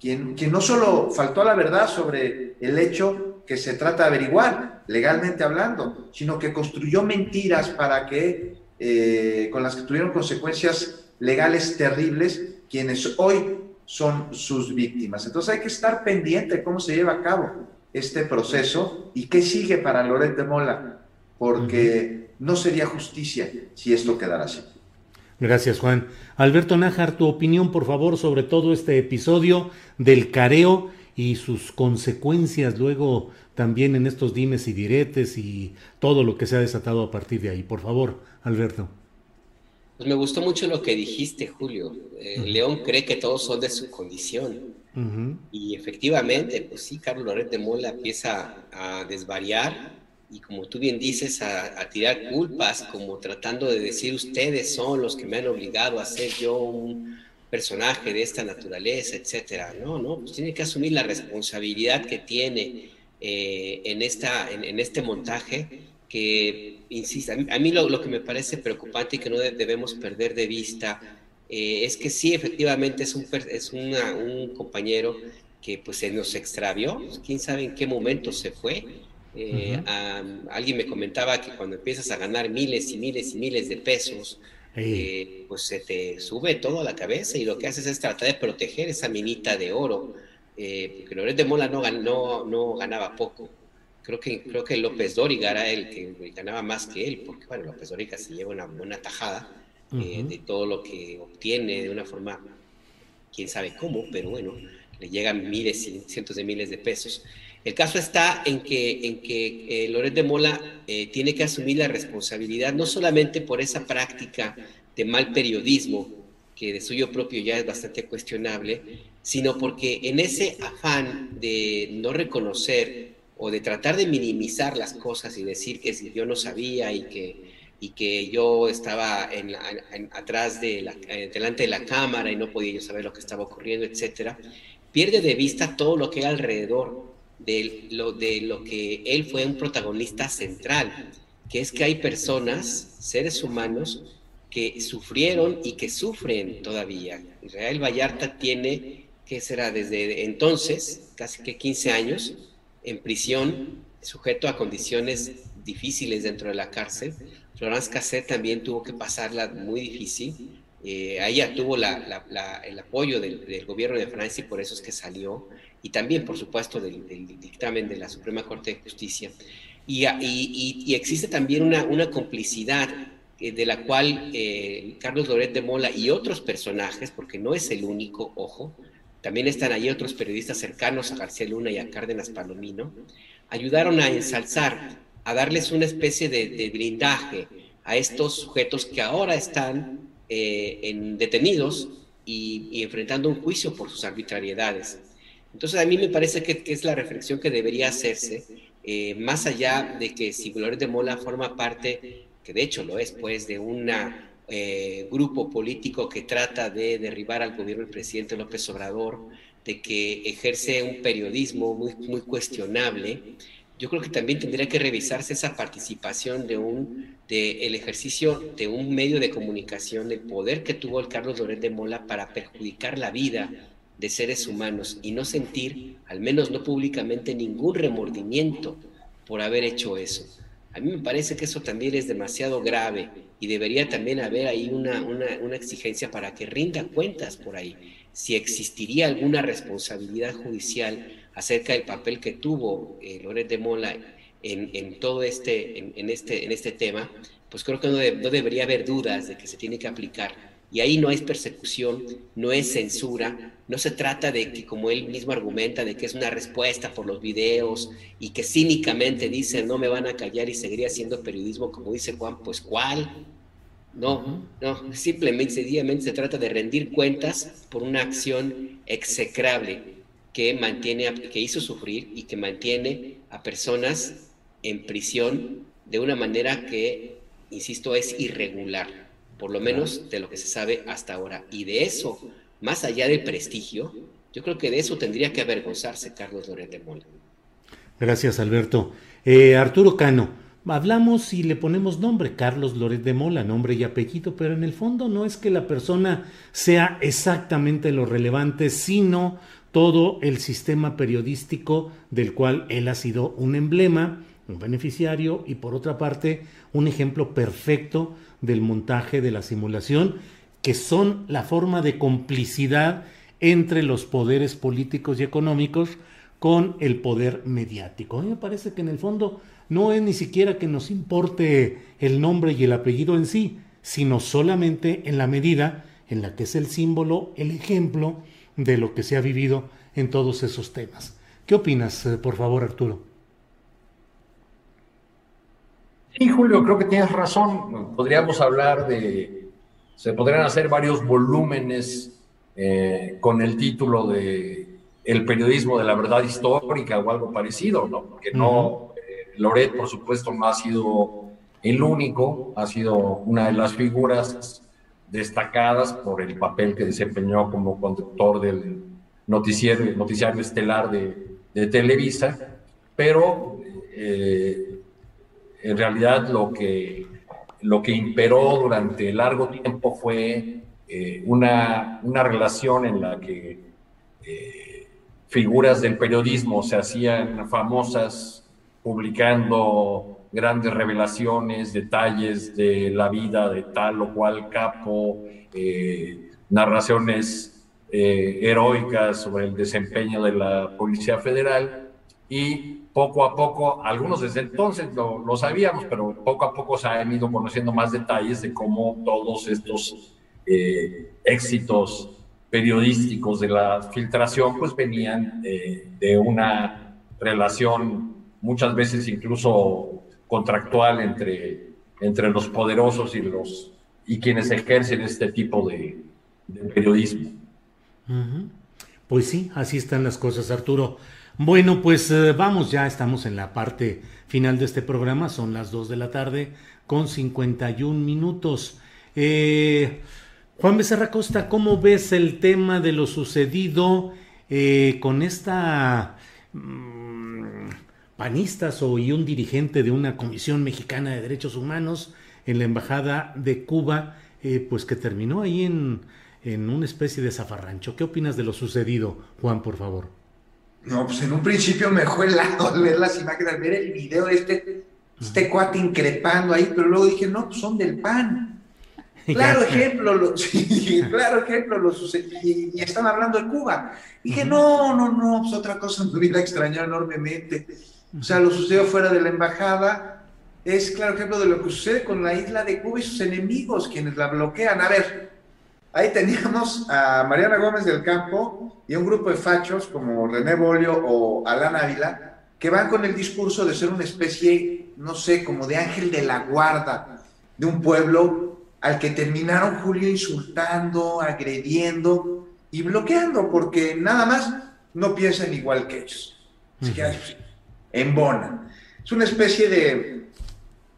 quien, quien no solo faltó a la verdad sobre el hecho que se trata de averiguar, legalmente hablando, sino que construyó mentiras para que, eh, con las que tuvieron consecuencias legales terribles, quienes hoy son sus víctimas. Entonces hay que estar pendiente de cómo se lleva a cabo este proceso y qué sigue para Loret de Mola, porque no sería justicia si esto quedara así. Gracias, Juan. Alberto Nájar, tu opinión, por favor, sobre todo este episodio del careo y sus consecuencias luego también en estos dimes y diretes y todo lo que se ha desatado a partir de ahí. Por favor, Alberto. Pues me gustó mucho lo que dijiste, Julio. Eh, León cree que todos son de su condición. Y efectivamente, pues sí, Carlos Loret de Mola empieza a desvariar y como tú bien dices, a, tirar culpas, como tratando de decir ustedes son los que me han obligado a ser yo un personaje de esta naturaleza, etcétera. No, no, pues tiene que asumir la responsabilidad que tiene eh, en, esta, en, este montaje, que, insisto, a mí, lo, que me parece preocupante y que no debemos perder de vista eh, es que sí, efectivamente es un, es un compañero que pues se nos extravió, quién sabe en qué momento se fue, eh, alguien me comentaba que cuando empiezas a ganar miles y miles y miles de pesos, eh, pues se te sube todo a la cabeza y lo que haces es tratar de proteger esa minita de oro. Eh, porque Loret de Mola no, ganó, no ganaba poco. Creo que, creo que López Dóriga era el que ganaba más que él, porque bueno, López Dóriga se lleva una buena tajada de todo lo que obtiene de una forma, quién sabe cómo, pero bueno, le llegan miles y cientos de miles de pesos. El caso está en que, en que eh, Loret de Mola eh, tiene que asumir la responsabilidad no solamente por esa práctica de mal periodismo, que de suyo propio ya es bastante cuestionable, sino porque en ese afán de no reconocer o de tratar de minimizar las cosas y decir que yo no sabía y que, y que yo estaba en, atrás de la, eh, delante de la cámara y no podía yo saber lo que estaba ocurriendo, etcétera, pierde de vista todo lo que hay alrededor de lo, de lo que él fue un protagonista central, que es que hay personas, seres humanos, que sufrieron y que sufren todavía. Israel Vallarta tiene, ¿qué será? Desde entonces, casi que 15 años, en prisión, sujeto a condiciones difíciles dentro de la cárcel. Florence Cassette también tuvo que pasarla muy difícil. Eh, tuvo el apoyo del, gobierno de Francia y por eso es que salió y también, por supuesto, del, dictamen de la Suprema Corte de Justicia. Y, existe también una, una complicidad eh, de la cual eh, Carlos Loret de Mola y otros personajes, porque no es el único, ojo, también están ahí otros periodistas cercanos a García Luna y a Cárdenas Palomino, ayudaron a ensalzar, a darles una especie de, blindaje a estos sujetos que ahora están eh, en, detenidos y, enfrentando un juicio por sus arbitrariedades. Entonces a mí me parece que, es la reflexión que debería hacerse, eh, más allá de que si Gloria de Mola forma parte, que de hecho lo es, pues, de un eh, grupo político que trata de derribar al gobierno del presidente López Obrador, de que ejerce un periodismo muy, cuestionable, yo creo que también tendría que revisarse esa participación de un de el ejercicio de un medio de comunicación, el poder que tuvo el Carlos Loret de Mola para perjudicar la vida de seres humanos y no sentir, al menos no públicamente, ningún remordimiento por haber hecho eso. A mí me parece que eso también es demasiado grave y debería también haber ahí una, una, exigencia para que rinda cuentas por ahí. Si existiría alguna responsabilidad judicial acerca del papel que tuvo eh, de Mola en, en todo este, en, este, en este tema, pues creo que no, no debería haber dudas de que se tiene que aplicar y ahí no es persecución, no es censura, no se trata de que, como él mismo argumenta, de que es una respuesta por los videos y que cínicamente dice no me van a callar y seguiría haciendo periodismo, como dice Juan, pues ¿cuál? No, no, simplemente, sencillamente se trata de rendir cuentas por una acción execrable que mantiene, que hizo sufrir y que mantiene a personas en prisión de una manera que, insisto, es irregular por lo menos de lo que se sabe hasta ahora. Y de eso, más allá del prestigio, yo creo que de eso tendría que avergonzarse Carlos Loret de Mola. Gracias, Alberto. Eh, Arturo Cano, hablamos y le ponemos nombre, Carlos Loret de Mola, nombre y apellido, pero en el fondo no es que la persona sea exactamente lo relevante, sino todo el sistema periodístico del cual él ha sido un emblema, un beneficiario y por otra parte un ejemplo perfecto del montaje de la simulación, que son la forma de complicidad entre los poderes políticos y económicos con el poder mediático. A mí me parece que en el fondo no es ni siquiera que nos importe el nombre y el apellido en sí, sino solamente en la medida en la que es el símbolo, el ejemplo de lo que se ha vivido en todos esos temas. ¿Qué opinas, eh, por favor, Arturo? Sí, Julio, creo que tienes razón. Podríamos hablar de, se podrían hacer varios volúmenes eh, con el título de El periodismo de la verdad histórica o algo parecido, ¿no? Porque no, eh, Loret, por supuesto, no ha sido el único, ha sido una de las figuras destacadas por el papel que desempeñó como conductor del noticiero, noticiario estelar de, de Televisa, pero eh, en realidad lo que, lo que imperó durante largo tiempo fue eh, una, una, relación en la que eh, figuras del periodismo se hacían famosas publicando grandes revelaciones, detalles de la vida de tal o cual capo, eh, narraciones heroicas sobre el desempeño de la Policía Federal y poco a poco, algunos desde entonces lo, sabíamos, pero poco a poco se han ido conociendo más detalles de cómo todos estos eh, éxitos periodísticos de la filtración pues venían eh, de una relación muchas veces incluso contractual entre, entre los poderosos y, los, y quienes ejercen este tipo de periodismo. Pues sí, así están las cosas, Arturo. Bueno, pues eh, vamos, ya estamos en la parte final de este programa, son las 2 de la tarde con 51 minutos. Eh, Juan Becerra Costa, ¿cómo ves el tema de lo sucedido eh, con esta mmm, panistas o y un dirigente de una comisión mexicana de derechos humanos en la embajada de Cuba, eh, pues que terminó ahí en, en una especie de zafarrancho? ¿Qué opinas de lo sucedido, Juan, por favor? No, pues en un principio me dejó helado al ver las imágenes, ver el video de este, este cuate increpando ahí, pero luego dije, no, pues son del PAN. [LAUGHS] Claro ejemplo, lo, [LAUGHS] sí, claro ejemplo, lo y, y, están hablando de Cuba. Dije, no, no, no, pues otra cosa me hubiera extrañado enormemente. O sea, lo sucedió fuera de la embajada es claro ejemplo de lo que sucede con la isla de Cuba y sus enemigos, quienes la bloquean. A ver, ahí teníamos a Mariana Gómez del Campo y un grupo de fachos como René Bolio o Alán Ávila, que van con el discurso de ser una especie, no sé, como de ángel de la guarda de un pueblo al que terminaron Julio insultando, agrediendo y bloqueando, porque nada más no piensan igual que ellos. Así que embonan. Es una especie de,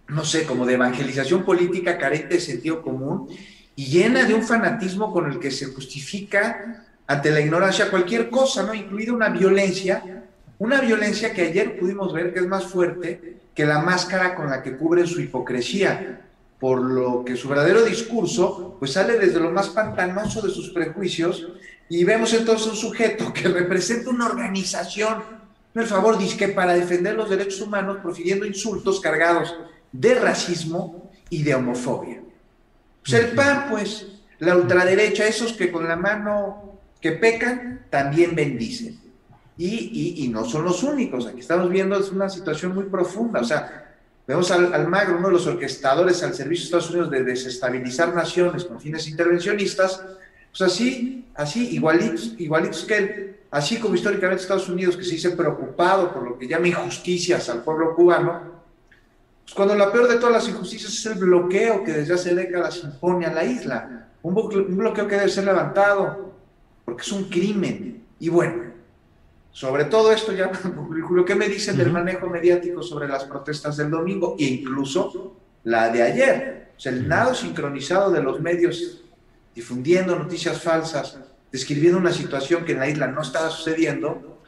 no sé, como de evangelización política carente de sentido común y llena de un fanatismo con el que se justifica ante la ignorancia cualquier cosa, ¿no? Incluida una violencia, una violencia que ayer pudimos ver que es más fuerte que la máscara con la que cubren su hipocresía por lo que su verdadero discurso pues sale desde lo más pantanoso de sus prejuicios y vemos entonces un sujeto que [LAUGHS] representa una organización, por favor, que para defender los derechos humanos profiriendo insultos cargados de racismo y de homofobia. Pues el PAN, pues, la ultraderecha, esos que con la mano que pecan, también bendicen. Y, y, y no son los únicos, aquí estamos viendo es una situación muy profunda, o sea, Vemos al, al, Magro, uno de los orquestadores al servicio de Estados Unidos de desestabilizar naciones con fines intervencionistas, pues así, así, igualitos, igualitos que él, así como históricamente Estados Unidos, que se dice preocupado por lo que llama injusticias al pueblo cubano, pues cuando la peor de todas las injusticias es el bloqueo que desde hace décadas impone a la isla, un, un bloqueo que debe ser levantado, porque es un crimen. Y bueno, sobre todo esto ya, [LAUGHS] Julio, ¿qué me dicen del manejo mediático sobre las protestas del domingo e incluso la de ayer? O sea, el nado sincronizado de los medios difundiendo noticias falsas, describiendo una situación que en la isla no estaba sucediendo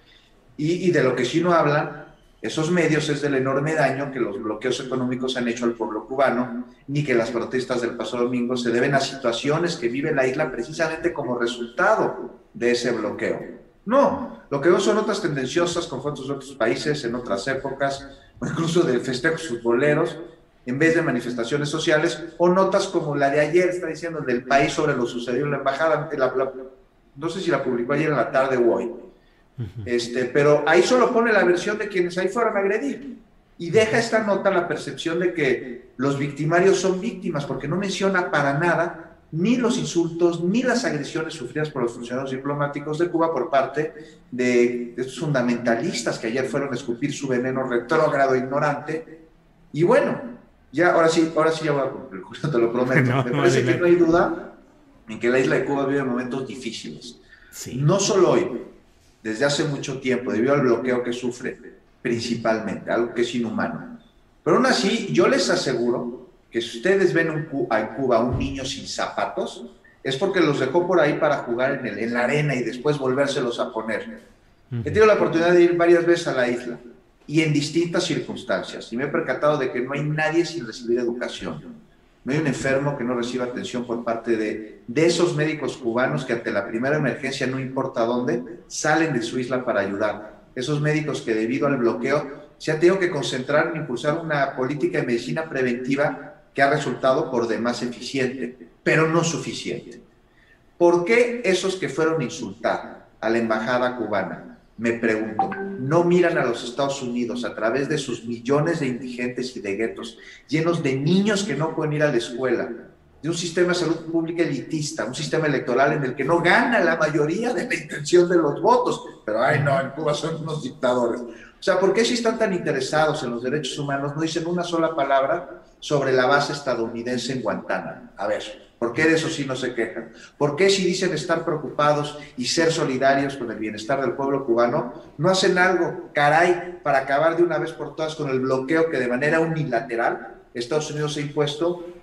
y, y de lo que sí no hablan esos medios es del enorme daño que los bloqueos económicos han hecho al pueblo cubano, ni que las protestas del pasado domingo se deben a situaciones que vive la isla precisamente como resultado de ese bloqueo. No, lo que veo son notas tendenciosas con fotos de otros países en otras épocas, [LAUGHS] o incluso de festejos futboleros, en vez de manifestaciones sociales, o notas como la de ayer, está diciendo, del país sobre lo sucedido en la embajada. no sé si la publicó ayer en la tarde o hoy. Este, pero ahí solo pone la versión de quienes ahí fueron a agredir. Y deja esta nota la percepción de que los victimarios son víctimas, porque no menciona para nada ni los insultos, ni las agresiones sufridas por los funcionarios diplomáticos de Cuba por parte de, estos fundamentalistas que ayer fueron a escupir su veneno retrógrado e ignorante. Y bueno, ya, ahora sí, ahora sí ya voy a cumplir, [LAUGHS] te lo prometo. Me parece que no hay duda en que la isla de Cuba vive momentos difíciles. No solo hoy, desde hace mucho tiempo, debido al bloqueo que sufre principalmente, algo que es inhumano. Pero aún así, yo les aseguro que si ustedes ven en Cuba a un niño sin zapatos, es porque los dejó por ahí para jugar en, el, en la arena y después volvérselos a poner. He tenido la oportunidad de ir varias veces a la isla y en distintas circunstancias y me he percatado de que no hay nadie sin recibir educación. No hay un enfermo que no reciba atención por parte de, esos médicos cubanos que ante la primera emergencia, no importa dónde, salen de su isla para ayudar. Esos médicos que debido al bloqueo se han tenido que concentrar en impulsar una política de medicina preventiva que ha resultado por demás eficiente, pero no suficiente. ¿Por qué esos que fueron a insultar a la embajada cubana, me pregunto, no miran a los Estados Unidos a través de sus millones de indigentes y de guetos, llenos de niños que no pueden ir a la escuela, de un sistema de salud pública elitista, un sistema electoral en el que no gana la mayoría de la intención de los votos, pero ay no, en Cuba son unos dictadores. O sea, ¿por qué si están tan interesados en los derechos humanos no dicen una sola palabra sobre la base estadounidense en Guantánamo. A ver, ¿por qué de eso sí no se quejan? ¿Por qué si dicen estar preocupados y ser solidarios con el bienestar del pueblo cubano, no hacen algo, caray, para acabar de una vez por todas con el bloqueo que de manera unilateral Estados Unidos ha impuesto,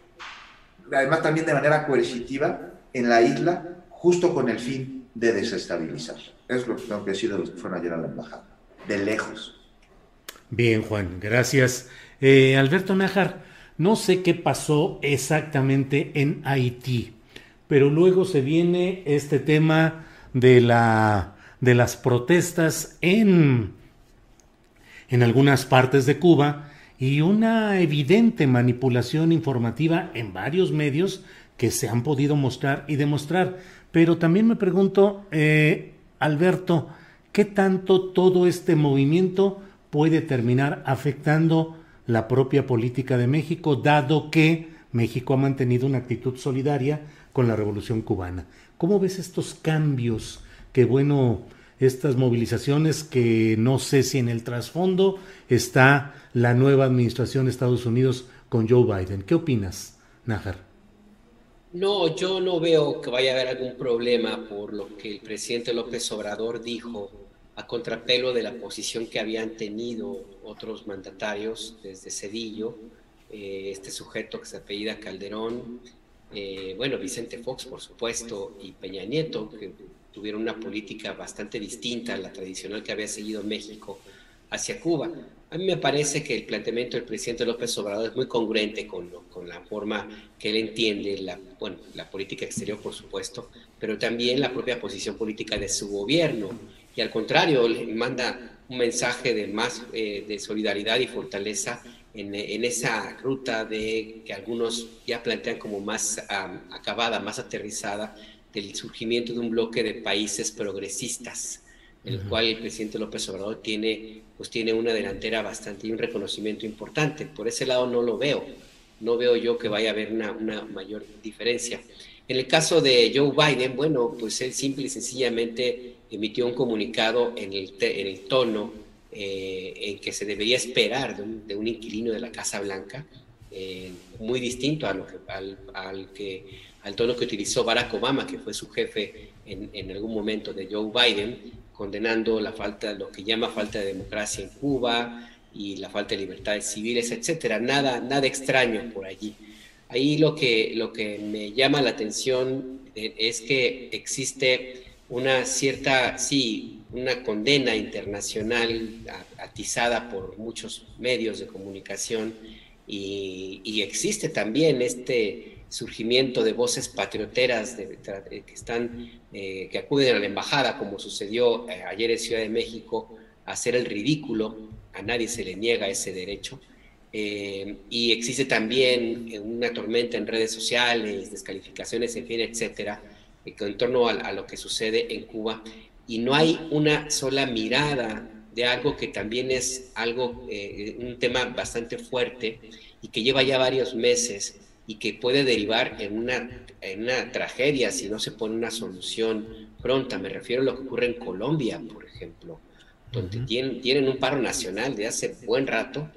además también de manera coercitiva, en la isla, justo con el fin de desestabilizar? Es lo que tengo que decir de los que fueron ayer a la embajada, de lejos. Bien, Juan, gracias. Eh, Alberto Nájar, no sé qué pasó exactamente en Haití, pero luego se viene este tema de, la, de las protestas en, en algunas partes de Cuba y una evidente manipulación informativa en varios medios que se han podido mostrar y demostrar. Pero también me pregunto, eh, Alberto, ¿qué tanto todo este movimiento puede terminar afectando la propia política de México, dado que México ha mantenido una actitud solidaria con la revolución cubana. ¿Cómo ves estos cambios? Que bueno, estas movilizaciones que no sé si en el trasfondo está la nueva administración de Estados Unidos con Joe Biden. ¿Qué opinas, Nájar? No, yo no veo que vaya a haber algún problema por lo que el presidente López Obrador dijo a contrapelo de la posición que habían tenido otros mandatarios desde Cedillo, eh, este sujeto que se apellida Calderón, eh, bueno, Vicente Fox, por supuesto, y Peña Nieto, que tuvieron una política bastante distinta a la tradicional que había seguido México hacia Cuba. A mí me parece que el planteamiento del presidente López Obrador es muy congruente con, con la forma que él entiende la, bueno, la política exterior, por supuesto, pero también la propia posición política de su gobierno y al contrario, le manda un mensaje de más eh, de solidaridad y fortaleza en, en, esa ruta de que algunos ya plantean como más acabada, más aterrizada del surgimiento de un bloque de países progresistas, el cual el presidente López Obrador tiene, pues tiene una delantera bastante y un reconocimiento importante. Por ese lado no lo veo, no veo yo que vaya a haber una, una mayor diferencia. En el caso de Joe Biden, bueno, pues él simple y sencillamente emitió un comunicado en el, tono eh, en que se debería esperar de un, inquilino de la Casa Blanca, eh, muy distinto a lo que, al, que, al tono que utilizó Barack Obama, que fue su jefe en, en, algún momento de Joe Biden, condenando la falta, lo que llama falta de democracia en Cuba y la falta de libertades civiles, etcétera. Nada, nada extraño por allí. Ahí lo que, lo que me llama la atención eh, es que existe una cierta, sí, una condena internacional atizada por muchos medios de comunicación y, existe también este surgimiento de voces patrioteras que están eh, que acuden a la embajada como sucedió eh, ayer en Ciudad de México a hacer el ridículo a nadie se le niega ese derecho. Eh, y existe también una tormenta en redes sociales descalificaciones en fin etcétera en torno a lo que sucede en Cuba y no hay una sola mirada de algo que también es algo, eh, un tema bastante fuerte y que lleva ya varios meses y que puede derivar en una, en una tragedia si no se pone una solución pronta. Me refiero a lo que ocurre en Colombia, por ejemplo, donde tienen, tienen un paro nacional de hace buen rato,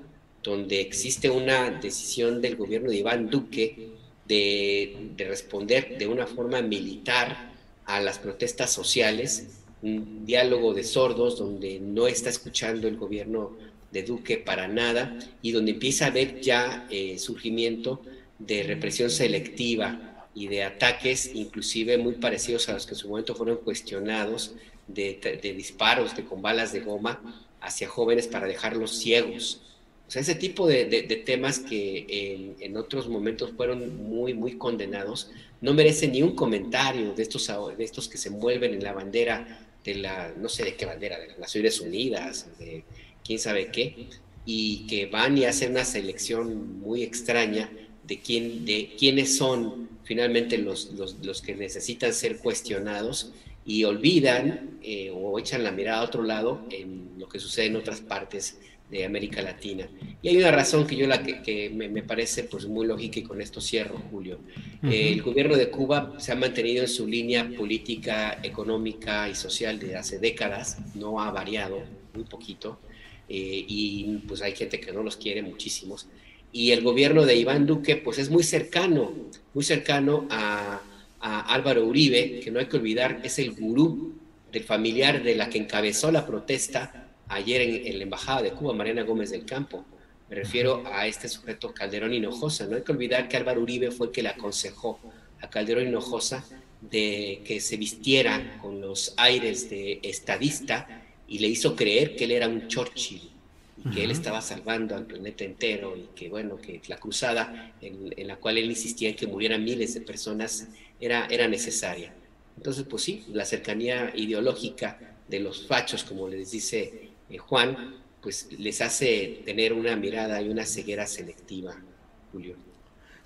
donde existe una decisión del gobierno de Iván Duque de, de responder de una forma militar a las protestas sociales un diálogo de sordos donde no está escuchando el gobierno de Duque para nada y donde empieza a haber ya eh, surgimiento de represión selectiva y de ataques inclusive muy parecidos a los que en su momento fueron cuestionados de, disparos de, con balas de goma hacia jóvenes para dejarlos ciegos. O sea, ese tipo de, temas que en, otros momentos fueron muy, muy condenados, no merecen ni un comentario de estos, de estos que se envuelven en la bandera de la, no sé de qué bandera, de las Naciones Unidas, de quién sabe qué, y que van y hacen una selección muy extraña de, quién, de quiénes son finalmente los, los, que necesitan ser cuestionados y olvidan eh, o echan la mirada a otro lado en lo que sucede en otras partes de América Latina. Y hay una razón que yo la que, me, parece pues muy lógica y con esto cierro, Julio. el gobierno de Cuba se ha mantenido en su línea política, económica y social de hace décadas, no ha variado, muy poquito, eh, y pues hay gente que no los quiere, muchísimos. Y el gobierno de Iván Duque pues es muy cercano, muy cercano a, a Álvaro Uribe, que no hay que olvidar, es el gurú del familiar de la que encabezó la protesta ayer en, la Embajada de Cuba, Mariana Gómez del Campo. Me refiero a este sujeto Calderón Hinojosa. No hay que olvidar que Álvaro Uribe fue el que le aconsejó a Calderón Hinojosa de que se vistiera con los aires de estadista y le hizo creer que él era un Churchill y que él estaba salvando al planeta entero y que bueno, que la cruzada en, la cual él insistía en que murieran miles de personas era, era necesaria. Entonces, pues sí, la cercanía ideológica de los fachos, como les dice eh, Juan, pues les hace tener una mirada y una ceguera selectiva, Julio.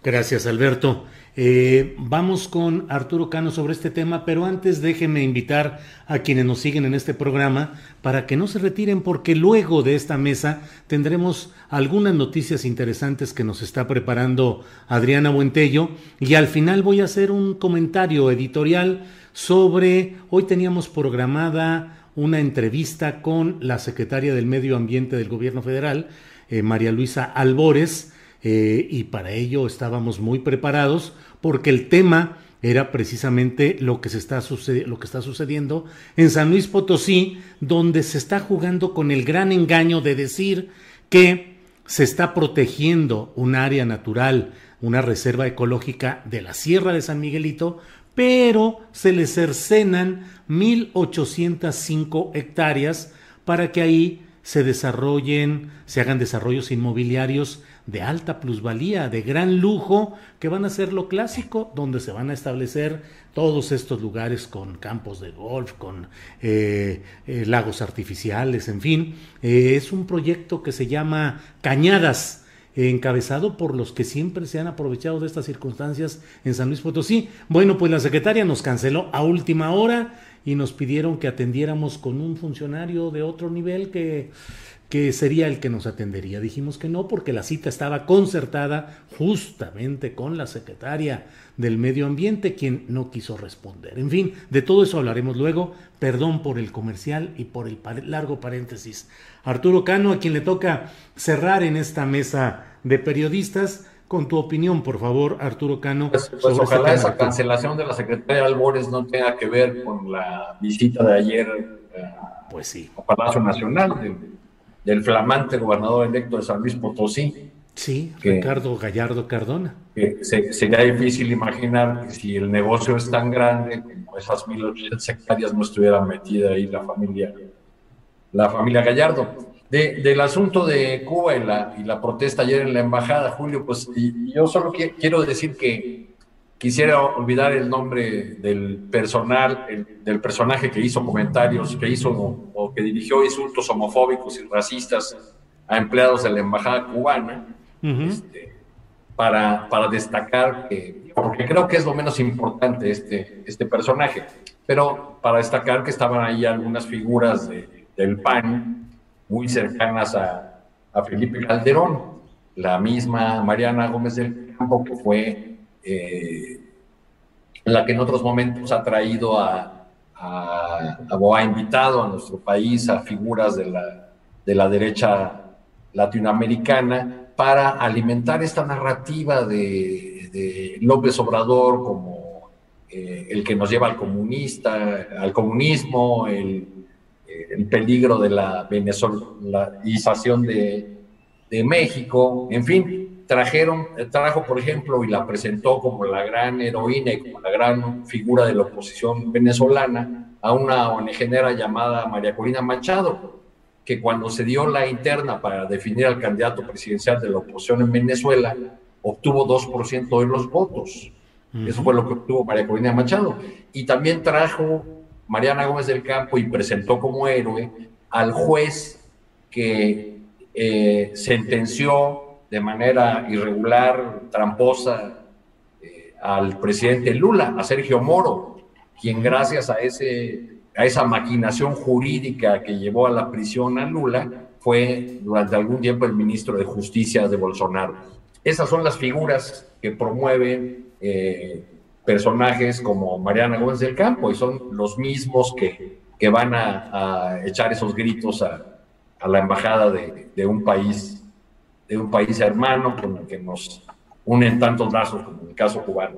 Gracias, Alberto. Eh, vamos con Arturo Cano sobre este tema, pero antes déjeme invitar a quienes nos siguen en este programa para que no se retiren porque luego de esta mesa tendremos algunas noticias interesantes que nos está preparando Adriana Buentello y al final voy a hacer un comentario editorial sobre, hoy teníamos programada una entrevista con la secretaria del Medio Ambiente del Gobierno Federal, eh, María Luisa Albores, eh, y para ello estábamos muy preparados porque el tema era precisamente lo que, se está lo que está sucediendo en San Luis Potosí, donde se está jugando con el gran engaño de decir que se está protegiendo un área natural, una reserva ecológica de la Sierra de San Miguelito, pero se le cercenan 1.805 hectáreas para que ahí se desarrollen, se hagan desarrollos inmobiliarios de alta plusvalía, de gran lujo, que van a ser lo clásico, donde se van a establecer todos estos lugares con campos de golf, con eh, eh, lagos artificiales, en fin. Eh, es un proyecto que se llama Cañadas encabezado por los que siempre se han aprovechado de estas circunstancias en San Luis Potosí. Bueno, pues la secretaria nos canceló a última hora y nos pidieron que atendiéramos con un funcionario de otro nivel que, que sería el que nos atendería. Dijimos que no porque la cita estaba concertada justamente con la secretaria del Medio Ambiente, quien no quiso responder. En fin, de todo eso hablaremos luego. Perdón por el comercial y por el largo paréntesis. Arturo Cano, a quien le toca cerrar en esta mesa de periodistas. Con tu opinión, por favor, Arturo Cano. Pues, pues este ojalá esa cancelación de la secretaria Albores no tenga que ver con la visita de ayer eh, pues sí. a Palacio Nacional del flamante gobernador electo de San Luis Potosí, Sí, Ricardo Gallardo Cardona. sería difícil imaginar que si el negocio es tan grande, como esas 1.800 hectáreas no estuviera metida ahí la familia, la familia Gallardo. Del asunto de Cuba y la, y la protesta ayer en la embajada, Julio, pues yo solo quiero decir que quisiera olvidar el nombre del personal, del personaje que hizo comentarios, que hizo o que dirigió insultos homofóbicos y racistas a empleados de la embajada cubana este, para, para destacar que, porque creo que es lo menos importante este, este personaje, pero para destacar que estaban ahí algunas figuras del PAN muy cercanas a, a, Felipe Calderón, la misma Mariana Gómez del Campo, que fue eh, la que en otros momentos ha traído a, a, o ha invitado a nuestro país a figuras de la, de la derecha latinoamericana para alimentar esta narrativa de, López Obrador como eh, el que nos lleva al comunista, al comunismo, el, peligro de la venezolanización de, de México, en fin, trajeron, trajo, por ejemplo, y la presentó como la gran heroína y como la gran figura de la oposición venezolana a una ONG llamada María Corina Machado, que cuando se dio la interna para definir al candidato presidencial de la oposición en Venezuela, obtuvo 2% de los votos. Eso fue lo que obtuvo María Corina Machado. Y también trajo Mariana Gómez del Campo y presentó como héroe al juez que eh, sentenció de manera irregular, tramposa, eh, al presidente Lula, a Sergio Moro, quien gracias a ese a esa maquinación jurídica que llevó a la prisión a Lula, fue durante algún tiempo el ministro de Justicia de Bolsonaro. Esas son las figuras que promueven eh, personajes como Mariana Gómez del Campo y son los mismos que, que van a, echar esos gritos a, a la embajada de, de, un país de un país hermano con el que nos unen tantos lazos como en el caso cubano.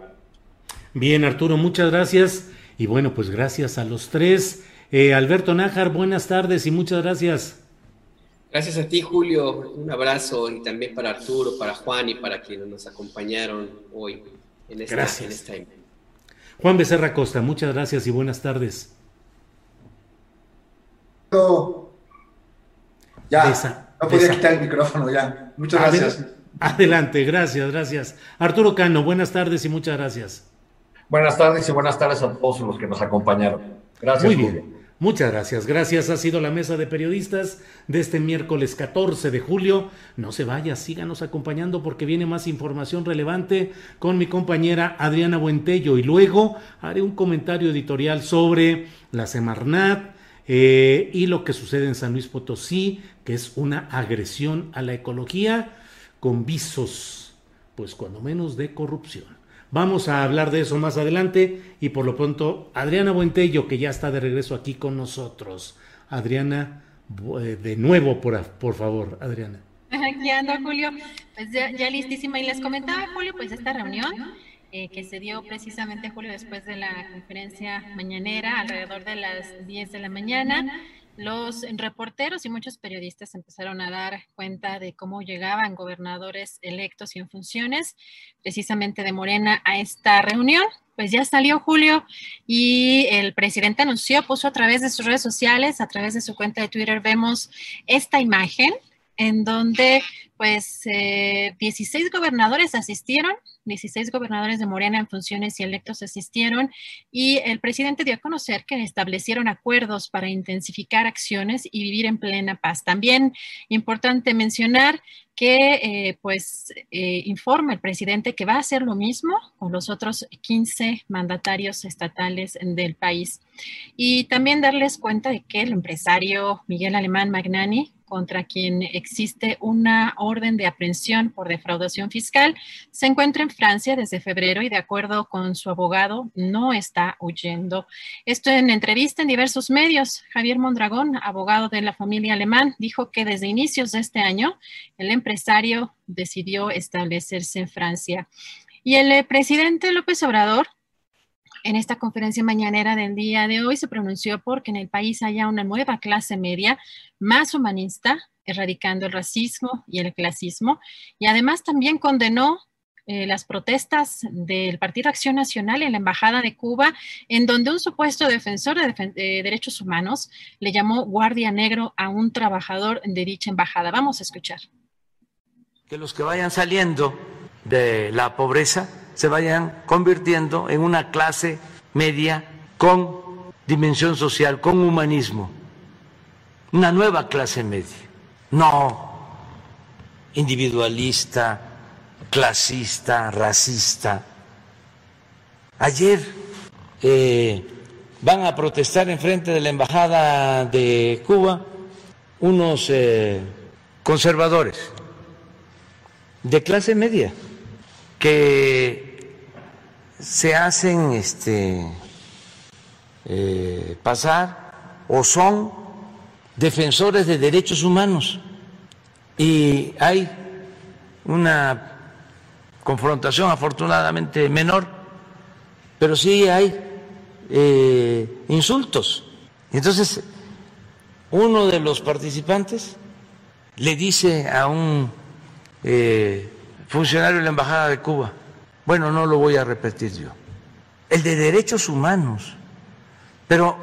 Bien, Arturo, muchas gracias. Y bueno, pues gracias a los tres. Eh, Alberto Nájar, buenas tardes y muchas gracias. Gracias a ti, Julio. Un abrazo y también para Arturo, para Juan y para quienes nos acompañaron hoy en esta, gracias. Juan Becerra Costa, muchas gracias y buenas tardes. Ya, no podía quitar el micrófono ya. Muchas gracias. Adelante, gracias, gracias. Arturo Cano, buenas tardes y muchas gracias. Buenas tardes y buenas tardes a todos los que nos acompañaron. Gracias. Muy bien. Muchas gracias. Gracias. Ha sido la mesa de periodistas de este miércoles 14 de julio. No se vaya, síganos acompañando porque viene más información relevante con mi compañera Adriana Buentello y luego haré un comentario editorial sobre la Semarnat eh, y lo que sucede en San Luis Potosí, que es una agresión a la ecología con visos, pues cuando menos de corrupción. Vamos a hablar de eso más adelante y por lo pronto Adriana Buentello, que ya está de regreso aquí con nosotros. Adriana, eh, de nuevo, por, por favor, Adriana. Aquí ando, Julio. Pues ya, listísima. Y les comentaba, Julio, pues esta reunión eh, que se dio precisamente, Julio, después de la conferencia mañanera, alrededor de las 10 de la mañana los reporteros y muchos periodistas empezaron a dar cuenta de cómo llegaban gobernadores electos y en funciones precisamente de Morena a esta reunión. Pues ya salió Julio y el presidente anunció, puso a través de sus redes sociales, a través de su cuenta de Twitter, vemos esta imagen en donde pues 16 eh, gobernadores asistieron, 16 gobernadores de Morena en funciones y electos asistieron y el presidente dio a conocer que establecieron acuerdos para intensificar acciones y vivir en plena paz. También importante mencionar que eh, pues eh, informa el presidente que va a hacer lo mismo con los otros 15 mandatarios estatales del país. Y también darles cuenta de que el empresario Miguel Alemán Magnani contra quien existe una orden de aprehensión por defraudación fiscal, se encuentra en Francia desde febrero y de acuerdo con su abogado no está huyendo. Esto en entrevista en diversos medios. Javier Mondragón, abogado de la familia alemán, dijo que desde inicios de este año el empresario decidió establecerse en Francia. Y el eh, presidente López Obrador En esta conferencia mañanera del día de hoy se pronunció porque en el país haya una nueva clase media más humanista, erradicando el racismo y el clasismo, y además también condenó eh, las protestas del Partido Acción Nacional en la Embajada de Cuba, en donde un supuesto defensor de, derechos humanos le llamó guardia negro a un trabajador de dicha embajada. Vamos a escuchar. Que los que vayan saliendo de la pobreza se vayan convirtiendo en una clase media con dimensión social, con humanismo, una nueva clase media, no individualista, clasista, racista. Ayer eh, van a protestar en frente de la Embajada de Cuba unos eh, conservadores de clase media que se hacen este, eh, pasar o son defensores de derechos humanos y hay una confrontación afortunadamente menor, pero sí hay eh, insultos. Entonces, uno de los participantes le dice a un eh, funcionario de la Embajada de Cuba, bueno, no lo voy a repetir yo, el de derechos humanos, pero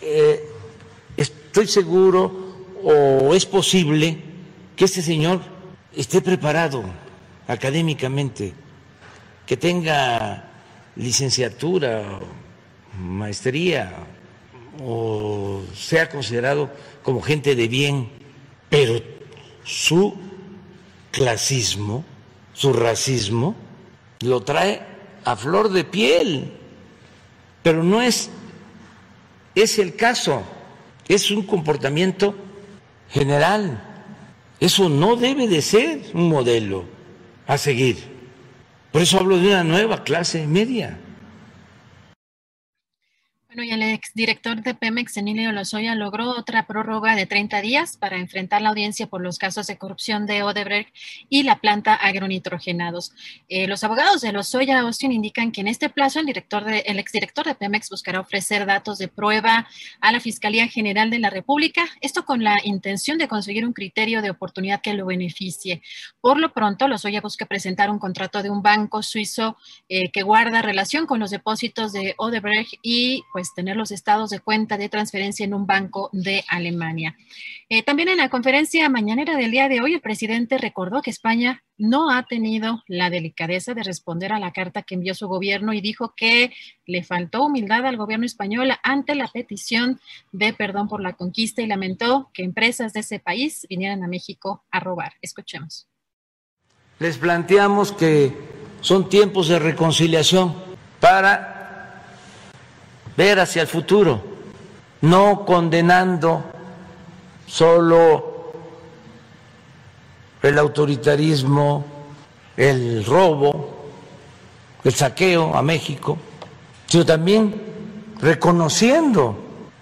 eh, estoy seguro o es posible que este señor esté preparado académicamente, que tenga licenciatura, maestría o sea considerado como gente de bien, pero su clasismo, su racismo, lo trae a flor de piel, pero no es, es el caso, es un comportamiento general. Eso no debe de ser un modelo a seguir. Por eso hablo de una nueva clase media. Bueno, y el exdirector de Pemex, Emilio Lozoya, logró otra prórroga de 30 días para enfrentar la audiencia por los casos de corrupción de Odebrecht y la planta agronitrogenados. Eh, los abogados de Lozoya Austin indican que en este plazo el, director de, el exdirector de Pemex buscará ofrecer datos de prueba a la Fiscalía General de la República, esto con la intención de conseguir un criterio de oportunidad que lo beneficie. Por lo pronto, Lozoya busca presentar un contrato de un banco suizo eh, que guarda relación con los depósitos de Odebrecht y pues tener los estados de cuenta de transferencia en un banco de Alemania. Eh, también en la conferencia mañanera del día de hoy, el presidente recordó que España no ha tenido la delicadeza de responder a la carta que envió su gobierno y dijo que le faltó humildad al gobierno español ante la petición de perdón por la conquista y lamentó que empresas de ese país vinieran a México a robar. Escuchemos. Les planteamos que son tiempos de reconciliación para ver hacia el futuro, no condenando solo el autoritarismo, el robo, el saqueo a México, sino también reconociendo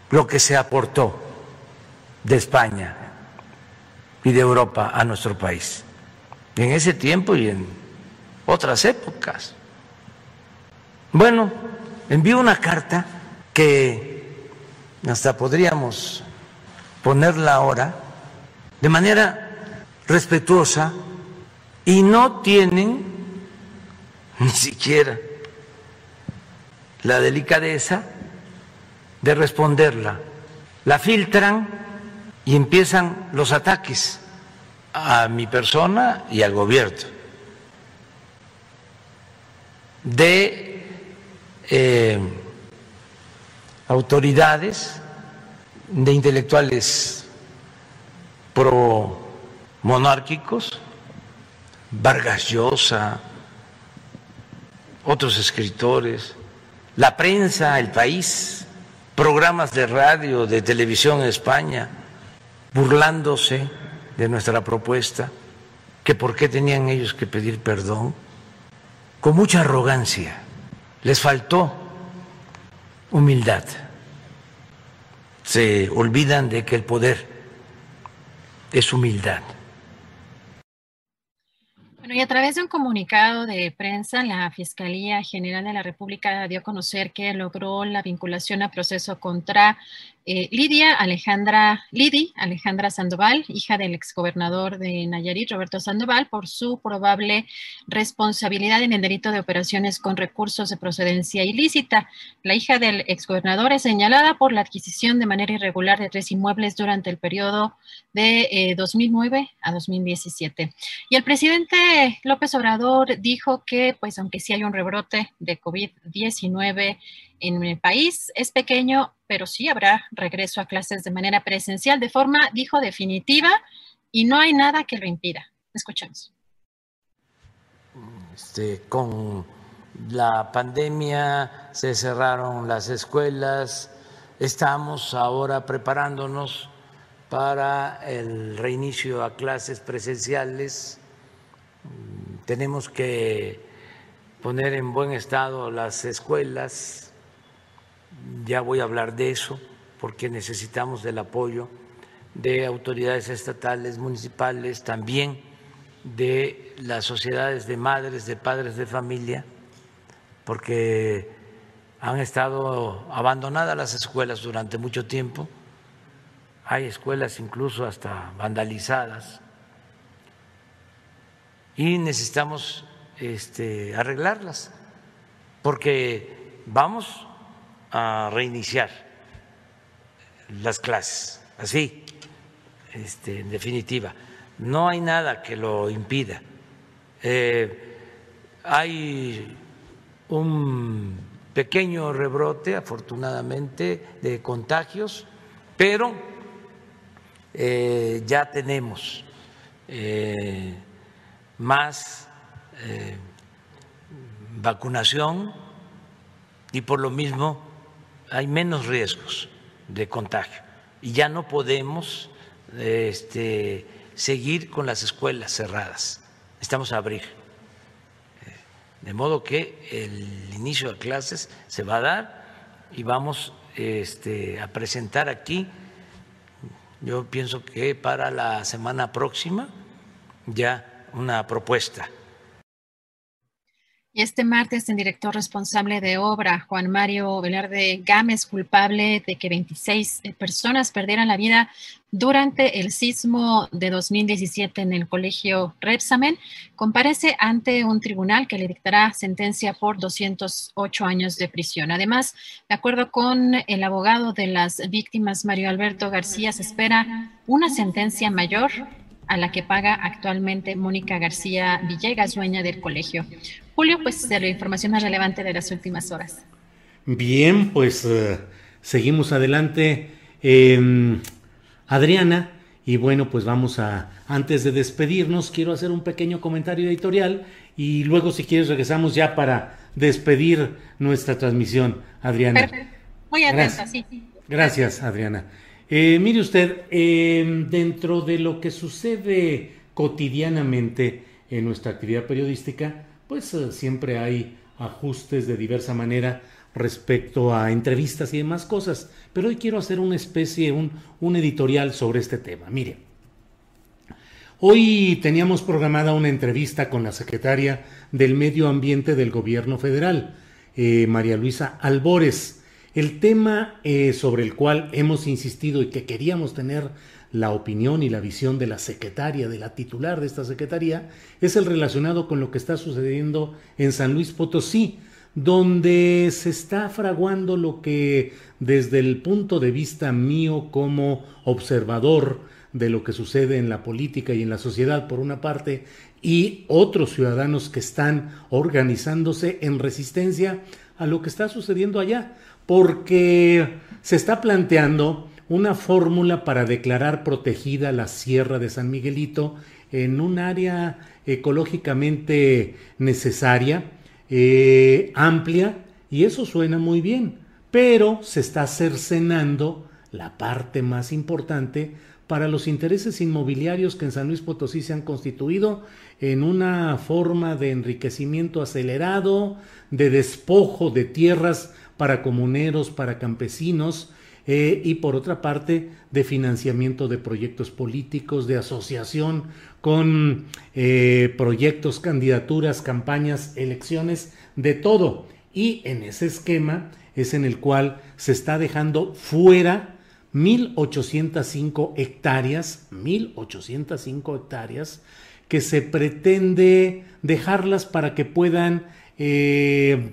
lo que se aportó de España y de Europa a nuestro país, en ese tiempo y en otras épocas. Bueno, envío una carta que hasta podríamos ponerla ahora de manera respetuosa y no tienen ni siquiera la delicadeza de responderla. La filtran y empiezan los ataques a mi persona y al gobierno de eh, autoridades, de intelectuales pro monárquicos, Vargas Llosa, otros escritores, la prensa, el país, programas de radio, de televisión en España, burlándose de nuestra propuesta, que por qué tenían ellos que pedir perdón, con mucha arrogancia. Les faltó humildad. Se olvidan de que el poder es humildad. Bueno, y a través de un comunicado de prensa, la Fiscalía General de la República dio a conocer que logró la vinculación a proceso contra eh, Lidia Alejandra, Lidi Alejandra Sandoval, hija del exgobernador de Nayarit, Roberto Sandoval, por su probable responsabilidad en el delito de operaciones con recursos de procedencia ilícita. La hija del exgobernador es señalada por la adquisición de manera irregular de tres inmuebles durante el periodo de 2009 eh, a 2017. Y el presidente López Obrador dijo que, pues, aunque sí hay un rebrote de COVID-19 en el país, es pequeño, pero sí habrá regreso a clases de manera presencial de forma, dijo, definitiva y no hay nada que lo impida. Escuchemos. Este, con la pandemia se cerraron las escuelas, estamos ahora preparándonos para el reinicio a clases presenciales. Tenemos que poner en buen estado las escuelas, ya voy a hablar de eso porque necesitamos del apoyo de autoridades estatales, municipales, también de las sociedades de madres, de padres de familia, porque han estado abandonadas las escuelas durante mucho tiempo. Hay escuelas incluso hasta vandalizadas y necesitamos este, arreglarlas, porque vamos a reiniciar las clases, así, este, en definitiva. No hay nada que lo impida. Eh, hay un pequeño rebrote, afortunadamente, de contagios, pero eh, ya tenemos eh, más vacunación y por lo mismo hay menos riesgos de contagio y ya no podemos este, seguir con las escuelas cerradas. Estamos a abrir. De modo que el inicio de clases se va a dar y vamos este, a presentar aquí, yo pienso que para la semana próxima, ya una propuesta este martes, el director responsable de obra, Juan Mario Velarde Gámez, culpable de que 26 eh, personas perdieran la vida durante el sismo de 2017 en el colegio Repsamen, comparece ante un tribunal que le dictará sentencia por 208 años de prisión. Además, de acuerdo con el abogado de las víctimas, Mario Alberto García, se espera una sentencia mayor a la que paga actualmente Mónica García Villegas, dueña del colegio. Julio, pues de la información más relevante de las últimas horas. Bien, pues eh, seguimos adelante. Em, Adriana, y bueno, pues vamos a, antes de despedirnos, quiero hacer un pequeño comentario editorial y luego si quieres regresamos ya para despedir nuestra transmisión, Adriana. Perfecto. Muy atenta, sí. Gracias, Adriana. Eh, mire usted, em, dentro de lo que sucede cotidianamente en nuestra actividad periodística, pues eh, siempre hay ajustes de diversa manera respecto a entrevistas y demás cosas, pero hoy quiero hacer una especie, un, un editorial sobre este tema. Mire, hoy teníamos programada una entrevista con la secretaria del Medio Ambiente del Gobierno Federal, eh, María Luisa Albores. El tema eh, sobre el cual hemos insistido y que queríamos tener la opinión y la visión de la secretaria, de la titular de esta secretaría, es el relacionado con lo que está sucediendo en San Luis Potosí, donde se está fraguando lo que desde el punto de vista mío como observador de lo que sucede en la política y en la sociedad por una parte y otros ciudadanos que están organizándose en resistencia a lo que está sucediendo allá, porque se está planteando una fórmula para declarar protegida la Sierra de San Miguelito en un área ecológicamente necesaria, eh, amplia, y eso suena muy bien, pero se está cercenando la parte más importante para los intereses inmobiliarios que en San Luis Potosí se han constituido en una forma de enriquecimiento acelerado, de despojo de tierras para comuneros, para campesinos, eh, y por otra parte de financiamiento de proyectos políticos, de asociación con eh, proyectos, candidaturas, campañas, elecciones, de todo. Y en ese esquema es en el cual se está dejando fuera 1.805 hectáreas, 1.805 hectáreas, que se pretende dejarlas para que puedan eh,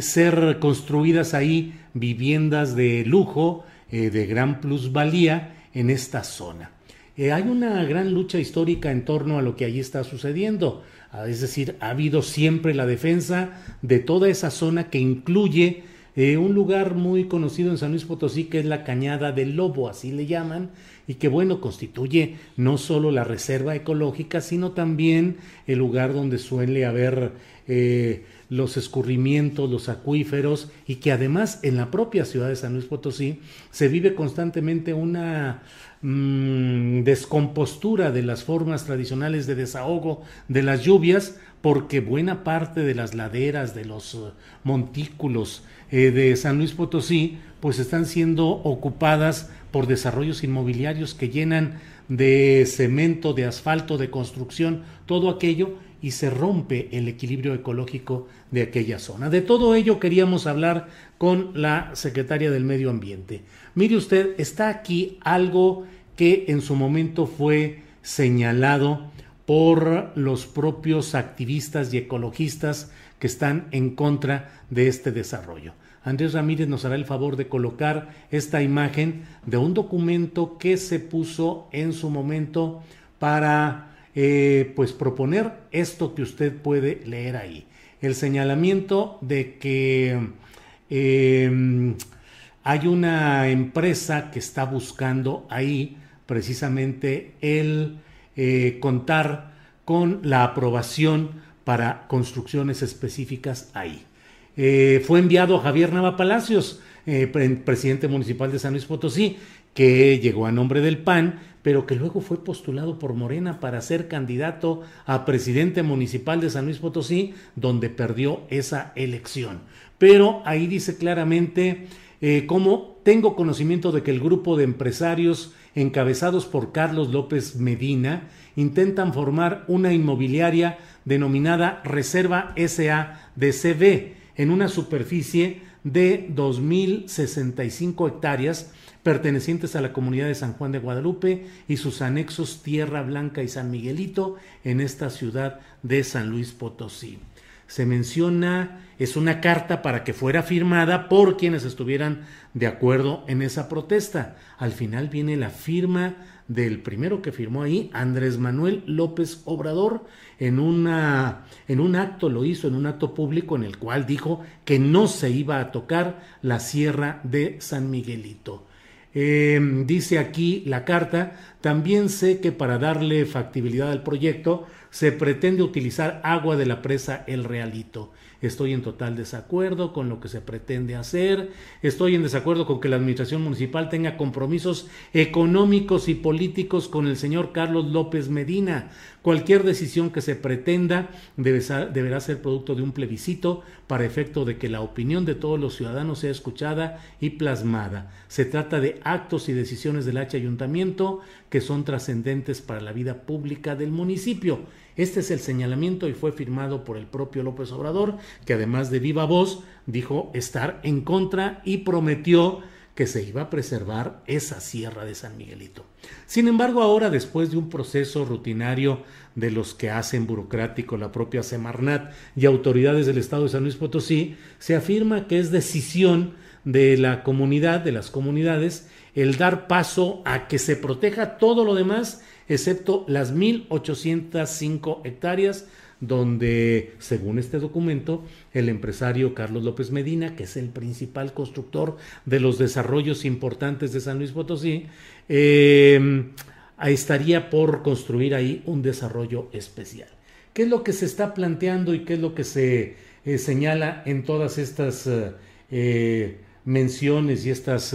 ser construidas ahí viviendas de lujo, eh, de gran plusvalía en esta zona. hay una gran lucha histórica en torno a lo que allí está sucediendo. Ah, es decir, ha habido siempre la defensa de toda esa zona que incluye un lugar muy conocido en San Luis Potosí que es la Cañada del Lobo, así le llaman, y que bueno, constituye no solo la reserva ecológica, sino también el lugar donde suele haber eh, los escurrimientos, los acuíferos, y que además en la propia ciudad de San Luis Potosí se vive constantemente una mm, descompostura de las formas tradicionales de desahogo de las lluvias, porque buena parte de las laderas, de los uh, montículos eh, de San Luis Potosí, pues están siendo ocupadas por desarrollos inmobiliarios que llenan de cemento, de asfalto, de construcción, todo aquello y se rompe el equilibrio ecológico de aquella zona. De todo ello queríamos hablar con la secretaria del Medio Ambiente. Mire usted, está aquí algo que en su momento fue señalado por los propios activistas y ecologistas que están en contra de este desarrollo. Andrés Ramírez nos hará el favor de colocar esta imagen de un documento que se puso en su momento para eh, pues proponer esto que usted puede leer ahí. El señalamiento de que em, hay una empresa que está buscando ahí precisamente el eh, contar con la aprobación para construcciones específicas ahí. Eh, fue enviado a Javier Nava Palacios, presidente municipal de San Luis Potosí, que llegó a nombre del PAN, pero que luego fue postulado por Morena para ser candidato a presidente municipal de San Luis Potosí, donde perdió esa elección. Pero ahí dice claramente eh, cómo tengo conocimiento de que el grupo de empresarios encabezados por Carlos López Medina intentan formar una inmobiliaria denominada Reserva SA de en una superficie de 2.065 hectáreas pertenecientes a la comunidad de San Juan de Guadalupe y sus anexos Tierra Blanca y San Miguelito en esta ciudad de San Luis Potosí. Se menciona, es una carta para que fuera firmada por quienes estuvieran de acuerdo en esa protesta. Al final viene la firma del primero que firmó ahí, Andrés Manuel López Obrador, en, una, en un acto, lo hizo en un acto público en el cual dijo que no se iba a tocar la sierra de San Miguelito. Em, dice aquí la carta, también sé que para darle factibilidad al proyecto se pretende utilizar agua de la presa El Realito. Estoy en total desacuerdo con lo que se pretende hacer. Estoy en desacuerdo con que la administración municipal tenga compromisos económicos y políticos con el señor Carlos López Medina. Cualquier decisión que se pretenda deberá ser producto de un plebiscito para efecto de que la opinión de todos los ciudadanos sea escuchada y plasmada. Se trata de actos y decisiones del H ayuntamiento que son trascendentes para la vida pública del municipio. Este es el señalamiento y fue firmado por el propio López Obrador, que además de viva voz dijo estar en contra y prometió que se iba a preservar esa sierra de San Miguelito. Sin embargo, ahora, después de un proceso rutinario de los que hacen burocrático la propia Semarnat y autoridades del Estado de San Luis Potosí, se afirma que es decisión de la comunidad, de las comunidades, el dar paso a que se proteja todo lo demás, excepto las 1.805 hectáreas donde, según este documento, el empresario Carlos López Medina, que es el principal constructor de los desarrollos importantes de San Luis Potosí, eh, estaría por construir ahí un desarrollo especial. ¿Qué es lo que se está planteando y qué es lo que se eh, señala en todas estas eh, menciones y estas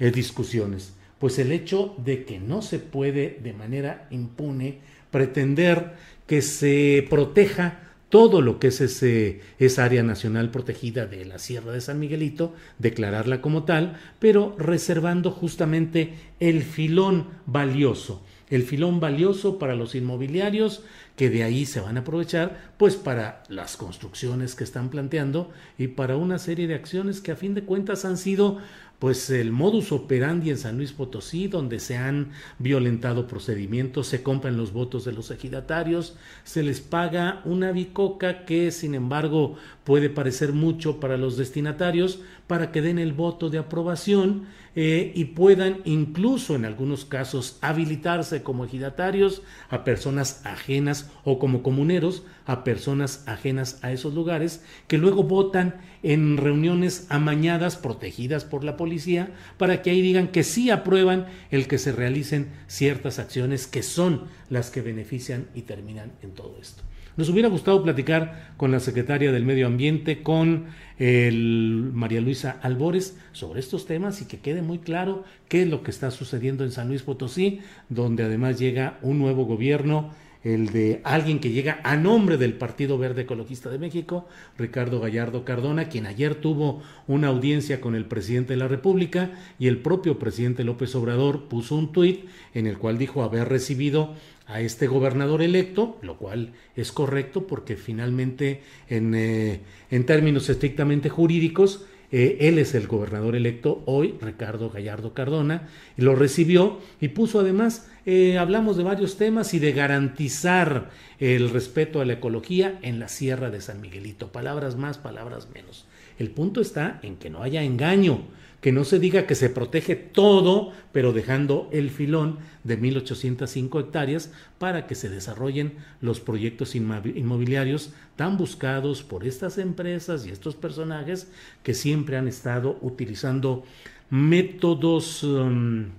discusiones? Pues el hecho de que no se puede de manera impune pretender que se proteja todo lo que es ese, esa área nacional protegida de la Sierra de San Miguelito, declararla como tal, pero reservando justamente el filón valioso, el filón valioso para los inmobiliarios que de ahí se van a aprovechar pues para las construcciones que están planteando y para una serie de acciones que a fin de cuentas han sido pues el modus operandi en San Luis Potosí, donde se han violentado procedimientos, se compran los votos de los ejidatarios, se les paga una bicoca que sin embargo puede parecer mucho para los destinatarios para que den el voto de aprobación eh, y puedan incluso en algunos casos habilitarse como ejidatarios a personas ajenas o como comuneros a personas ajenas a esos lugares que luego votan en reuniones amañadas protegidas por la policía para que ahí digan que sí aprueban el que se realicen ciertas acciones que son las que benefician y terminan en todo esto. Nos hubiera gustado platicar con la secretaria del Medio Ambiente, con el María Luisa Albores, sobre estos temas y que quede muy claro qué es lo que está sucediendo en San Luis Potosí, donde además llega un nuevo gobierno el de alguien que llega a nombre del Partido Verde Ecologista de México, Ricardo Gallardo Cardona, quien ayer tuvo una audiencia con el presidente de la República y el propio presidente López Obrador puso un tuit en el cual dijo haber recibido a este gobernador electo, lo cual es correcto porque finalmente en, eh, en términos estrictamente jurídicos, eh, él es el gobernador electo hoy, Ricardo Gallardo Cardona, y lo recibió y puso además, eh, hablamos de varios temas y de garantizar el respeto a la ecología en la Sierra de San Miguelito. Palabras más, palabras menos. El punto está en que no haya engaño que no se diga que se protege todo, pero dejando el filón de 1.805 hectáreas para que se desarrollen los proyectos inmobiliarios tan buscados por estas empresas y estos personajes que siempre han estado utilizando métodos um,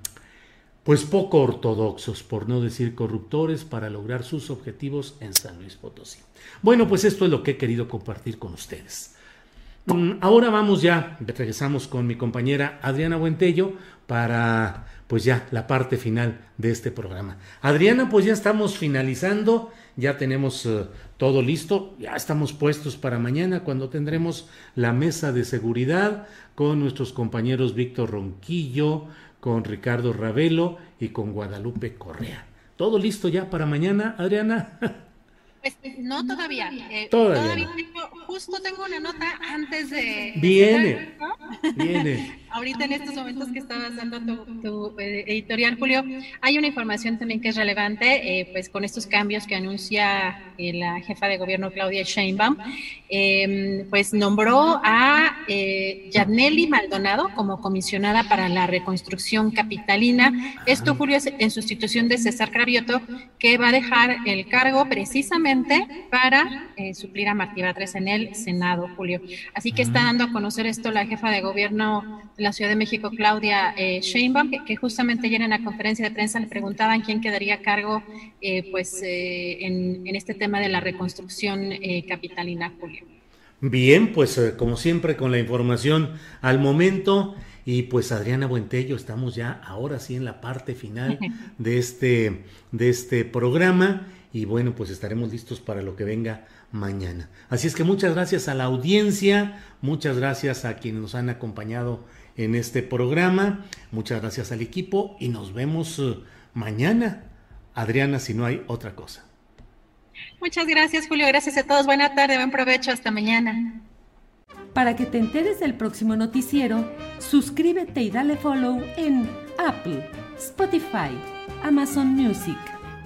pues poco ortodoxos, por no decir corruptores, para lograr sus objetivos en San Luis Potosí. Bueno, pues esto es lo que he querido compartir con ustedes. Mm, ahora vamos ya, regresamos con mi compañera Adriana Buentello para pues ya la parte final de este programa. Adriana, pues ya estamos finalizando, ya tenemos eh, todo listo, ya estamos puestos para mañana cuando tendremos la mesa de seguridad con nuestros compañeros Víctor Ronquillo, con Ricardo Ravelo y con Guadalupe Correa. Todo listo ya para mañana, Adriana. [LAUGHS] Pues, no todavía. Eh, todavía. justo tengo una nota antes de. Viene. Viene. [LAUGHS] Ahorita en estos momentos que estabas dando tu, eh, editorial, Julio, hay una información también que es relevante, eh, pues con estos cambios que anuncia la jefa de gobierno Claudia Sheinbaum, em, pues nombró a Yadneli Maldonado como comisionada para la reconstrucción capitalina. Esto, Julio, es en sustitución de César Cravioto, que va a dejar el cargo precisamente para eh, suplir a Martí Batres en el Senado, Julio. Así que está dando a conocer esto la jefa de gobierno de la Ciudad de México, Claudia eh, Sheinbaum, que, justamente ayer en la conferencia de prensa le preguntaban quién quedaría a cargo eh, pues, en, en, este tema de la reconstrucción capitalina, Julio. Bien, pues como siempre con la información al momento. Y pues Adriana Buentello, estamos ya ahora sí en la parte final [LAUGHS] de este, de este programa y bueno, pues estaremos listos para lo que venga mañana. Así es que muchas gracias a la audiencia, muchas gracias a quienes nos han acompañado en este programa, muchas gracias al equipo y nos vemos eh, mañana. Adriana, si no hay otra cosa. Muchas gracias, Julio. Gracias a todos. Buena tarde, buen provecho. Hasta mañana. Para que te enteres del próximo noticiero, suscríbete y dale follow en Apple, Spotify, Amazon Music